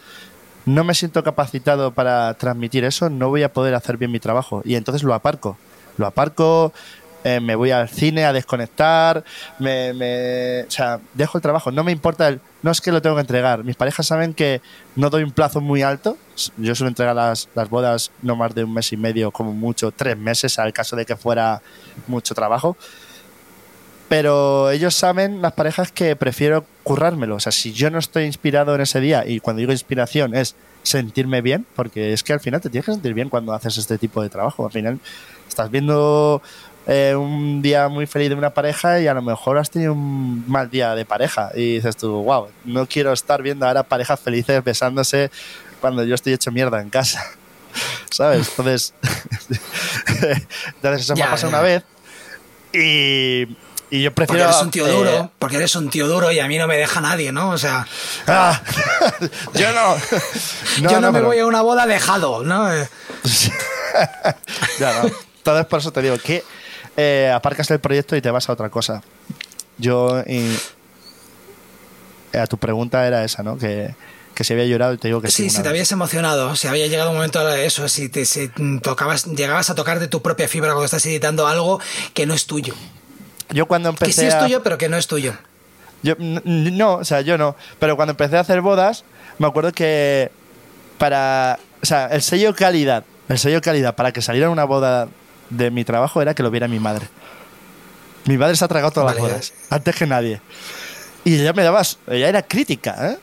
no me siento capacitado para transmitir eso, no voy a poder hacer bien mi trabajo. Y entonces lo aparco. Lo aparco, eh, me voy al cine a desconectar, me, o sea, dejo el trabajo, no me importa el, no es que lo tengo que entregar, mis parejas saben que no doy un plazo muy alto, yo suelo entregar las, las bodas no más de un mes y medio, como mucho, tres meses, al caso de que fuera mucho trabajo, pero ellos saben, las parejas, que prefiero currármelo. O sea, si yo no estoy inspirado en ese día, y cuando digo inspiración es sentirme bien, porque es que al final te tienes que sentir bien cuando haces este tipo de trabajo. Al final estás viendo eh, un día muy feliz de una pareja y a lo mejor has tenido un mal día de pareja y dices tú, wow, no quiero estar viendo ahora parejas felices besándose cuando yo estoy hecho mierda en casa. ¿Sabes? Entonces, entonces eso me ha pasado una vez y, y yo prefiero. Porque eres un tío duro, eh, porque eres un tío duro y a mí no me deja nadie, ¿no? O sea. Ah, yo no. yo no, me voy a una boda dejado, ¿no? ya no. Entonces, por eso te digo que eh, aparcas el proyecto y te vas a otra cosa. Yo, eh, a tu pregunta era esa, ¿no? Que, que se había llorado y te digo que sí. Sí, si te habías emocionado, si había llegado un momento de eso, si, te, tocabas, llegabas a tocar de tu propia fibra cuando estás editando algo que no es tuyo. Yo cuando empecé. Que sí es tuyo, pero que no es tuyo. Yo, no, o sea, yo no. Pero cuando empecé a hacer bodas, me acuerdo que para. O sea, el sello calidad, el sello calidad para que saliera una boda de mi trabajo era que lo viera mi madre. Mi madre se ha tragado todas las bodas, antes que nadie. Y ella me daba. Ella era crítica, ¿eh?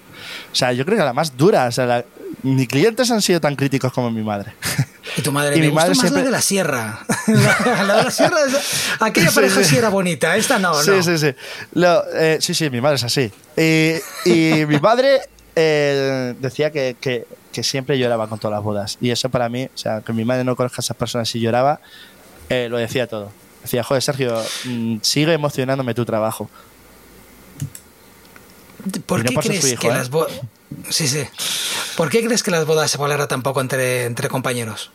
O sea, yo creo que la más dura. O sea, mis clientes han sido tan críticos como mi madre. Y tu madre, y me mi madre más la de la sierra. la, de la sierra, aquella pareja sí, era bonita, esta no, sí, no. Sí, sí, eh, sí. sí, mi madre es así. Y, mi madre eh, decía que, que, que, siempre lloraba con todas las bodas. Y eso para mí, o sea, que mi madre no conozca a esas personas y lloraba, eh, lo decía todo. Decía, joder, Sergio, mm, sigue emocionándome tu trabajo. ¿Por qué crees que ¿eh? las bodas... Sí, sí. ¿Por qué crees que las bodas se valoran tan poco entre, entre compañeros?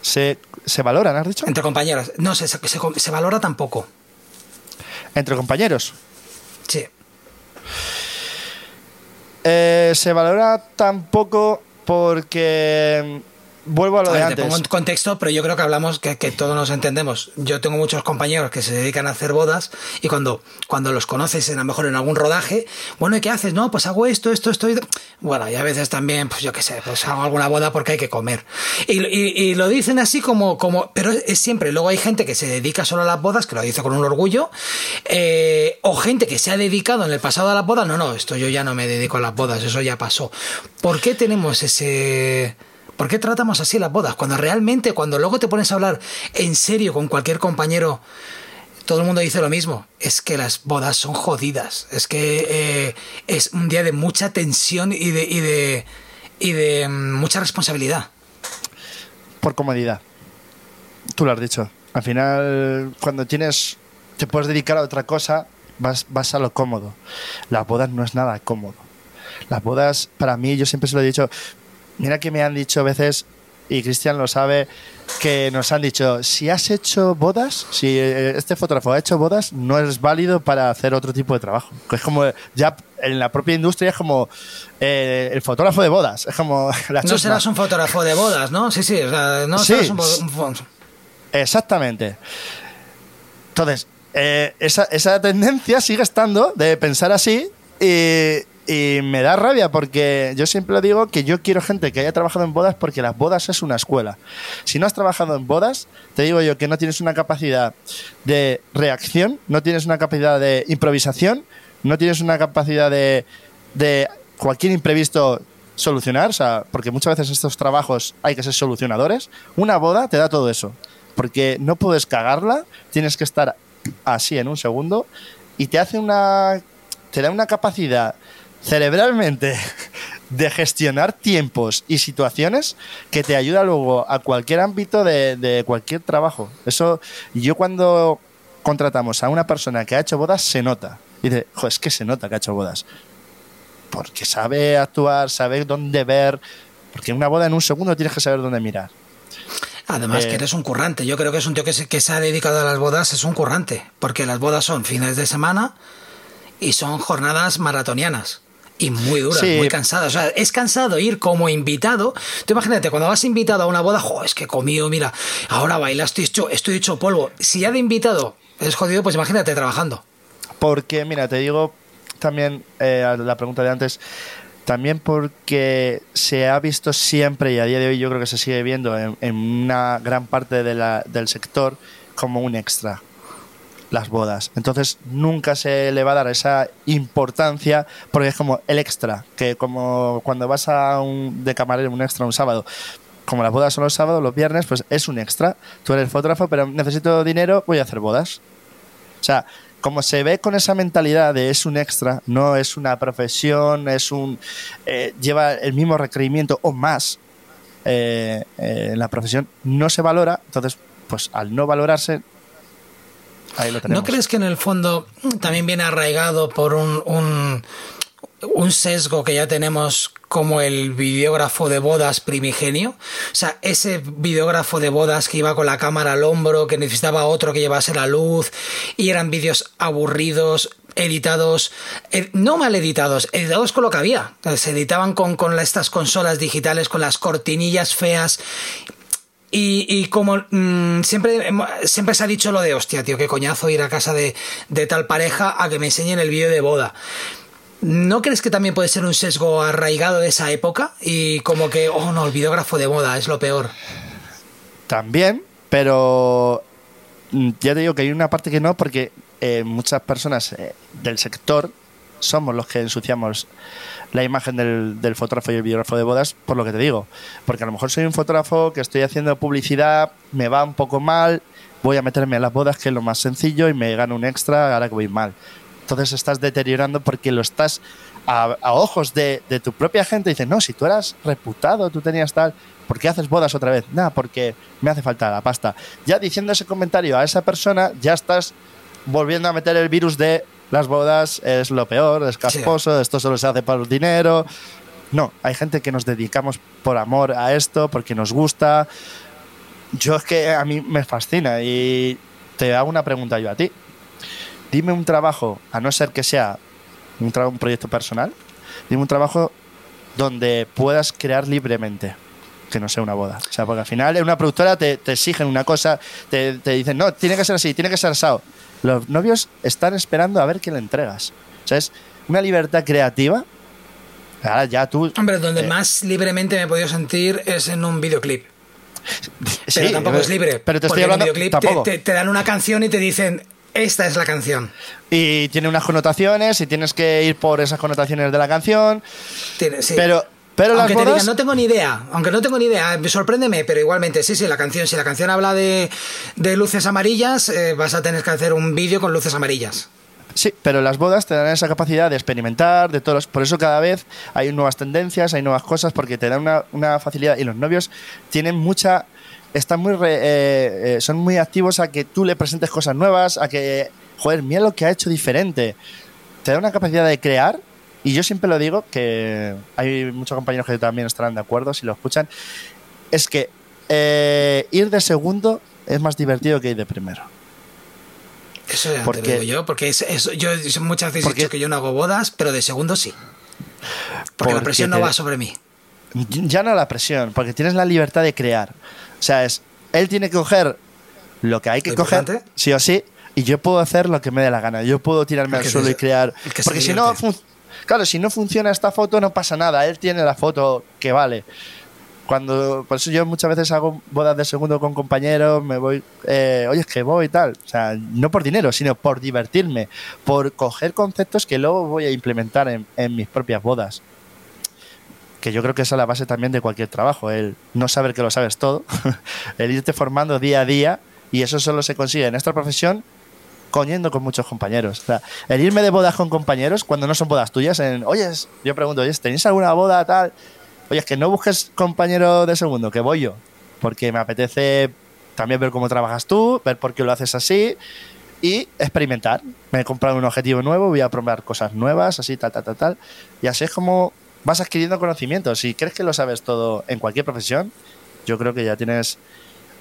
Se, ¿Se valoran, has dicho? Entre compañeros. No, se, se, se valora tan poco. ¿Entre compañeros? Sí. Eh, se valora tan poco porque Vuelvo a lo de antes. Te pongo en contexto, pero yo creo que hablamos que, todos nos entendemos. Yo tengo muchos compañeros que se dedican a hacer bodas y cuando, cuando los conoces, a lo mejor en algún rodaje, bueno, ¿y qué haces? No, pues hago esto, esto, esto. Bueno, y a veces también, pues yo qué sé, pues hago alguna boda porque hay que comer. Y, lo dicen así como, como, pero es siempre. Luego hay gente que se dedica solo a las bodas, que lo dice con un orgullo, eh, o gente que se ha dedicado en el pasado a las bodas. No, no, esto yo ya no me dedico a las bodas, eso ya pasó. ¿Por qué tenemos ese ¿Por qué tratamos así las bodas? Cuando realmente, cuando luego te pones a hablar en serio con cualquier compañero, todo el mundo dice lo mismo, es que las bodas son jodidas, es que eh, es un día de mucha tensión y de, y de, y de mm, mucha responsabilidad. Por comodidad. Tú lo has dicho. Al final, cuando tienes, te puedes dedicar a otra cosa, vas, vas a lo cómodo. Las bodas no es nada cómodo. Las bodas, para mí, yo siempre se lo he dicho, mira que me han dicho a veces, y Cristian lo sabe, que nos han dicho, si has hecho bodas, si eh, este fotógrafo ha hecho bodas, no es válido para hacer otro tipo de trabajo. Es como, ya en la propia industria es como eh, el fotógrafo de bodas. Es como la No serás un fotógrafo de bodas, ¿no? Sí, sí, o sea, no Sí, serás un, un Exactamente. Entonces, eh, esa, esa tendencia sigue estando de pensar así y, y me da rabia porque yo siempre digo que yo quiero gente que haya trabajado en bodas porque las bodas es una escuela. Si no has trabajado en bodas, te digo yo que no tienes una capacidad de reacción, no tienes una capacidad de improvisación, no tienes una capacidad de, de cualquier imprevisto solucionar, o sea, porque muchas veces estos trabajos hay que ser solucionadores. Una boda te da todo eso, porque no puedes cagarla, tienes que estar así en un segundo y te hace una te da una capacidad cerebralmente de gestionar tiempos y situaciones que te ayuda luego a cualquier ámbito de, de cualquier trabajo. Eso, yo cuando contratamos a una persona que ha hecho bodas, se nota. Y dice, jo, es que se nota que ha hecho bodas. Porque sabe actuar, sabe dónde ver. Porque una boda en un segundo tienes que saber dónde mirar. Además Eh, que eres un currante. Yo creo que es un tío que se, que se ha dedicado a las bodas, es un currante. Porque las bodas son fines de semana y son jornadas maratonianas. Y muy duras, Sí. muy cansadas. O sea, es cansado ir como invitado. Tú imagínate, cuando vas invitado a una boda, jo, es que he comido, mira, ahora baila, estoy hecho, estoy hecho polvo. Si ya de invitado es jodido, pues imagínate trabajando. Porque, mira, te digo también eh, a la pregunta de antes, también porque se ha visto siempre y a día de hoy yo creo que se sigue viendo en, en una gran parte de la- del sector como un extra las bodas. Entonces nunca se le va a dar esa importancia porque es como el extra, que como cuando vas a un de camarero un extra un sábado, como las bodas son los sábados, los viernes, pues es un extra. Tú eres fotógrafo, pero necesito dinero, voy a hacer bodas. O sea, como se ve con esa mentalidad de es un extra, no es una profesión, es un eh, lleva el mismo requerimiento o más eh, eh, en la profesión, no se valora. Entonces, pues al no valorarse, ahí lo tenemos. ¿No crees que en el fondo también viene arraigado por un, un, un sesgo que ya tenemos como el videógrafo de bodas primigenio? O sea, ese videógrafo de bodas que iba con la cámara al hombro, que necesitaba otro que llevase la luz, y eran vídeos aburridos, editados, no mal editados, editados con lo que había. Se editaban con, con estas consolas digitales, con las cortinillas feas. Y, como mm, siempre, hemo- siempre se ha dicho lo de, hostia, tío, qué coñazo ir a casa de, de tal pareja a que me enseñen el vídeo de boda. ¿No crees que también puede ser un sesgo arraigado de esa época? Y como que, oh no, el videógrafo de boda es lo peor. También, pero mm, ya te digo que hay una parte que no, porque eh, muchas personas eh, del sector somos los que ensuciamos la imagen del, fotógrafo y el videógrafo de bodas, por lo que te digo. Porque a lo mejor soy un fotógrafo que estoy haciendo publicidad, me va un poco mal, voy a meterme en las bodas, que es lo más sencillo, y me gano un extra ahora que voy mal. Entonces estás deteriorando porque lo estás a, ojos de, de tu propia gente. Dicen, no, si tú eras reputado, tú tenías tal, ¿por qué haces bodas otra vez? Nada, porque me hace falta la pasta. Ya diciendo ese comentario a esa persona, ya estás volviendo a meter el virus de las bodas es lo peor, es casposo, esto solo se hace por dinero. No, hay gente que nos dedicamos por amor a esto, porque nos gusta. Yo es que a mí me fascina y te hago una pregunta yo a ti. Dime un trabajo, a no ser que sea un, un proyecto personal, dime un trabajo donde puedas crear libremente, que no sea una boda. O sea, porque al final en una productora te, te exigen una cosa, te, te dicen, no, tiene que ser así, tiene que ser asado. Los novios están esperando a ver qué le entregas. O sea, es una libertad creativa. Ahora ya tú... Hombre, donde eh, más libremente me he podido sentir es en un videoclip. sí, Pero tampoco es libre. Pero te estoy hablando... En un videoclip te, te dan una canción y te dicen, esta es la canción. Y tiene unas connotaciones y tienes que ir por esas connotaciones de la canción. Tiene- sí. Pero Pero las aunque te digan, no tengo ni idea, aunque no tengo ni idea, sorpréndeme, pero igualmente, sí, sí, la canción, si la canción habla de, de luces amarillas, eh, vas a tener que hacer un vídeo con luces amarillas. Sí, pero las bodas te dan esa capacidad de experimentar, de todos. Por eso cada vez hay nuevas tendencias, hay nuevas cosas, porque te dan una, una facilidad. Y los novios tienen mucha. Están muy. re- eh, eh, son muy activos a que tú le presentes cosas nuevas, a que. Joder, mira lo que ha hecho diferente. Te da una capacidad de crear. Y yo siempre lo digo, que hay muchos compañeros que también estarán de acuerdo si lo escuchan. Es que eh, ir de segundo es más divertido que ir de primero. Eso ya Porque- te lo digo yo, porque es, es- yo muchas veces he dicho que yo no hago bodas, pero de segundo sí. Porque, la presión no te- va sobre mí. ya no la presión, porque tienes la libertad de crear. O sea, es él tiene que coger lo que hay que coger, importante. sí o sí, y yo puedo hacer lo que me dé la gana. Yo puedo tirarme al suelo y crear. Porque si no, claro, si no funciona esta foto no pasa nada. Él tiene la foto que vale. Cuando, por eso yo muchas veces hago bodas de segundo con compañeros, me voy, eh, oye, es que voy y tal. O sea, no por dinero, sino por divertirme, por coger conceptos que luego voy a implementar en, en mis propias bodas que yo creo que esa es la base también de cualquier trabajo, el no saber que lo sabes todo, el irte formando día a día y eso solo se consigue en esta profesión coñendo con muchos compañeros. El irme de bodas con compañeros cuando no son bodas tuyas, en, oye, yo pregunto, oye, ¿tenéis alguna boda tal? Oye, es que no busques compañero de segundo, que voy yo, porque me apetece también ver cómo trabajas tú, ver por qué lo haces así y experimentar. Me he comprado un objetivo nuevo, voy a probar cosas nuevas, así, tal, tal, tal, tal. Y así es como vas adquiriendo conocimientos. Si crees que lo sabes todo en cualquier profesión, yo creo que ya tienes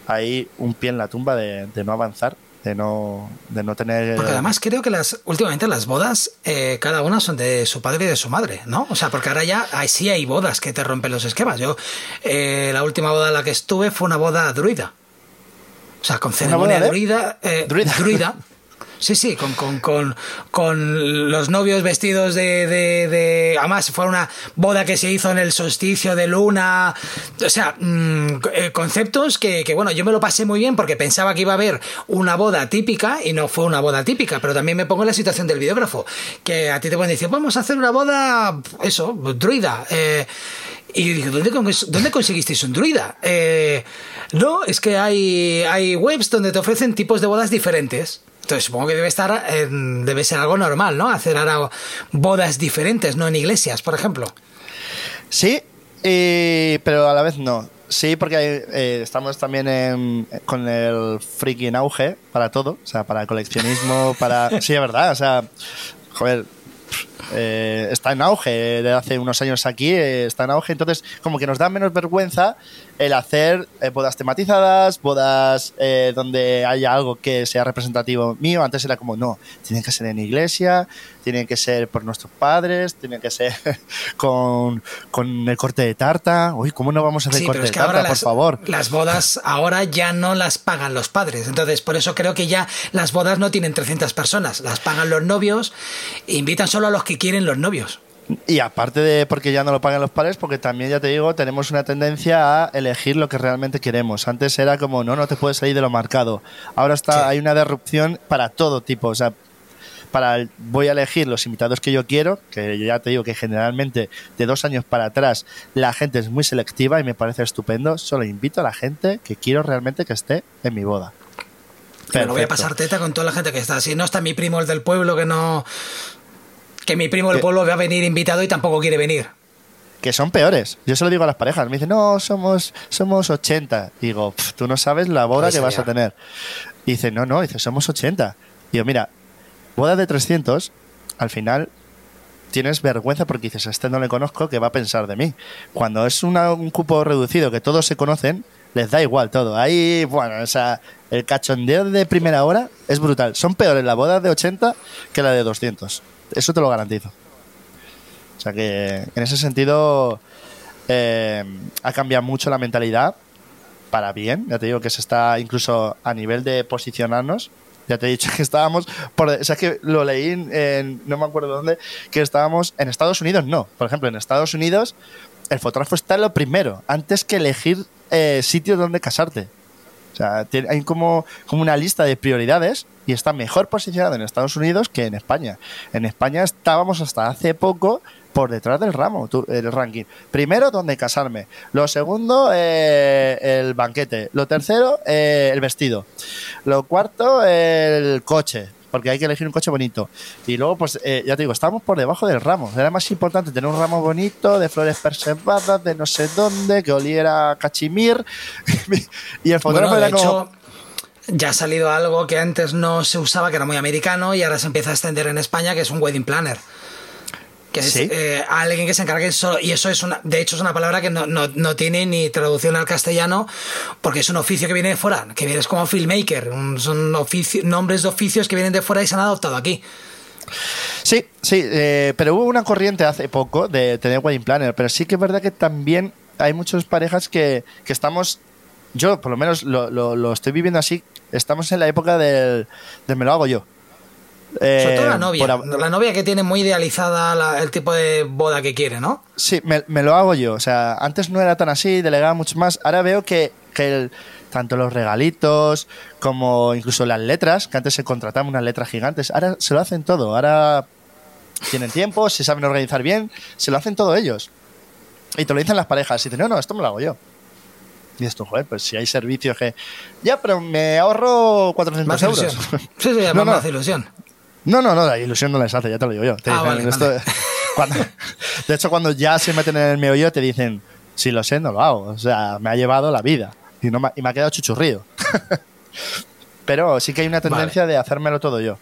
ahí un pie en la tumba de no avanzar, de no, de no tener... Porque además creo que las últimamente las bodas, eh, cada una son de su padre y de su madre, ¿no? O sea, porque ahora ya hay, sí hay bodas que te rompen los esquemas. Yo, eh, la última boda en la que estuve fue una boda druida. O sea, con ceremonia boda de? druida. eh, Druida. druida. Sí, sí, con, con, con, con los novios vestidos de, de, de- Además, fue una boda que se hizo en el solsticio de luna. O sea, mm, eh, conceptos que, que, bueno, yo me lo pasé muy bien porque pensaba que iba a haber una boda típica y no fue una boda típica, pero también me pongo en la situación del videógrafo, que a ti te pueden decir, vamos a hacer una boda, eso, druida. eh, y dije, ¿dónde, dónde conseguisteis un druida? Eh, no, es que hay, hay webs donde te ofrecen tipos de bodas diferentes. Entonces supongo que debe estar, eh, debe ser algo normal, ¿no? Hacer ahora bodas diferentes, no en iglesias, por ejemplo. Sí, y- pero a la vez no. Sí, porque eh, estamos también en- con el freaking auge para todo, o sea, para coleccionismo, para... Sí, es verdad, o sea, joder, eh, está en auge de hace unos años aquí, eh, está en auge, entonces como que nos da menos vergüenza el hacer eh, bodas tematizadas, bodas eh, donde haya algo que sea representativo mío. Antes era como, no, tienen que ser en iglesia, tienen que ser por nuestros padres, tienen que ser con, con el corte de tarta. Uy, ¿cómo no vamos a hacer Sí, corte es de que tarta, ahora por las, favor? las bodas ahora ya no las pagan los padres. Entonces, por eso creo que ya las bodas no tienen 300 personas. Las pagan los novios e invitan solo a los que quieren los novios. Y aparte de porque ya no lo pagan los padres, porque también ya te digo, tenemos una tendencia a elegir lo que realmente queremos. Antes era como, no, no te puedes salir de lo marcado. Ahora está, Sí. hay una disrupción para todo tipo. O sea, para el- voy a elegir los invitados que yo quiero, que ya te digo que generalmente de dos años para atrás la gente es muy selectiva y me parece estupendo. Solo invito a la gente que quiero realmente que esté en mi boda. Pero no voy a pasar teta con toda la gente que está así. No está mi primo el del pueblo que no. Que mi primo del pueblo va a venir invitado y tampoco quiere venir. que son peores. Yo se lo digo a las parejas. Me dicen, no, somos, somos 80. Digo, "Pf, tú no sabes la boda Pues que vas a tener. Y dice, no, no, dice, somos 80. Digo, mira, boda de 300, al final tienes vergüenza porque dices, a este no le conozco, ¿qué va a pensar de mí? Cuando es una- un cupo reducido que todos se conocen, les da igual todo. Ahí, bueno, o sea, el cachondeo de primera hora es brutal. Son peores las bodas de 80 que la de 200. Eso te lo garantizo. O sea que en ese sentido eh, ha cambiado mucho la mentalidad para bien. Ya te digo que se está incluso a nivel de posicionarnos. Ya te he dicho que estábamos, por, o sea, que lo leí en, en- no me acuerdo dónde, que estábamos en Estados Unidos, no. Por ejemplo, en Estados Unidos el fotógrafo está lo primero, antes que elegir eh, sitio donde casarte. Sea, tiene- hay como, como una lista de prioridades y está mejor posicionado en Estados Unidos que en España. En España estábamos hasta hace poco por detrás del ramo, el ranking. Primero, donde casarme. Lo segundo, eh, el banquete. Lo tercero, eh, el vestido. Lo cuarto, el coche. Porque hay que elegir un coche bonito. Y luego, pues, eh, ya te digo, estábamos por debajo del ramo. Era más importante tener un ramo bonito, de flores preservadas, de no sé dónde, que oliera a cachimir. y el fotógrafo era como ya ha salido algo que antes no se usaba, que era muy americano, y ahora se empieza a extender en España, que es un wedding planner. Que es eh, alguien que se encargue solo. Y eso es una. De hecho, es una palabra que no, tiene ni traducción al castellano, porque es un oficio que viene de fuera, que viene como filmmaker. son nombres de oficios que vienen de fuera y se han adoptado aquí. Sí, sí, eh, pero hubo una corriente hace poco de tener wedding planner, pero sí que es verdad que también hay muchas parejas que, que estamos yo por lo menos lo, lo, estoy viviendo así, estamos en la época del, me lo hago yo. Sobre todo la eh, novia. La novia que tiene muy idealizada el tipo de boda que quiere, ¿no? Sí, me, lo hago yo. O sea, antes no era tan así, delegaba mucho más. Ahora veo que, que tanto los regalitos como incluso las letras, que antes se contrataban unas letras gigantes, ahora se lo hacen todo. Ahora tienen tiempo, se saben organizar bien, se lo hacen todo ellos. Y te lo dicen las parejas. Y dicen, no, no, esto me lo hago yo. Y esto, joder, pues si hay servicios que. Ya, pero me ahorro 400 más euros. Ilusión. Sí, sí, no, no. más ilusión. No, no, no, la ilusión no les hace, ya te lo digo yo. Ah, de hecho, cuando ya se meten en el meollo, te dicen, si lo sé, no lo hago. O sea, me ha llevado la vida. Y, no me, y me ha quedado chuchurrío. pero sí que hay una tendencia de hacérmelo todo yo.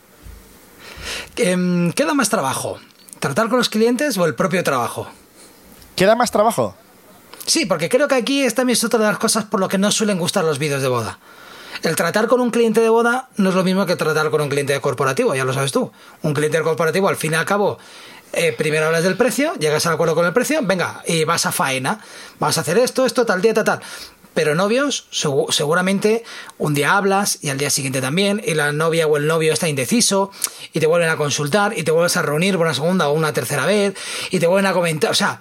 Em, ¿Qué da más trabajo? ¿Tratar con los clientes o el propio trabajo? ¿Qué da más trabajo? Sí, porque creo que aquí es también otra de las cosas por lo que no suelen gustar los vídeos de boda. El tratar con un cliente de boda no es lo mismo que tratar con un cliente corporativo, ya lo sabes tú. Un cliente corporativo, al fin y al cabo, eh, primero hablas del precio, llegas al acuerdo con el precio, venga, y vas a faena. Vas a hacer esto, esto, tal día, tal, tal. Pero novios, seguramente un día hablas y al día siguiente también, y la novia o el novio está indeciso, y te vuelven a consultar, y te vuelves a reunir por una segunda o una tercera vez, y te vuelven a comentar. O sea,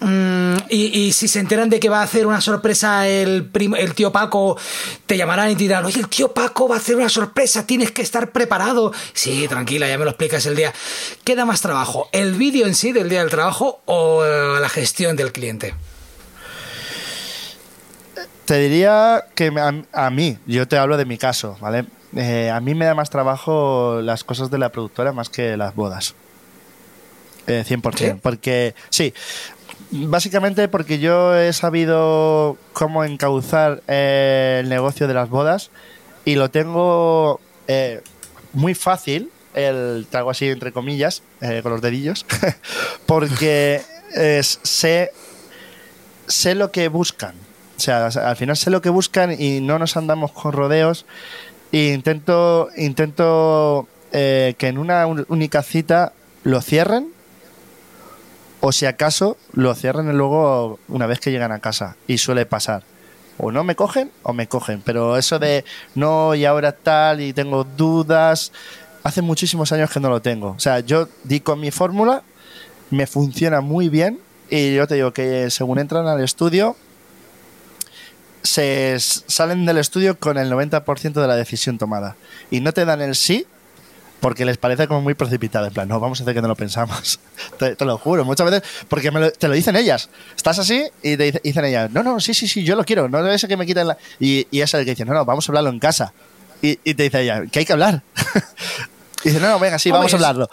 Mm, y, si se enteran de que va a hacer una sorpresa el, el tío Paco, te llamarán y te dirán, oye, el tío Paco va a hacer una sorpresa, tienes que estar preparado. Sí, tranquila, ya me lo explicas el día. ¿Qué da más trabajo? ¿El vídeo en sí del día del trabajo o eh, la gestión del cliente? Te diría que a, mí, yo te hablo de mi caso, ¿vale? Eh, a mí me da más trabajo las cosas de la productora más que las bodas. 100%. Eh, Porque, sí, Básicamente porque yo he sabido cómo encauzar eh, el negocio de las bodas y lo tengo eh, muy fácil, el trago así entre comillas, eh, con los dedillos, porque sé, sé lo que buscan. O sea, al final sé lo que buscan y no nos andamos con rodeos. E intento, intento que en una única cita lo cierren o si acaso lo cierran luego una vez que llegan a casa y suele pasar. O no me cogen o me cogen, pero eso de no y ahora tal y tengo dudas, hace muchísimos años que no lo tengo. O sea, yo di con mi fórmula, me funciona muy bien y yo te digo que según entran al estudio, se salen del estudio con el 90% de la decisión tomada y no te dan el sí porque les parece como muy precipitado. En plan, no, vamos a hacer que no lo pensamos. te, lo juro, muchas veces, porque te lo dicen ellas. Estás así y te dicen ellas, no, no, sí, sí, sí, yo lo quiero, no es que me quiten la. Y, y es el que dice, no, no, vamos a hablarlo en casa. Y, te dice ella, que hay que hablar. y dice, no, no, venga, sí, vamos a hablarlo.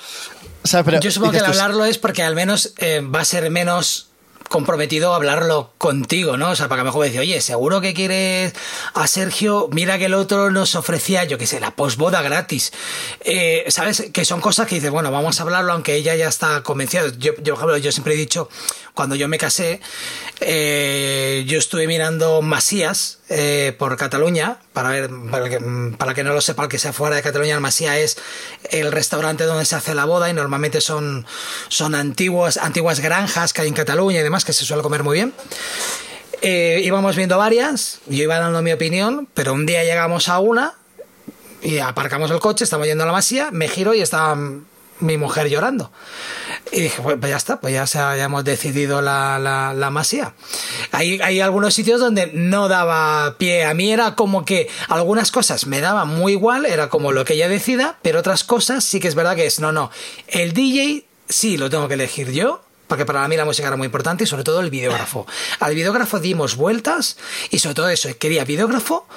yo supongo que el hablarlo es porque al menos eh, va a ser menos comprometido a hablarlo contigo, ¿no? O sea, para que mejor me dice, oye, seguro que quieres a Sergio, mira que el otro nos ofrecía, yo qué sé, la posboda gratis. Eh, ¿Sabes? Que son cosas que dices, bueno, vamos a hablarlo, aunque ella ya está convencida. Yo, yo, por ejemplo, yo siempre he dicho, cuando yo me casé, eh, yo estuve mirando Masías eh, por Cataluña, para ver, para que, para que no lo sepa, el que sea fuera de Cataluña, el Masía es el restaurante donde se hace la boda y normalmente son, son antiguas, antiguas granjas que hay en Cataluña y demás, que se suele comer muy bien. Eh, íbamos viendo varias, yo iba dando mi opinión, pero un día llegamos a una y aparcamos el coche, estamos yendo a la masía, me giro y estaba mi mujer llorando. Y dije, pues, pues, ya está, pues ya, se, ya hemos decidido la, la, masía. Hay, hay, algunos sitios donde no daba pie. A mí era como que algunas cosas me daban muy igual, era como lo que ella decida, pero otras cosas sí que es verdad que es, no, no. El DJ sí lo tengo que elegir yo, porque para mí la música era muy importante y sobre todo el videógrafo. Al videógrafo dimos vueltas y sobre todo eso, quería videógrafo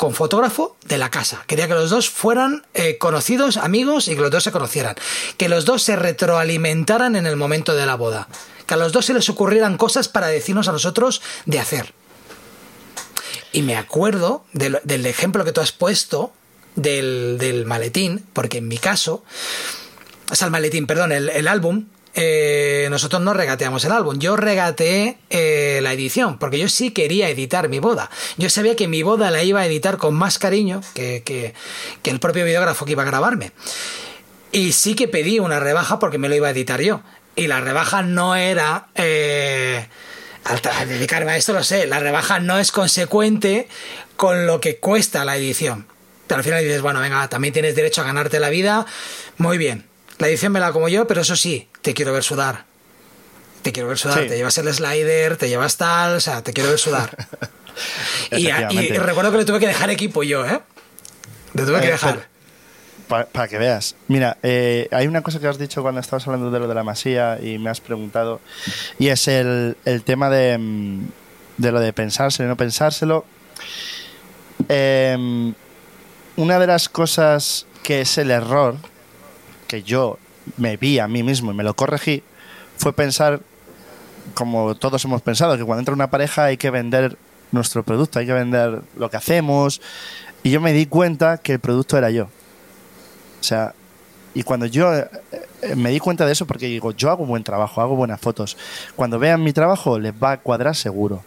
con fotógrafo de la casa. Quería que los dos fueran eh, conocidos, amigos y que los dos se conocieran. Que los dos se retroalimentaran en el momento de la boda. Que a los dos se les ocurrieran cosas para decirnos a nosotros de hacer. Y me acuerdo del, ejemplo que tú has puesto del, del, maletín, porque en mi caso, o sea, el maletín, perdón, el, el álbum, eh, nosotros no regateamos el álbum. Yo regateé eh, la edición, porque yo sí quería editar mi boda. Yo sabía que mi boda la iba a editar con más cariño que, que, el propio videógrafo que iba a grabarme. Y sí que pedí una rebaja porque me lo iba a editar yo. Y la rebaja no era... Eh, al dedicarme a esto lo sé, la rebaja no es consecuente con lo que cuesta la edición. Pero al final dices, bueno, venga, también tienes derecho a ganarte la vida. Muy bien, la edición me la como yo, pero eso sí, te quiero ver sudar. Te quiero ver sudar. Te llevas el slider, te llevas tal, o sea, te quiero ver sudar. y, recuerdo que le tuve que dejar equipo yo, ¿eh? Le tuve que eh, dejar. Para, que veas. Mira, eh, hay una cosa que has dicho cuando estabas hablando de lo de la masía y me has preguntado, y es el, tema de, mm, de, lo de pensárselo y no pensárselo. Em, una de las cosas que es el error que yo me vi a mí mismo y me lo corregí, fue pensar, como todos hemos pensado, que cuando entra una pareja hay que vender nuestro producto, hay que vender lo que hacemos. Y yo me di cuenta que el producto era yo. O sea, y cuando yo eh, eh, me di cuenta de eso, porque digo, yo hago buen trabajo, hago buenas fotos. Cuando vean mi trabajo, les va a cuadrar seguro.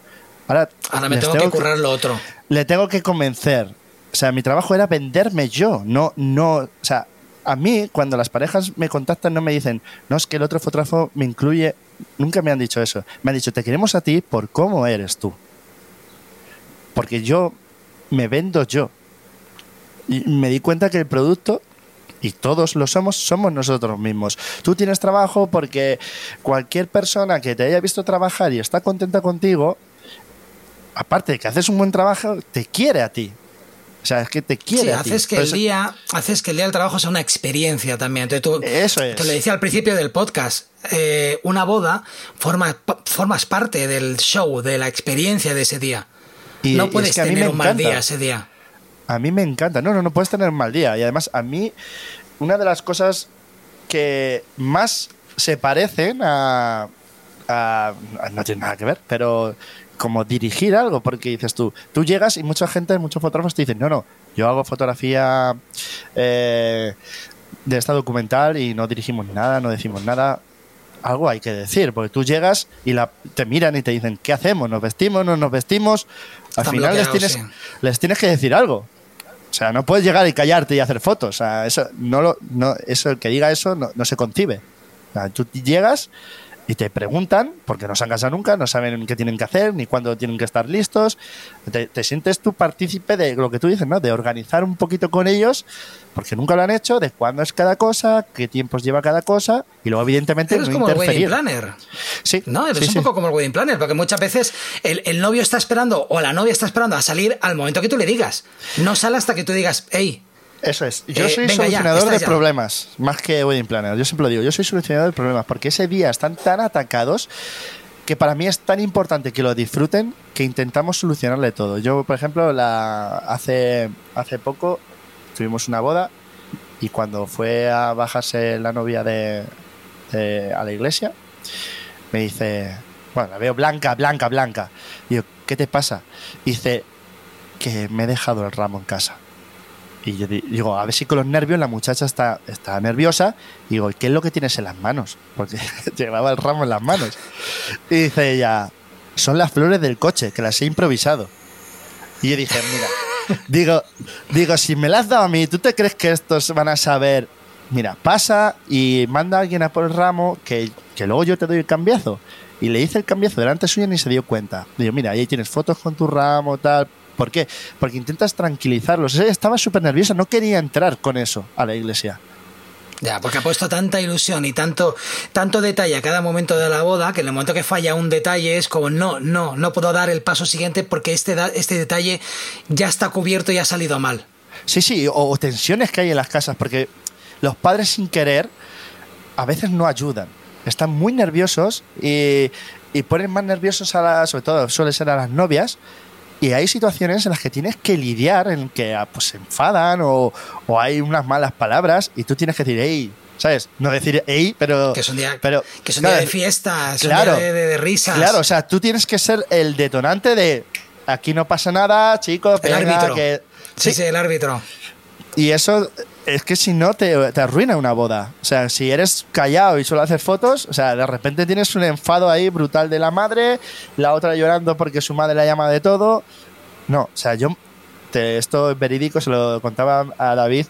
Ahora, Ahora me tengo, que currar lo otro. Le tengo que convencer. O sea, mi trabajo era venderme yo, no, no, o sea, a mí, cuando las parejas me contactan, no me dicen, no, es que el otro fotógrafo me incluye. Nunca me han dicho eso. Me han dicho, te queremos a ti por cómo eres tú. Porque yo me vendo yo. Y me di cuenta que el producto, y todos lo somos, somos nosotros mismos. Tú tienes trabajo porque cualquier persona que te haya visto trabajar y está contenta contigo, aparte de que haces un buen trabajo, te quiere a ti. O sea, es que te quiere. Sí, haces, Que el día, haces que el día del trabajo sea una experiencia también. tú, Eso es. Te lo decía al principio del podcast. Eh, una boda forma, formas parte del show, de la experiencia de ese día. Y, no puedes tener un mal día ese día. A mí me encanta. No, no, no puedes tener un mal día. Y además, a mí, una de las cosas que más se parecen a, a no tiene nada que ver, pero como dirigir algo, porque dices tú, tú llegas y mucha gente, muchos fotógrafos te dicen, no, no, yo hago fotografía eh, de esta documental y no dirigimos nada, no decimos nada. Algo hay que decir, porque tú llegas y la, te miran y te dicen, ¿qué hacemos? ¿Nos vestimos? ¿No nos vestimos? Al final les tienes, les tienes que decir algo. O sea, no puedes llegar y callarte y hacer fotos. O sea, eso, no lo, no, eso, el que diga eso no, no se concibe. O sea, tú llegas y te preguntan, porque no se han casado nunca, no saben qué tienen que hacer, ni cuándo tienen que estar listos. Te, sientes tú partícipe de lo que tú dices, ¿no? De organizar un poquito con ellos, porque nunca lo han hecho, de cuándo es cada cosa, qué tiempos lleva cada cosa, y luego, evidentemente, eres como el wedding planner. Sí. No, eres un poco como el wedding planner, porque muchas veces el, el, novio está esperando o la novia está esperando a salir al momento que tú le digas. No sale hasta que tú digas, hey, eso es. Yo eh, soy solucionador de problemas, más que wedding planner. Yo siempre lo digo, yo soy solucionador de problemas, porque ese día están tan atacados que para mí es tan importante que lo disfruten que intentamos solucionarle todo. Yo, por ejemplo, la, hace, hace poco tuvimos una boda y cuando fue a bajarse la novia de, a la iglesia, me dice, bueno, la veo blanca, blanca, blanca. Y yo, ¿qué te pasa? dice, que me he dejado el ramo en casa. Y yo digo, a ver si con los nervios la muchacha está, está nerviosa. Y digo, ¿qué es lo que tienes en las manos? Porque llevaba el ramo en las manos. Y dice ella, son las flores del coche, que las he improvisado. Y yo dije, mira, digo, digo, si me las has dado a mí, ¿tú te crees que estos van a saber? Mira, pasa y manda a alguien a por el ramo, que, que luego yo te doy el cambiazo. Y le hice el cambiazo delante suyo y ni se dio cuenta. Digo, mira, ahí tienes fotos con tu ramo, tal, ¿Por qué? Porque intentas tranquilizarlos. Ella estaba súper nerviosa, no quería entrar con eso a la iglesia. Ya, porque ha puesto tanta ilusión y tanto, tanto detalle a cada momento de la boda que en el momento que falla un detalle es como no, no, no puedo dar el paso siguiente porque este, este detalle ya está cubierto y ha salido mal. Sí, sí, o, tensiones que hay en las casas, porque los padres sin querer a veces no ayudan. están muy nerviosos y, y ponen más nerviosos a las, sobre todo suele ser a las novias. Y hay situaciones en las que tienes que lidiar, en que ah, pues, se enfadan o, o hay unas malas palabras y tú tienes que decir, hey, ¿sabes? No decir hey, pero. Que es un día, pero, que es un claro, día de fiestas, claro, un día de, de- de risas. Claro, o sea, tú tienes que ser el detonante de aquí no pasa nada, chicos, El venga, árbitro. que. Sí, sí, el árbitro. Y eso es que si no te, te arruina una boda. O sea, si eres callado y solo haces fotos, o sea, de repente tienes un enfado ahí brutal de la madre, la otra llorando porque su madre la llama de todo. No, o sea, yo te- esto es verídico, se lo contaba a David,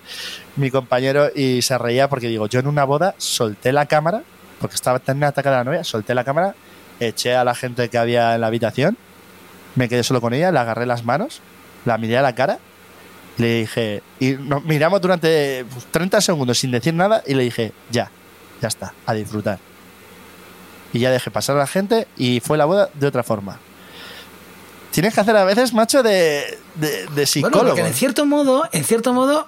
mi compañero, y se reía porque digo, yo en una boda solté la cámara, porque estaba tan atacada la novia, solté la cámara, eché a la gente que había en la habitación, me quedé solo con ella, le agarré las manos, la miré a la cara le dije, y nos miramos durante pues, 30 segundos sin decir nada y le dije, ya, ya está, a disfrutar. Y ya dejé pasar a la gente y fue la boda de otra forma. Tienes que hacer a veces, macho, de, de, de Bueno, psicólogo. porque en cierto modo, en cierto modo,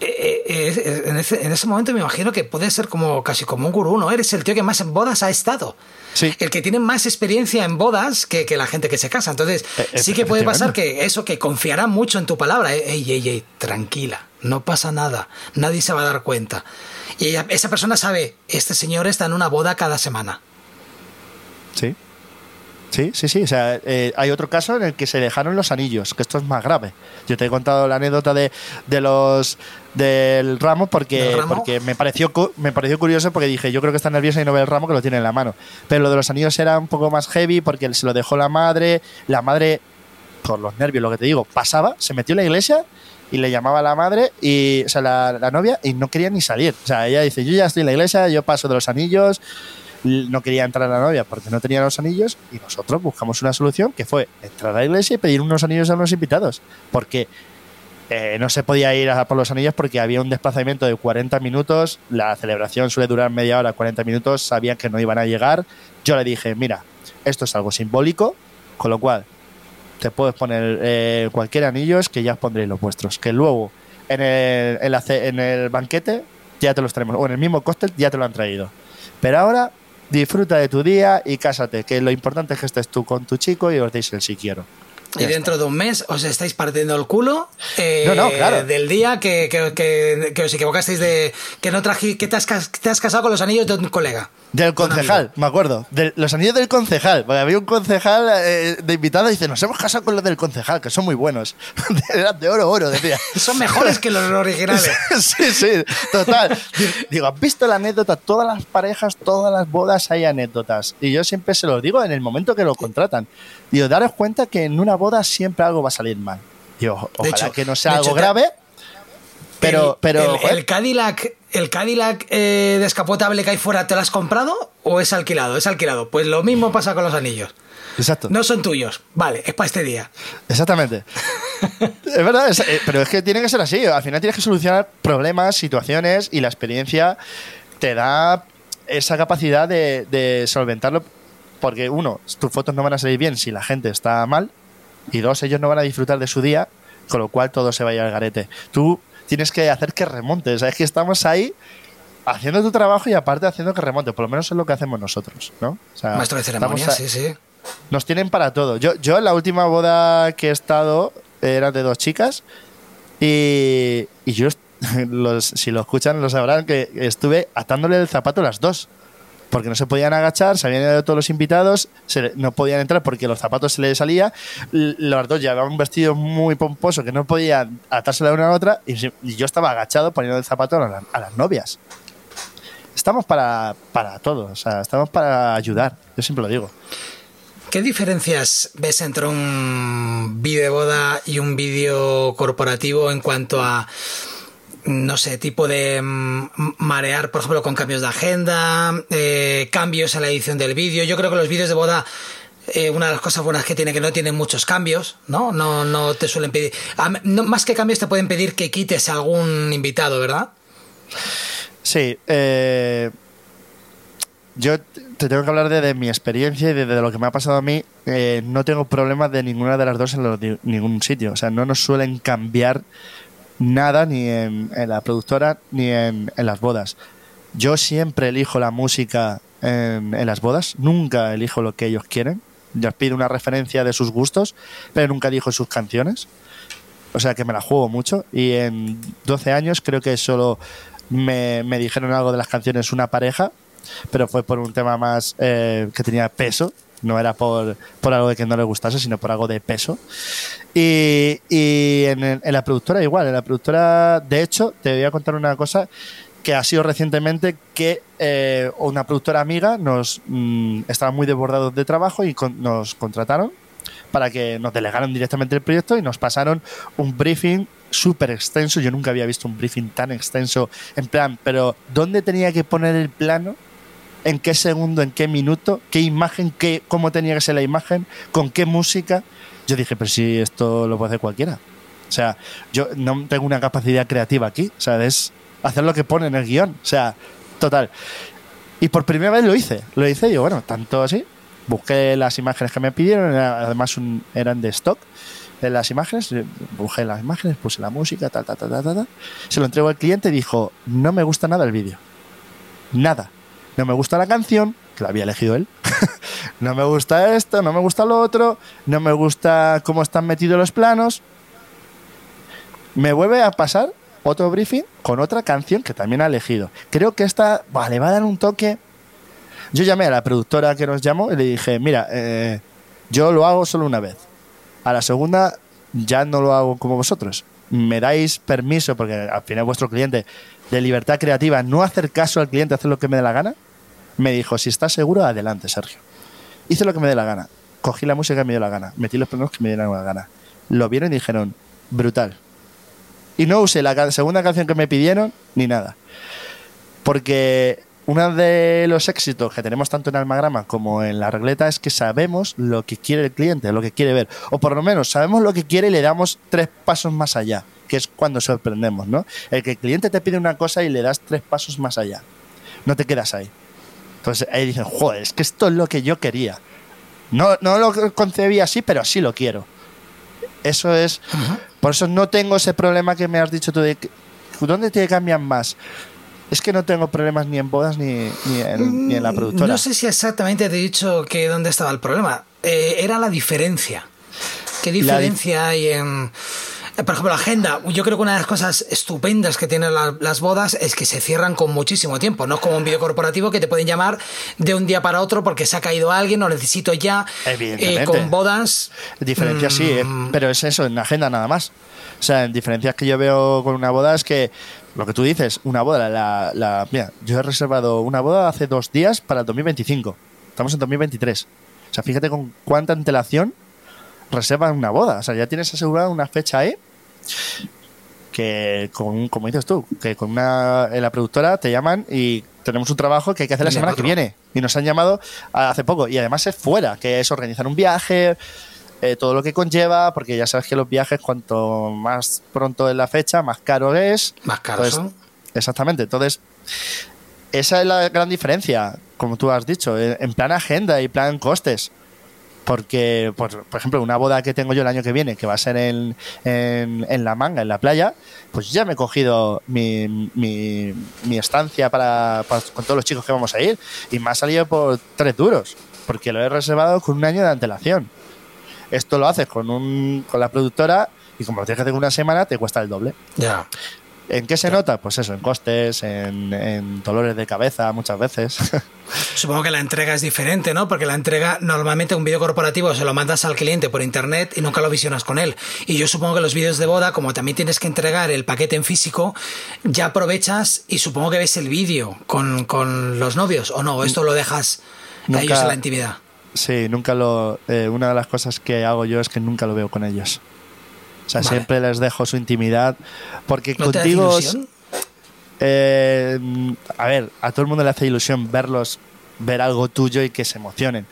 eh, eh, en, ese, en ese momento me imagino que puede ser como casi como un gurú, ¿no? Eres el tío que más en bodas ha estado. Sí. El que tiene más experiencia en bodas que, que la gente que se casa. Entonces, Eh, sí que puede pasar que eso, que confiará mucho en tu palabra. Eh, Ey, ey, ey, tranquila, no pasa nada, nadie se va a dar cuenta. Y ella- esa persona sabe, este señor está en una boda cada semana. Sí. Sí, sí, sí. O sea, eh, hay otro caso en el que se dejaron los anillos, que esto es más grave. Yo te he contado la anécdota de, de los del ramo porque, ¿Del ramo? porque me pareció me pareció curioso porque dije, yo creo que está nerviosa y no ve el ramo que lo tiene en la mano. Pero lo de los anillos era un poco más heavy porque se lo dejó la madre, la madre por los nervios, lo que te digo, pasaba, se metió en la iglesia y le llamaba a la madre y o sea, la, la novia y no quería ni salir. O sea, ella dice, yo ya estoy en la iglesia, yo paso de los anillos, no quería entrar a la novia porque no tenía los anillos y nosotros buscamos una solución que fue entrar a la iglesia y pedir unos anillos a unos invitados porque eh, no se podía ir a por los anillos porque había un desplazamiento de 40 minutos, la celebración suele durar media hora, 40 minutos, sabían que no iban a llegar. Yo le dije, mira, esto es algo simbólico, con lo cual te puedes poner eh, cualquier anillo, que ya os pondréis los vuestros, que luego en el, en el banquete ya te los traemos, o en el mismo cóctel ya te lo han traído. Pero ahora disfruta de tu día y cásate, que lo importante es que estés tú con tu chico y os deis el si quiero. Y Ya dentro de un mes os estáis partiendo el culo eh, No, no, claro. del día que, que- que- que os equivocasteis de que no trají, que te has, cas- te has casado con los anillos de un colega. Del concejal, me acuerdo. De los anillos del concejal. Porque había un concejal eh, de invitado y dice, nos hemos casado con los del concejal, que son muy buenos. Eran de oro, oro, decía. Son mejores que los originales. sí, sí, total. Digo, ¿has visto la anécdota? Todas las parejas, todas las bodas hay anécdotas. Y yo siempre se los digo en el momento que lo contratan. Digo, daros cuenta que en una boda siempre algo va a salir mal. Digo, ojalá hecho- que no sea algo hecho, grave, pero... el, pero el, Cadillac, el Cadillac eh, descapotable que hay fuera, ¿te lo has comprado o es alquilado? Es alquilado. Pues lo mismo pasa con los anillos. Exacto. No son tuyos. Vale, es para este día. Exactamente. es verdad, es- eh, pero es que tiene que ser así. Al final tienes que solucionar problemas, situaciones y la experiencia te da esa capacidad de, de solventarlo. Porque uno, tus fotos no van a salir bien si la gente está mal. Y dos, ellos no van a disfrutar de su día, con lo cual todo se vaya al garete. Tú tienes que hacer que remonte. O sea, es que estamos ahí haciendo tu trabajo y aparte haciendo que remonte. Por lo menos es lo que hacemos nosotros, ¿no? O sea, Maestro de ceremonias, a- sí, sí. nos tienen para todo. Yo, yo en la última boda que he estado era de dos chicas y, y yo, los, si lo escuchan lo sabrán, que estuve atándole el zapato a las dos. Porque no se podían agachar, se habían ido todos los invitados, no podían entrar porque los zapatos se les salía. L- Las dos llevaban un vestido muy pomposo que no podían atarse la una a la otra y, yo estaba agachado poniendo el zapato a las novias. Estamos para, para todo, o sea, estamos para ayudar, yo siempre lo digo. ¿Qué diferencias ves entre un vídeo de boda y un vídeo corporativo en cuanto a, no sé, tipo de mm, marear, por ejemplo, con cambios de agenda, eh, cambios en la edición del vídeo? Yo creo que los vídeos de boda, eh, una de las cosas buenas que tiene que no tienen muchos cambios, ¿no? No, no te suelen pedir. no, más que cambios, te pueden pedir que quites a algún invitado, ¿verdad? Sí, eh, yo te tengo que hablar de, de mi experiencia y de, lo que me ha pasado a mí. No tengo problemas de ninguna de las dos en ningún sitio. O sea, no nos suelen cambiar nada ni en, la productora ni en, las bodas. Yo siempre elijo la música en, en las bodas. Nunca elijo lo que ellos quieren. Ya pido una referencia de sus gustos, pero nunca dijo sus canciones. O sea que me la juego mucho. Y en 12 años creo que solo me, me dijeron algo de las canciones una pareja, pero fue por un tema más eh, que tenía peso. No era por, por algo de que no le gustase, sino por algo de peso. Y, y en, la productora igual. En la productora, de hecho, te voy a contar una cosa que ha sido recientemente que eh, una productora amiga nos mm, estaba muy desbordados de trabajo y nos contrataron para que nos delegaran directamente el proyecto y nos pasaron un briefing súper extenso. Yo nunca había visto un briefing tan extenso en plan, pero ¿dónde tenía que poner el plano? ¿En qué segundo? ¿En qué minuto? ¿Qué imagen? Qué, ¿Cómo tenía que ser la imagen? ¿Con qué música? Yo dije, pero si esto lo puede hacer cualquiera. O sea, yo no tengo una capacidad creativa aquí. O sea, es hacer lo que pone en el guion. O sea, total. Y por primera vez lo hice. Lo hice y yo, bueno, tanto así. Busqué las imágenes que me pidieron, además un- eran de stock. En las imágenes, busqué las imágenes, puse la música, tal, tal, tal, tal, tal. Se lo entrego al cliente y dijo, no me gusta nada el vídeo. Nada. No me gusta la canción, que la había elegido él. no me gusta esto, no me gusta lo otro, no me gusta cómo están metidos los planos. Me vuelve a pasar otro briefing con otra canción que también ha elegido. Creo que esta buah, le va a dar un toque. Yo llamé a la productora que nos llamó y le dije, mira, eh, yo lo hago solo una vez. A la segunda ya no lo hago como vosotros. Me dais permiso, porque al final vuestro cliente, de libertad creativa, no hacer caso al cliente, hacer lo que me dé la gana. Me dijo, si estás seguro, adelante, Sergio. Hice lo que me dé la gana. Cogí la música que me dio la gana. Metí los planos que me dieron la gana. Lo vieron y dijeron, brutal. Y no usé la segunda canción que me pidieron ni nada. Porque uno de los éxitos que tenemos tanto en Almagrama como en la regleta es que sabemos lo que quiere el cliente, lo que quiere ver. O por lo menos sabemos lo que quiere y le damos tres pasos más allá, que es cuando sorprendemos, ¿no? El que el cliente te pide una cosa y le das tres pasos más allá. No te quedas ahí. Entonces ahí dicen, joder, es que esto es lo que yo quería. No, no lo concebí así, pero así lo quiero. Eso es. Por eso no tengo ese problema que me has dicho tú de que- ¿Dónde te cambian más? Es que no tengo problemas ni en bodas ni, ni, en, ni en la productora. No sé si exactamente te he dicho que dónde estaba el problema. Eh, era la diferencia. ¿Qué di- diferencia hay en... eh, Por ejemplo, la agenda. Yo creo que una de las cosas estupendas que tienen la- las bodas es que se cierran con muchísimo tiempo. No es como un vídeo corporativo que te pueden llamar de un día para otro porque se ha caído alguien o necesito ya. Evidentemente. Eh, con bodas. Diferencias sí, eh, mm, pero es eso, en la agenda nada más. O sea, en diferencias que yo veo con una boda es que lo que tú dices, una boda, la, la- mira, yo he reservado una boda hace dos días para el 2025. Estamos en 2023. O sea, fíjate con cuánta antelación reservan una boda. O sea, ya tienes asegurada una fecha ahí que, con, como dices tú, que con una, en la productora te llaman y tenemos un trabajo que hay que hacer la semana otro. que viene. Y nos han llamado hace poco. Y además es fuera, que es organizar un viaje, eh, todo lo que conlleva, porque ya sabes que los viajes, cuanto más pronto es la fecha, más caro es. Más caros Entonces, son. Exactamente. Entonces, esa es la gran diferencia, como tú has dicho, en en plan agenda y plan costes. Porque, por, por ejemplo, una boda que tengo yo el año que viene, que va a ser en, en, en La Manga, en la playa, pues ya me he cogido mi, mi, mi estancia para, para- con todos los chicos que vamos a ir y me ha salido por tres duros, porque lo he reservado con un año de antelación. Esto lo haces con, un, con la productora y como lo tienes que hacer una semana, te cuesta el doble. Ya. ¿En qué se nota? Pues eso, en costes, en, en dolores de cabeza muchas veces. Supongo que la entrega es diferente, ¿no? Porque la entrega, normalmente un vídeo corporativo se lo mandas al cliente por internet y nunca lo visionas con él. Y yo supongo que los vídeos de boda, como también tienes que entregar el paquete en físico, ya aprovechas y supongo que ves el vídeo con, con los novios, ¿o no? ¿O esto lo dejas a Nunca- ellos en la intimidad? sí, nunca lo. eh, una de las cosas que hago yo es que nunca lo veo con ellos. O sea, Vale. siempre les dejo su intimidad. Porque ¿No te contigo. ilusión? eh, a ver, a todo el mundo le hace ilusión verlos, ver algo tuyo y que se emocionen.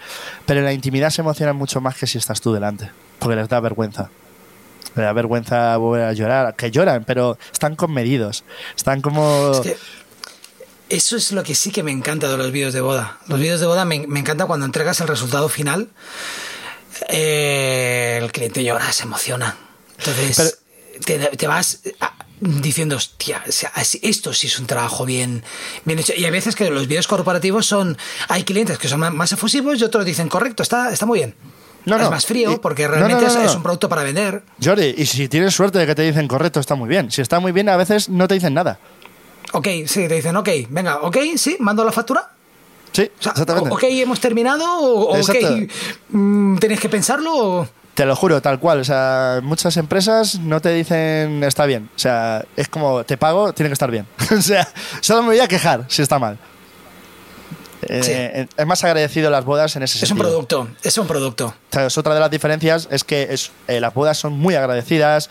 Pero en la intimidad se emocionan mucho más que si estás tú delante. Porque les da vergüenza. Les da vergüenza volver a llorar. Que lloran, pero están conmedidos. Están como. Es que eso es lo que sí que me encanta de los vídeos de boda. Los vídeos de boda me, me encanta cuando entregas el resultado final. eh, el cliente llora, se emociona. Entonces, te, te vas. ah, diciendo, hostia, esto sí es un trabajo bien, bien hecho. Y a veces que los vídeos corporativos son, hay clientes que son más efusivos y otros dicen, correcto, está, está muy bien. No, es más frío porque realmente es, un producto para vender. Jordi, y si tienes suerte de que te dicen correcto, está muy bien. Si está muy bien, a veces no te dicen nada. Ok, sí, te dicen, ok, venga, ok, sí, mando la factura. Sí, exactamente. Ok, hemos terminado, o ok, mm, ¿tenéis que pensarlo? Te lo juro, tal cual. O sea, muchas empresas no te dicen está bien. O sea, es como te pago, tiene que estar bien. o sea, solo me voy a quejar si está mal. Eh, es más agradecido las bodas en ese sentido. Es un producto, es un producto. otra de las diferencias es que es, eh, las bodas son muy agradecidas,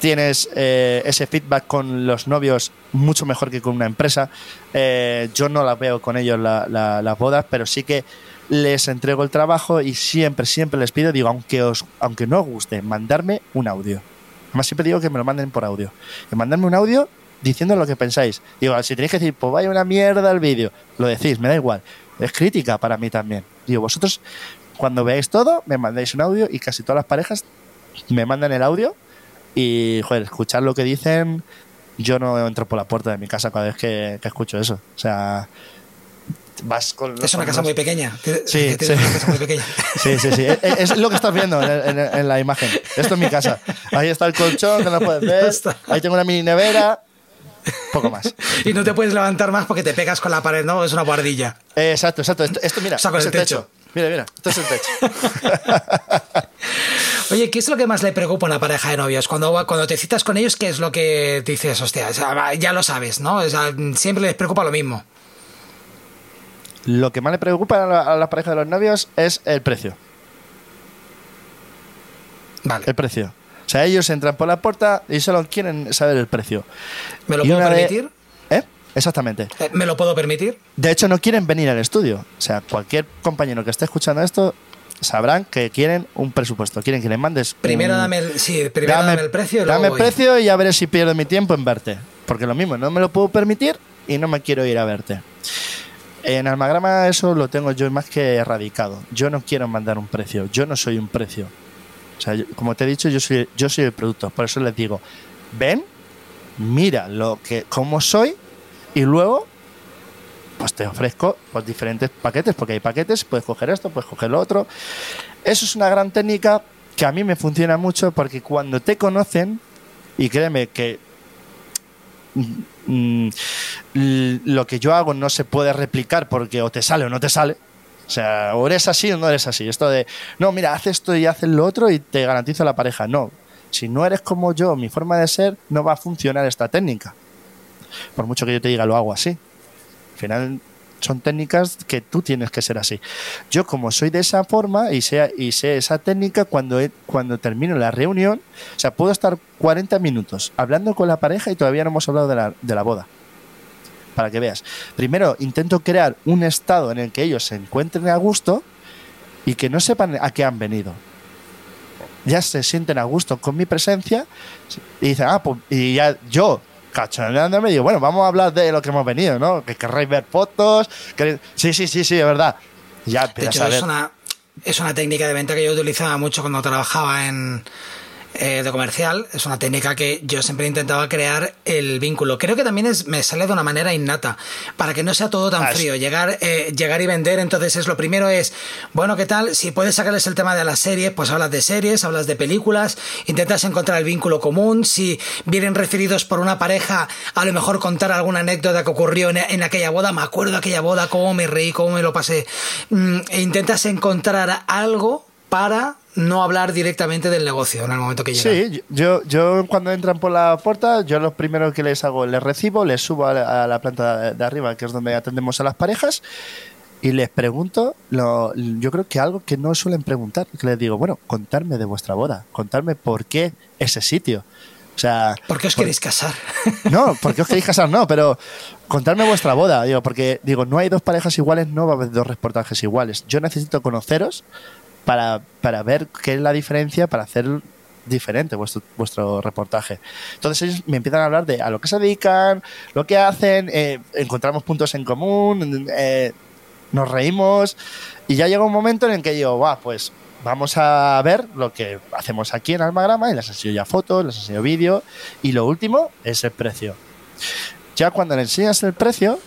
tienes eh, ese feedback con los novios mucho mejor que con una empresa. yo no la veo con ellos las bodas, pero sí que les entrego el trabajo y siempre, siempre les pido, digo, aunque, os, aunque no os guste, mandarme un audio. Además, siempre digo que me lo manden por audio. Que mandarme un audio diciendo lo que pensáis. Digo, si tenéis que decir, pues vaya una mierda el vídeo, lo decís, me da igual. Es crítica para mí también. Digo, vosotros cuando veáis todo, me mandáis un audio y casi todas las parejas me mandan el audio y, joder, escuchar lo que dicen, yo no entro por la puerta de mi casa cada vez que, escucho eso. O sea, vas con... Es una casa muy pequeña. Sí, sí. sí, sí, sí. Es, lo que estás viendo en, la imagen. Esto es mi casa. Ahí está el colchón, que no puedes ver. Ahí tengo una mini nevera poco más. y no te puedes levantar más porque te pegas con la pared, ¿no? Es una guardilla. exacto, exacto. Esto, mira, es el techo. Mira, mira, esto es el techo. Oye, ¿qué es lo que más le preocupa a una pareja de novios? Cuando, cuando te citas con ellos, ¿qué es lo que dices? Hostia, ya lo sabes, ¿no? siempre les preocupa lo mismo. Lo que más le preocupa a la, a la pareja de los novios es el precio. Vale. El precio. O sea, ellos entran por la puerta y solo quieren saber el precio. ¿Me lo puedo permitir? ¿Eh? Exactamente. Eh, ¿Me lo puedo permitir? De hecho, no quieren venir al estudio. O sea, cualquier compañero que esté escuchando esto sabrán que quieren un presupuesto. Quieren que les mandes. Primero, dame, el, sí, primero dame, el precio. dame el precio y ya veré si pierdo mi tiempo en verte. Porque lo mismo, no me lo puedo permitir y no me quiero ir a verte. En Almagrama eso lo tengo yo más que erradicado. Yo no quiero mandar un precio. Yo no soy un precio. O sea, como te he dicho, yo soy, yo soy el producto. Por eso les digo, ven, mira lo que, cómo soy y luego pues te ofrezco pues, diferentes paquetes, porque hay paquetes, puedes coger esto, puedes coger lo otro. Eso es una gran técnica que a mí me funciona mucho porque cuando te conocen, y créeme que mm, lo que yo hago no se puede replicar porque o te sale o no te sale, o sea, o eres así o no eres así. Esto de, no, mira, haz esto y haz lo otro y te garantizo la pareja. No, si no eres como yo, mi forma de ser, no va a funcionar esta técnica. Por mucho que yo te diga, lo hago así. Al final son técnicas que tú tienes que ser así. Yo como soy de esa forma y sé, y sé esa técnica, cuando, cuando termino la reunión, o sea, puedo estar 40 minutos hablando con la pareja y todavía no hemos hablado de la, de la boda para que veas. Primero, intento crear un estado en el que ellos se encuentren a gusto y que no sepan a qué han venido. Ya se sienten a gusto con mi presencia y dicen, ah, pues, y ya yo, cachoneándome, digo, bueno, vamos a hablar de lo que hemos venido, ¿no? Que querréis ver fotos. Sí, sí, sí, sí, es verdad. Ya de hecho, es una, es una técnica de venta que yo utilizaba mucho cuando trabajaba en eh, de comercial. Es una técnica que yo siempre intentaba crear el vínculo. Creo que también es, me sale de una manera innata, para que no sea todo tan ah, frío. Llegar, eh, llegar y vender, entonces es lo primero es, bueno, ¿qué tal? Si puedes sacarles el tema de las series, pues hablas de series, hablas de películas, intentas encontrar el vínculo común. Si vienen referidos por una pareja, a lo mejor contar alguna anécdota que ocurrió en, aquella boda. Me acuerdo de aquella boda, cómo me reí, cómo me lo pasé. Mm, e intentas encontrar algo para no hablar directamente del negocio en el momento que llega. Sí, yo, yo cuando entran por la puerta, yo lo primero que les hago, les recibo, les subo a la, planta de arriba, que es donde atendemos a las parejas, y les pregunto, lo, yo creo que algo que no suelen preguntar, que les digo, bueno, contarme de vuestra boda, contarme por qué ese sitio. O sea, ¿Por qué os queréis casar? No, porque os queréis casar, no, pero contarme vuestra boda, digo, porque digo, no hay dos parejas iguales, no va a haber dos reportajes iguales. Yo necesito conoceros para, para ver qué es la diferencia para hacer diferente vuestro, vuestro reportaje. Entonces ellos me empiezan a hablar de a lo que se dedican, lo que hacen, eh, encontramos puntos en común, eh, nos reímos y ya llega un momento en el que yo, va, pues vamos a ver lo que hacemos aquí en Almagrama y les enseño ya fotos, les enseño vídeo y lo último es el precio. Ya cuando le enseñas el precio,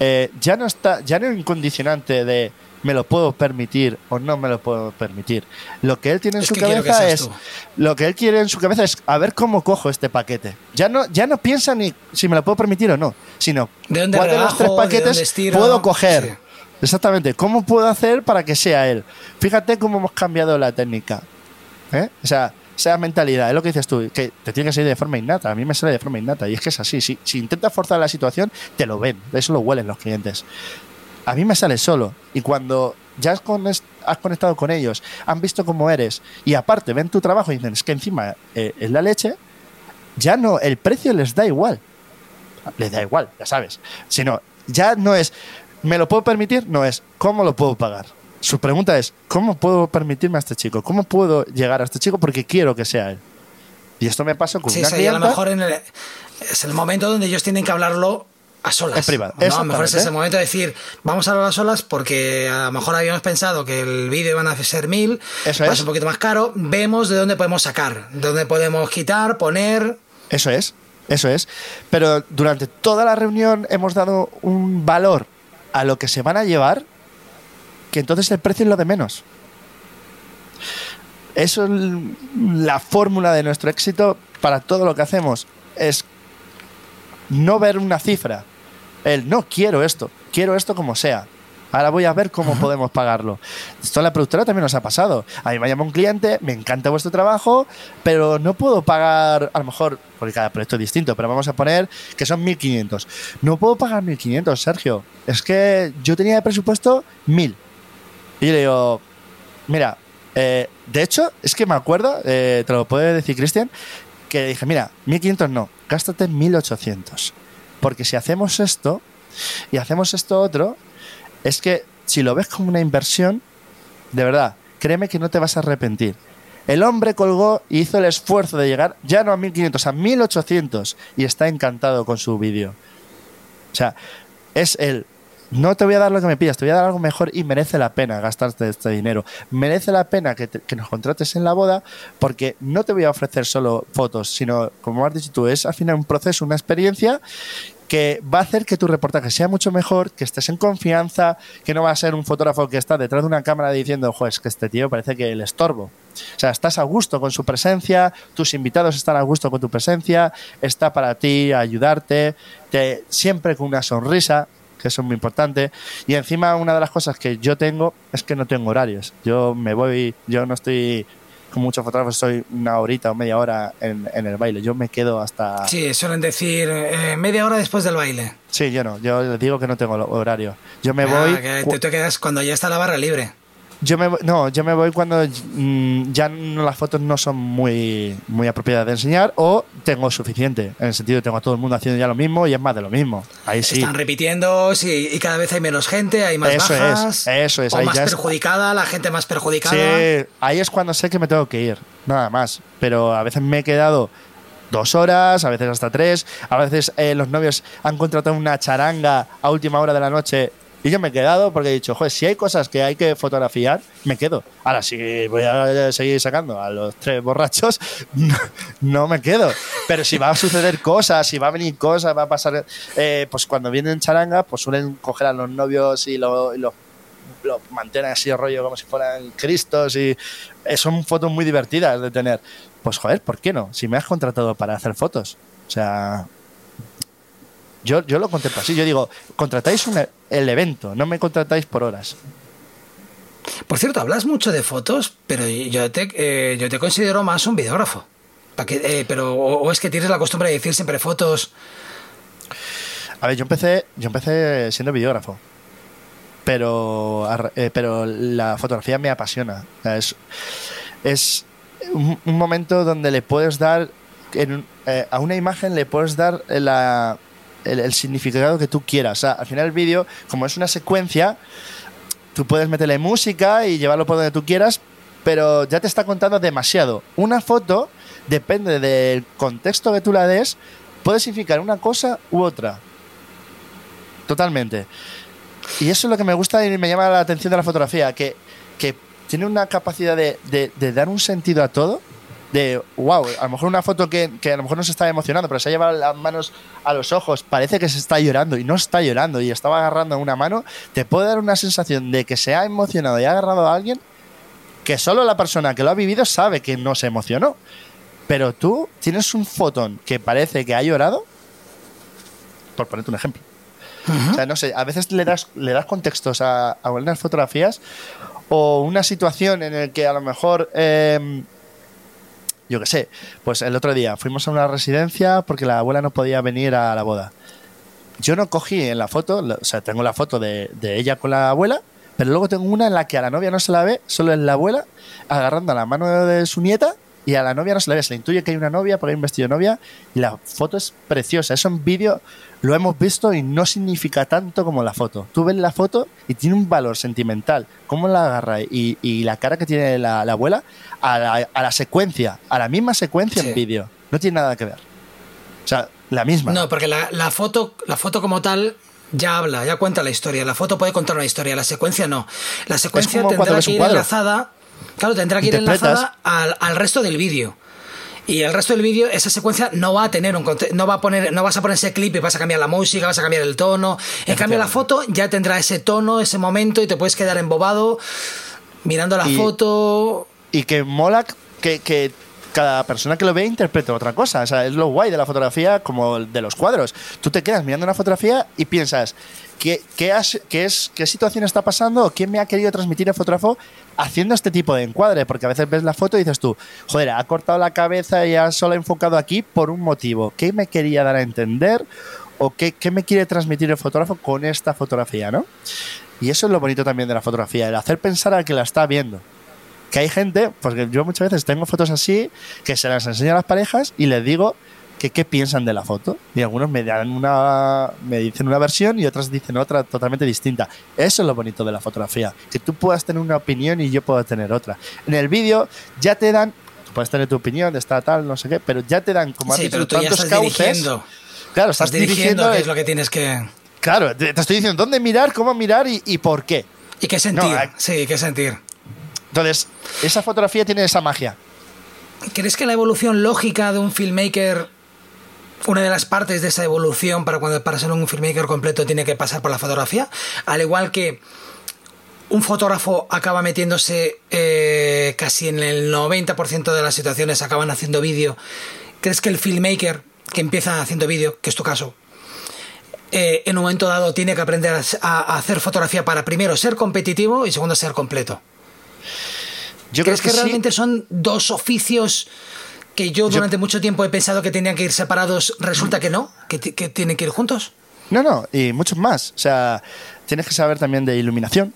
eh, ya no está, ya no hay un condicionante de me lo puedo permitir o no me lo puedo permitir. Lo que él tiene en Es su cabeza es tú. lo que él quiere en su cabeza es a ver cómo cojo este paquete. Ya no, ya no piensa ni si me lo puedo permitir o no, sino ¿De dónde cuál de los tres ¿De paquetes puedo coger. Sí. Exactamente, ¿cómo puedo hacer para que sea él? Fíjate cómo hemos cambiado la técnica. ¿eh? O sea, esa mentalidad, es lo que dices tú, que te tiene que salir de forma innata. A mí me sale de forma innata y es que es así. Si, si intentas forzar la situación, te lo ven, eso lo huelen los clientes. A mí me sale solo y cuando ya has, con- has conectado con ellos, han visto cómo eres y aparte ven tu trabajo y dicen, es que encima eh, es la leche, ya no, el precio les da igual. Les da igual, ya sabes. Sino, ya no es, ¿me lo puedo permitir? No es, ¿cómo lo puedo pagar? Su pregunta es, ¿cómo puedo permitirme a este chico? ¿Cómo puedo llegar a este chico? Porque quiero que sea él. Y esto me pasa con Sí, una sí, y a lo clienta- mejor en el- es el momento donde ellos tienen que hablarlo a solas. En privado, ¿no? A lo mejor es ese momento de decir, vamos a hablar a solas porque a lo mejor habíamos pensado que el vídeo iban a ser mil, Eso va es. un poquito más caro, vemos de dónde podemos sacar, de dónde podemos quitar, poner... Eso es, eso es. Pero durante toda la reunión hemos dado un valor a lo que se van a llevar, que entonces el precio es lo de menos. Eso es la fórmula de nuestro éxito para todo lo que hacemos. Es no ver una cifra. El no quiero esto, quiero esto como sea. Ahora voy a ver cómo podemos pagarlo. Esto en la productora también nos ha pasado. A mí me llama un cliente, me encanta vuestro trabajo, pero no puedo pagar, a lo mejor, porque cada proyecto es distinto, pero vamos a poner que son 1.500. No puedo pagar 1.500, Sergio. Es que yo tenía de presupuesto 1.000. Y yo le digo, mira, eh, de hecho, es que me acuerdo, eh, te lo puede decir Cristian, que dije, mira, 1.500 no, gástate 1.800. Porque si hacemos esto y hacemos esto otro, es que si lo ves como una inversión, de verdad, créeme que no te vas a arrepentir. El hombre colgó y hizo el esfuerzo de llegar ya no a 1500, a 1800 y está encantado con su vídeo. O sea, es el no te voy a dar lo que me pidas, te voy a dar algo mejor y merece la pena gastarte este dinero. Merece la pena que, te- que nos contrates en la boda porque no te voy a ofrecer solo fotos, sino, como has dicho tú, es al final un proceso, una experiencia que va a hacer que tu reportaje sea mucho mejor, que estés en confianza, que no va a ser un fotógrafo que está detrás de una cámara diciendo, pues que este tío parece que el estorbo. O sea, estás a gusto con su presencia, tus invitados están a gusto con tu presencia, está para ti, ayudarte, te, siempre con una sonrisa, que eso es muy importante. Y encima una de las cosas que yo tengo es que no tengo horarios. Yo me voy, yo no estoy con muchos fotógrafos, estoy una horita o media hora en, en el baile. Yo me quedo hasta... Sí, suelen decir eh, media hora después del baile. Sí, yo no, yo les digo que no tengo horario. Yo me Ah, voy... que te, te quedas cuando ya está la barra libre. Yo me voy- no, yo me voy cuando mm, ya no- las fotos no son muy, muy apropiadas de enseñar o tengo suficiente. En el sentido de tengo a todo el mundo haciendo ya lo mismo y es más de lo mismo. Ahí sí. Están repitiendo sí, y cada vez hay menos gente, hay más Eso es, bajas. eso es, O ahí más ya es- perjudicada, la gente más perjudicada. Sí, ahí es cuando sé que me tengo que ir, nada más. Pero a veces me he quedado dos horas, a veces hasta tres, a veces eh, los novios han contratado una charanga a última hora de la noche y yo me he quedado porque he dicho, joder, si hay cosas que hay que fotografiar, me quedo. Ahora, si voy a seguir sacando a los tres borrachos, no, me quedo. Pero si va a suceder cosas, si va a venir cosas, va a pasar, eh, pues cuando vienen charanga, pues suelen coger a los novios y, lo- y los lo mantienen así rollo como si fueran cristos y eh, son fotos muy divertidas de tener. Pues joder, ¿por qué no? Si me has contratado para hacer fotos. O sea, yo, yo lo contemplo así. Yo digo, contratáis un e- el evento, no me contratáis por horas. Por cierto, hablas mucho de fotos, pero yo te, eh, yo te considero más un videógrafo. Eh, pero, o, o es que tienes la costumbre de decir siempre fotos. A ver, yo empecé, yo empecé siendo videógrafo. Pero, eh, pero la fotografía me apasiona. Es, es un, un momento donde le puedes dar, en a una imagen le puedes dar la- el, significado que tú quieras. Al final el vídeo, como es una secuencia, tú puedes meterle música y llevarlo por donde tú quieras, pero ya te está contando demasiado. Una foto, depende del contexto que tú la des, puede significar una cosa u otra. Totalmente. Y eso es lo que me gusta y me llama la atención de la fotografía, que, que tiene una capacidad de, de dar un sentido a todo de, wow, a lo mejor una foto que, a lo mejor no se está emocionando, pero se ha llevado las manos a los ojos, parece que se está llorando y no está llorando y estaba agarrando una mano, te puede dar una sensación de que se ha emocionado y ha agarrado a alguien que solo la persona que lo ha vivido sabe que no se emocionó. Pero tú tienes un fotón que parece que ha llorado, por ponerte un ejemplo. O sea, no sé, a veces le das, le das contextos a, a unas fotografías o una situación en la que a lo mejor em, yo qué sé, pues el otro día fuimos a una residencia porque la abuela no podía venir a la boda. Yo no cogí en la foto, o sea, tengo la foto de, de ella con la abuela, pero luego tengo una en la que a la novia no se la ve, solo es la abuela agarrando la mano de su nieta y a la novia no se le ve, se le intuye que hay una novia porque hay un vestido de novia y la foto es preciosa. Eso en vídeo lo hemos visto y no significa tanto como la foto. Tú ves la foto y tiene un valor sentimental. Cómo la agarra y, y la cara que tiene la, abuela a la, a la, secuencia, a la misma secuencia en vídeo. No tiene nada que ver. O sea, la misma. No, porque la, la, foto, la foto como tal ya habla, ya cuenta la historia. La foto puede contar una historia, la secuencia no. La secuencia tendrá que ir enlazada Claro, tendrá que ir enlazada al, al resto del vídeo. Y el resto del vídeo, esa secuencia no va a tener un no va a poner, no vas a poner ese clip y vas a cambiar la música, vas a cambiar el tono. En cambio, la foto ya tendrá ese tono, ese momento, y te puedes quedar embobado mirando la foto. Y que mola que, que cada persona que lo ve interpreta otra cosa. O sea, es lo guay de la fotografía como de los cuadros. Tú te quedas mirando una fotografía y piensas, ¿qué, qué, qué, es, qué situación está pasando quién me ha querido transmitir el fotógrafo haciendo este tipo de encuadre? Porque a veces ves la foto y dices tú, joder, ha cortado la cabeza y ha solo enfocado aquí por un motivo. ¿Qué me quería dar a entender? ¿O qué, me quiere transmitir el fotógrafo con esta fotografía, no? Y eso es lo bonito también de la fotografía, el hacer pensar a que la está viendo que hay gente, porque yo muchas veces tengo fotos así, que se las enseño a las parejas y les digo que qué piensan de la foto. Y algunos me dan una, me dicen una versión y otras dicen otra totalmente distinta. Eso es lo bonito de la fotografía, que tú puedas tener una opinión y yo puedo tener otra. En el vídeo ya te dan, tú puedes tener tu opinión de esta tal, no sé qué, pero ya te dan como sí, pero tú tantos ya estás Dirigiendo. Claro, estás, dirigiendo, es lo que tienes que. Claro, te, estoy diciendo dónde mirar, cómo mirar y, y por qué. Y qué sentir. sí, qué sentir. Entonces, esa fotografía tiene esa magia. ¿Crees que la evolución lógica de un filmmaker, una de las partes de esa evolución para, cuando, para ser un filmmaker completo tiene que pasar por la fotografía? Al igual que un fotógrafo acaba metiéndose eh, casi en el 90% de las situaciones acaban haciendo vídeo. ¿Crees que el filmmaker que empieza haciendo vídeo, que es tu caso, eh, en un momento dado tiene que aprender a hacer fotografía para primero ser competitivo y segundo ser completo? Yo ¿Crees creo que, realmente son dos oficios que yo durante mucho tiempo he pensado que tenían que ir separados? Resulta que no, que, tienen que ir juntos. No, no, y muchos más. O sea, tienes que saber también de iluminación.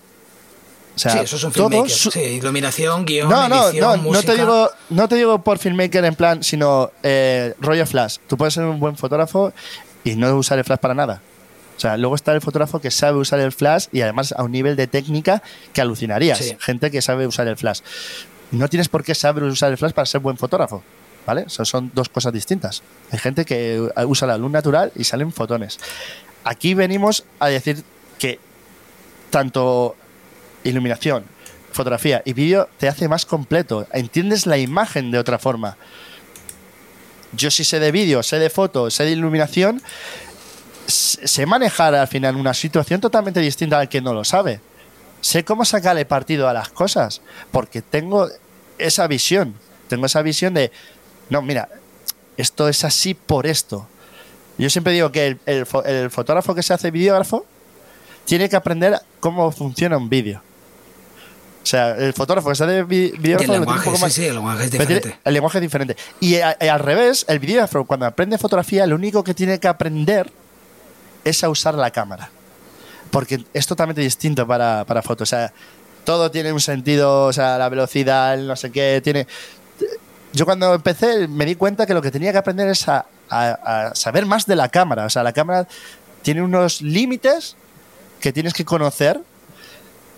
O sea, sí, eso es un filmmaker. Sí, iluminación, guion, no, no, no, No te, digo, no te digo por filmmaker en plan, sino eh, rollo flash. Tú puedes ser un buen fotógrafo y no usar el flash para nada. O sea, luego está el fotógrafo que sabe usar el flash y además a un nivel de técnica que alucinarías. Gente que sabe usar el flash. No tienes por qué saber usar el flash para ser buen fotógrafo. Son dos cosas distintas. Hay gente que usa la luz natural y salen fotones. Aquí venimos a decir que tanto iluminación, fotografía y vídeo te hace más completo. Entiendes la imagen de otra forma. Yo sí sé de vídeo, sé de foto, sé de iluminación, sé manejar al final una situación totalmente distinta al que no lo sabe. Sé cómo sacarle partido a las cosas, porque tengo esa visión. Tengo esa visión de, no, mira, esto es así por esto. Yo siempre digo que el, fotógrafo que se hace videógrafo tiene que aprender cómo funciona un vídeo. O sea, el fotógrafo que se hace videógrafo el lenguaje, sí, sí, el lenguaje es diferente. El lenguaje es diferente. Y al revés, el videógrafo cuando aprende fotografía, lo único que tiene que aprender es a usar la cámara. Porque es totalmente distinto para, para fotos. O sea, todo tiene un sentido, o sea, la velocidad, no sé qué, tiene... Yo cuando empecé me di cuenta que lo que tenía que aprender es a, saber más de la cámara. O sea, la cámara tiene unos límites que tienes que conocer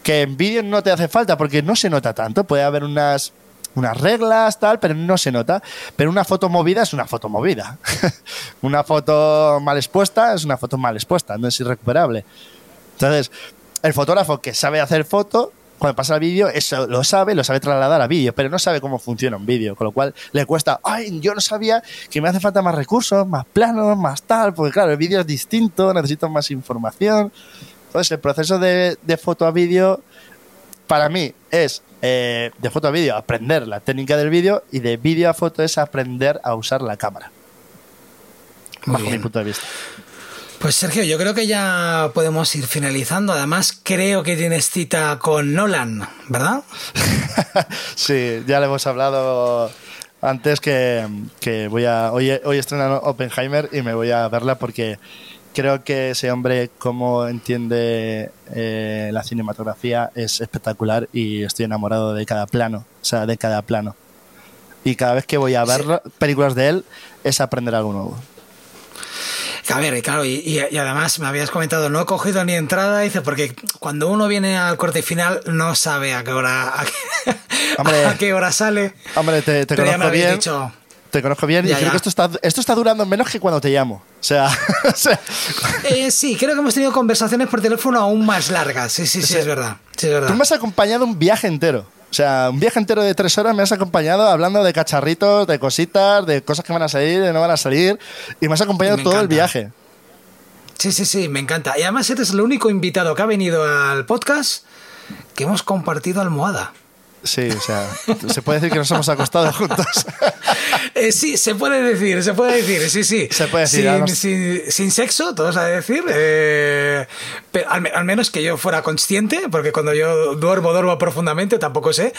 que en vídeo no te hace falta porque no se nota tanto. Puede haber unas unas reglas, tal, pero no se nota. Pero una foto movida es una foto movida. una foto mal expuesta es una foto mal expuesta, no es irrecuperable. Entonces, el fotógrafo que sabe hacer foto cuando pasa el vídeo, eso lo sabe, lo sabe trasladar a vídeo, pero no sabe cómo funciona un vídeo, con lo cual le cuesta, ay, yo no sabía que me hace falta más recursos, más planos, más tal, porque claro, el vídeo es distinto, necesito más información. Entonces, el proceso de, de foto a vídeo, para mí, es eh, de foto a vídeo aprender la técnica del vídeo y de vídeo a foto es aprender a usar la cámara. Muy bajo bien. mi punto de vista. Pues Sergio, yo creo que ya podemos ir finalizando. Además, creo que tienes cita con Nolan, ¿verdad? sí, ya le hemos hablado antes que, que voy a. Hoy, hoy estrena Oppenheimer y me voy a verla porque creo que ese hombre, como entiende eh, la cinematografía, es espectacular y estoy enamorado de cada plano. O sea, de cada plano. Y cada vez que voy a ver películas de él, es aprender algo nuevo. A ver, claro, y, y- y además me habías comentado, no he cogido ni entrada, dice, porque cuando uno viene al corte final no sabe a qué hora, a qué, Hombre. a qué hora sale. Hombre, te, te conozco bien. dicho, Te conozco bien y Ya, creo que esto está, esto está durando menos que cuando te llamo. O sea, o sea, Eh, sí, creo que hemos tenido conversaciones por teléfono aún más largas. Sí, sí, sí, es verdad. Sí, es verdad. Tú me has acompañado un viaje entero. O sea, un viaje entero de tres horas me has acompañado hablando de cacharritos, de cositas, de cosas que van a salir, de no van a salir. Y me has acompañado Me todo el viaje. Sí, sí, sí, me encanta. Y además eres el único invitado que ha venido al podcast que hemos compartido almohada. Sí, o sea, se puede decir que nos hemos acostado juntos. Eh, sí, se puede decir, se puede decir, sí, sí. Se puede decir, Sin, sin- sin sexo, todos a decir. eh, pero al, al menos que yo fuera consciente, porque cuando yo duermo, duermo profundamente, tampoco sé.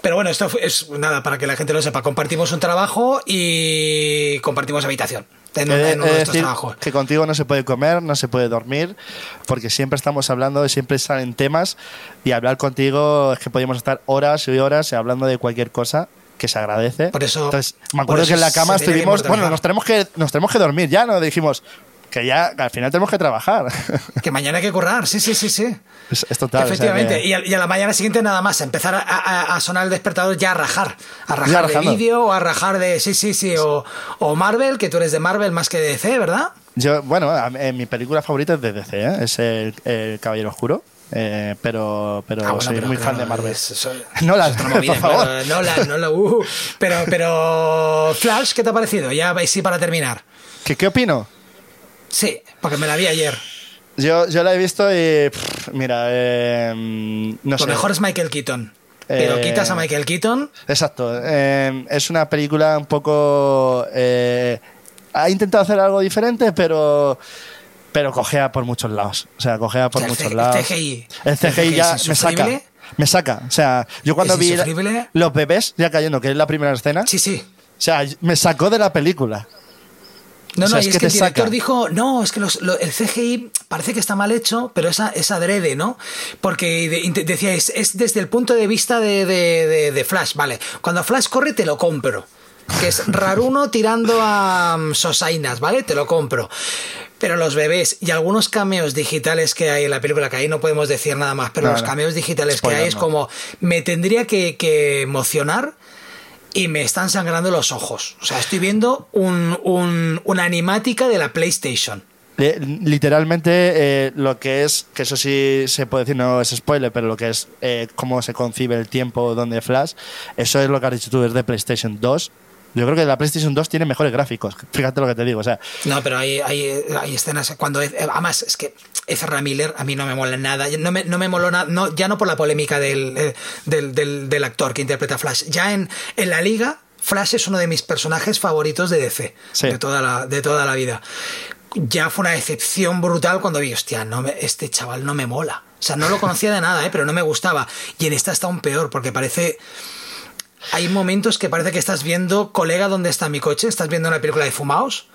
Pero bueno, esto es nada para que la gente lo sepa. Compartimos un trabajo y compartimos habitación en, He en uno de de estos decir trabajos. que contigo no se puede comer, no se puede dormir, porque siempre estamos hablando, siempre salen temas y hablar contigo es que podemos estar horas y horas hablando de cualquier cosa que se agradece. Por eso- Entonces, me acuerdo que en la cama estuvimos, bueno, nos tenemos que nos tenemos que dormir ya, no dijimos que ya al final tenemos que trabajar. Que mañana hay que currar, sí, sí, sí, sí. es, es total. o sea Efectivamente, que- y, a, y a la mañana siguiente nada más, empezar a, a- a sonar el despertador ya a rajar, a rajar de vídeo o a rajar de, sí, sí, sí, o, o Marvel, que tú eres de Marvel más que de DC, ¿verdad? Yo, bueno, eh, mi película favorita es de DC, ¿eh? es el, el Caballero Oscuro, eh, pero, pero Ah, bueno, soy pero muy fan de Marvel. otra movida, por favor. claro, Nolan, Nolan, uh. pero, pero Flash, ¿qué te ha parecido? Ya sí para terminar. ¿Qué, ¿Qué opino? Sí, porque me la vi ayer. Yo, yo la he visto y. pff, mira, eh, no Lo sé. mejor es Michael Keaton. Pero Eh, quitas a Michael Keaton, Exacto. eh, es una película un poco. eh, ha intentado hacer algo diferente, pero. Pero cojea por muchos lados. O sea, cojea por O sea, el muchos C- el lados. CGI. El CGI El ya me saca. Me saca. O sea, yo cuando ¿Es vi la- los bebés ya cayendo, que es la primera escena. sí, sí. O sea, me sacó de la película. No, O sea, no, es y es que que, el director saca. dijo, no, es que los- lo- el CGI parece que está mal hecho, pero es, a- es adrede, ¿no? Porque de- decía, es, es desde el punto de vista de, de- Flash, vale. Cuando Flash corre, te lo compro. Que es raruno tirando a mm, Sosainas, ¿vale? Te lo compro. Pero los bebés y algunos cameos digitales que hay en la película, que ahí no podemos decir nada más, pero los cameos digitales que hay es no. como, me tendría que, que emocionar y me están sangrando los ojos. O sea, estoy viendo un, un- una animática de la PlayStation. Eh, Literalmente eh, lo que es, que eso sí se puede decir, no es spoiler, pero lo que es eh, cómo se concibe el tiempo donde Flash, eso es lo que has dicho tú, es de PlayStation 2. Yo creo que la PlayStation 2 tiene mejores gráficos, fíjate lo que te digo, o sea, No, pero hay, hay, hay escenas cuando... Además, es que Ezra Miller a mí no me mola nada. No me, no me moló nada, no, ya no por la polémica del, eh, del, del- del actor que interpreta a Flash. Ya en, en la liga, Flash es uno de mis personajes favoritos de DC, Sí. de, toda la, de toda la vida. Ya fue una decepción brutal cuando vi, hostia, no me- este chaval no me mola. O sea, no lo conocía de nada, ¿eh? pero no me gustaba. Y en esta está aún peor, porque parece... Hay momentos que parece que estás viendo, colega, ¿dónde está mi coche? Estás viendo una película de Fumaos.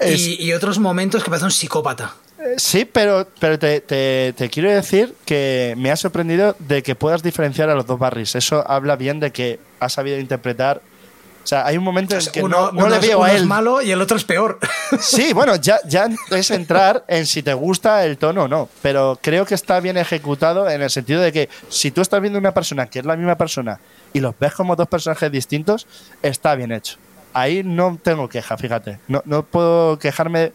Es- Y, y otros momentos que parece un psicópata. Sí, pero, pero te, te- te quiero decir que me ha sorprendido de que puedas diferenciar a los dos Barrys. Eso habla bien de que has sabido interpretar. O sea, hay un momento en que uno no, no uno le es- veo uno a es él. malo y el otro es peor. Sí, bueno, ya, ya es entrar en si te gusta el tono o no, pero creo que está bien ejecutado en el sentido de que si tú estás viendo una persona que es la misma persona y los ves como dos personajes distintos, está bien hecho. Ahí no tengo queja, fíjate. No, no puedo quejarme.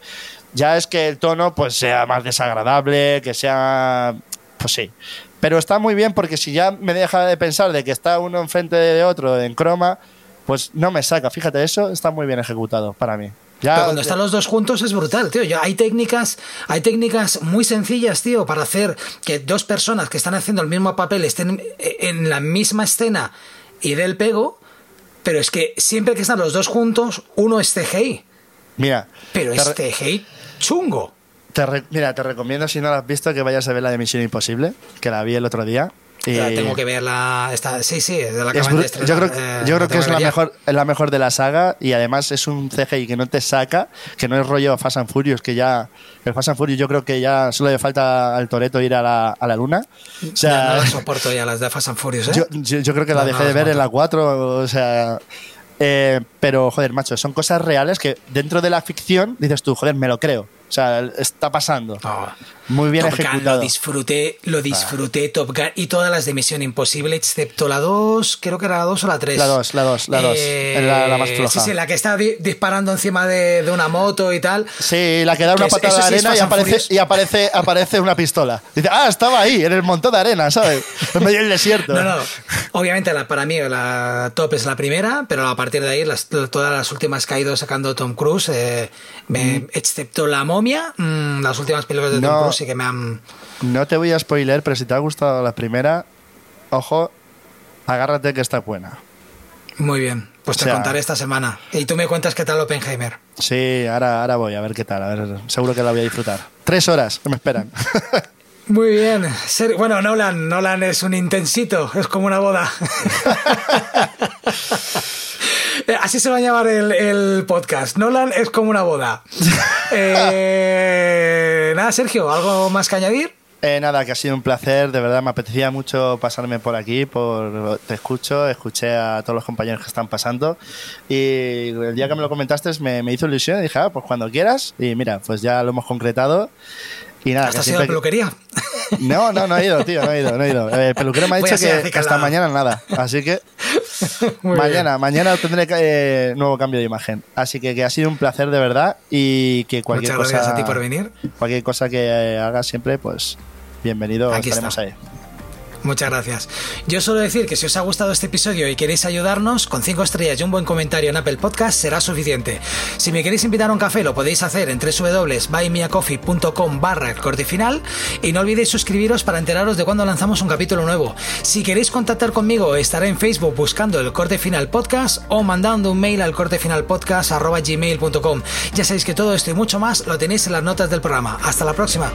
Ya es que el tono pues sea más desagradable, que sea... Pues sí. Pero está muy bien porque si ya me deja de pensar de que está uno enfrente de otro en croma, pues no me saca. Fíjate, eso está muy bien ejecutado para mí. Ya, Pero cuando están los dos juntos es brutal, tío. Hay técnicas, hay técnicas muy sencillas, tío, para hacer que dos personas que están haciendo el mismo papel estén en la misma escena y dé el pego. Pero es que siempre que están los dos juntos, uno es CGI. Mira, Pero es CGI chungo. te re- mira, te recomiendo si no la has visto que vayas a ver la de Misión Imposible, que la vi el otro día. Y La tengo que verla. Está, sí, sí, de la que es de estrenar, yo creo, eh, yo creo que es la mejor, es la mejor de la saga y además es un CGI que no te saca, que no es rollo Fast and Furious, que ya el Fast and Furious yo creo que ya solo le falta al Toreto ir a la, a la luna. O Ya no las soporto ya las de Fast and Furious, ¿eh? yo, yo- yo creo que la dejé no, de ver en la 4, o sea... eh, pero, joder, macho, son cosas reales que dentro de la ficción dices tú, joder, me lo creo. O sea, está pasando. No. Muy bien Top Gun ejecutado. lo disfruté, lo disfruté Top Gun y todas las de Misión Imposible, excepto la 2, creo que era la 2 o la 3. La 2, la 2, la 2. Es la- la más floja. Sí, sí, la que está di- disparando encima de, de una moto y tal. Sí, la que da una Que patada de sí arena y aparece, y aparece, aparece una pistola. Dice, ah, estaba ahí, en el montón de arena, ¿sabes? En medio del desierto. No, no. Obviamente, la, para mí, la top es la primera, pero a partir de ahí, las, todas las últimas que ha ido sacando Tom Cruise, eh, me- excepto La Momia, mm, las últimas películas de Tom No. Cruise sí que me han. No te voy a spoiler, pero si te ha gustado la primera, ojo, agárrate que está buena. Muy bien. Pues te O sea- contaré esta semana. Y tú me cuentas qué tal Oppenheimer. Sí, ahora, ahora voy a ver qué tal. A ver, seguro que la voy a disfrutar. Tres horas que me esperan. Muy bien. Bueno, Nolan, Nolan es un intensito, es como una boda. Eh, Así se va a llamar el, el podcast. Nolan es como una boda. Eh, nada, Sergio, ¿algo más que añadir? Eh, nada, que ha sido un placer, de verdad me apetecía mucho pasarme por aquí, por te escucho, escuché a todos los compañeros que están pasando y el día que me lo comentaste me, me hizo ilusión y dije, ah, pues cuando quieras y mira, pues ya lo hemos concretado y nada, ¿Hasta que has ido a la peluquería? No, no, no he ido, tío, no he ido, no he ido. El peluquero me ha dicho que, hasta calado. mañana nada, así que mañana, mañana tendré eh, nuevo cambio de imagen. Así que, que ha sido un placer de verdad y que cualquier Muchas gracias cosa a ti por venir. cualquier cosa que eh, hagas siempre, pues bienvenido, Aquí estaremos está. ahí. Muchas gracias. Yo solo decir que si os ha gustado este episodio y queréis ayudarnos, con 5 estrellas y un buen comentario en Apple Podcast será suficiente. Si me queréis invitar a un café, lo podéis hacer en www.buymeacoffee.com barra el corte final y no olvidéis suscribiros para enteraros de cuando lanzamos un capítulo nuevo. Si queréis contactar conmigo, estaré en Facebook buscando el corte final podcast o mandando un mail al cortefinalpodcast arroba gmail.com. Ya sabéis que todo esto y mucho más lo tenéis en las notas del programa. Hasta la próxima.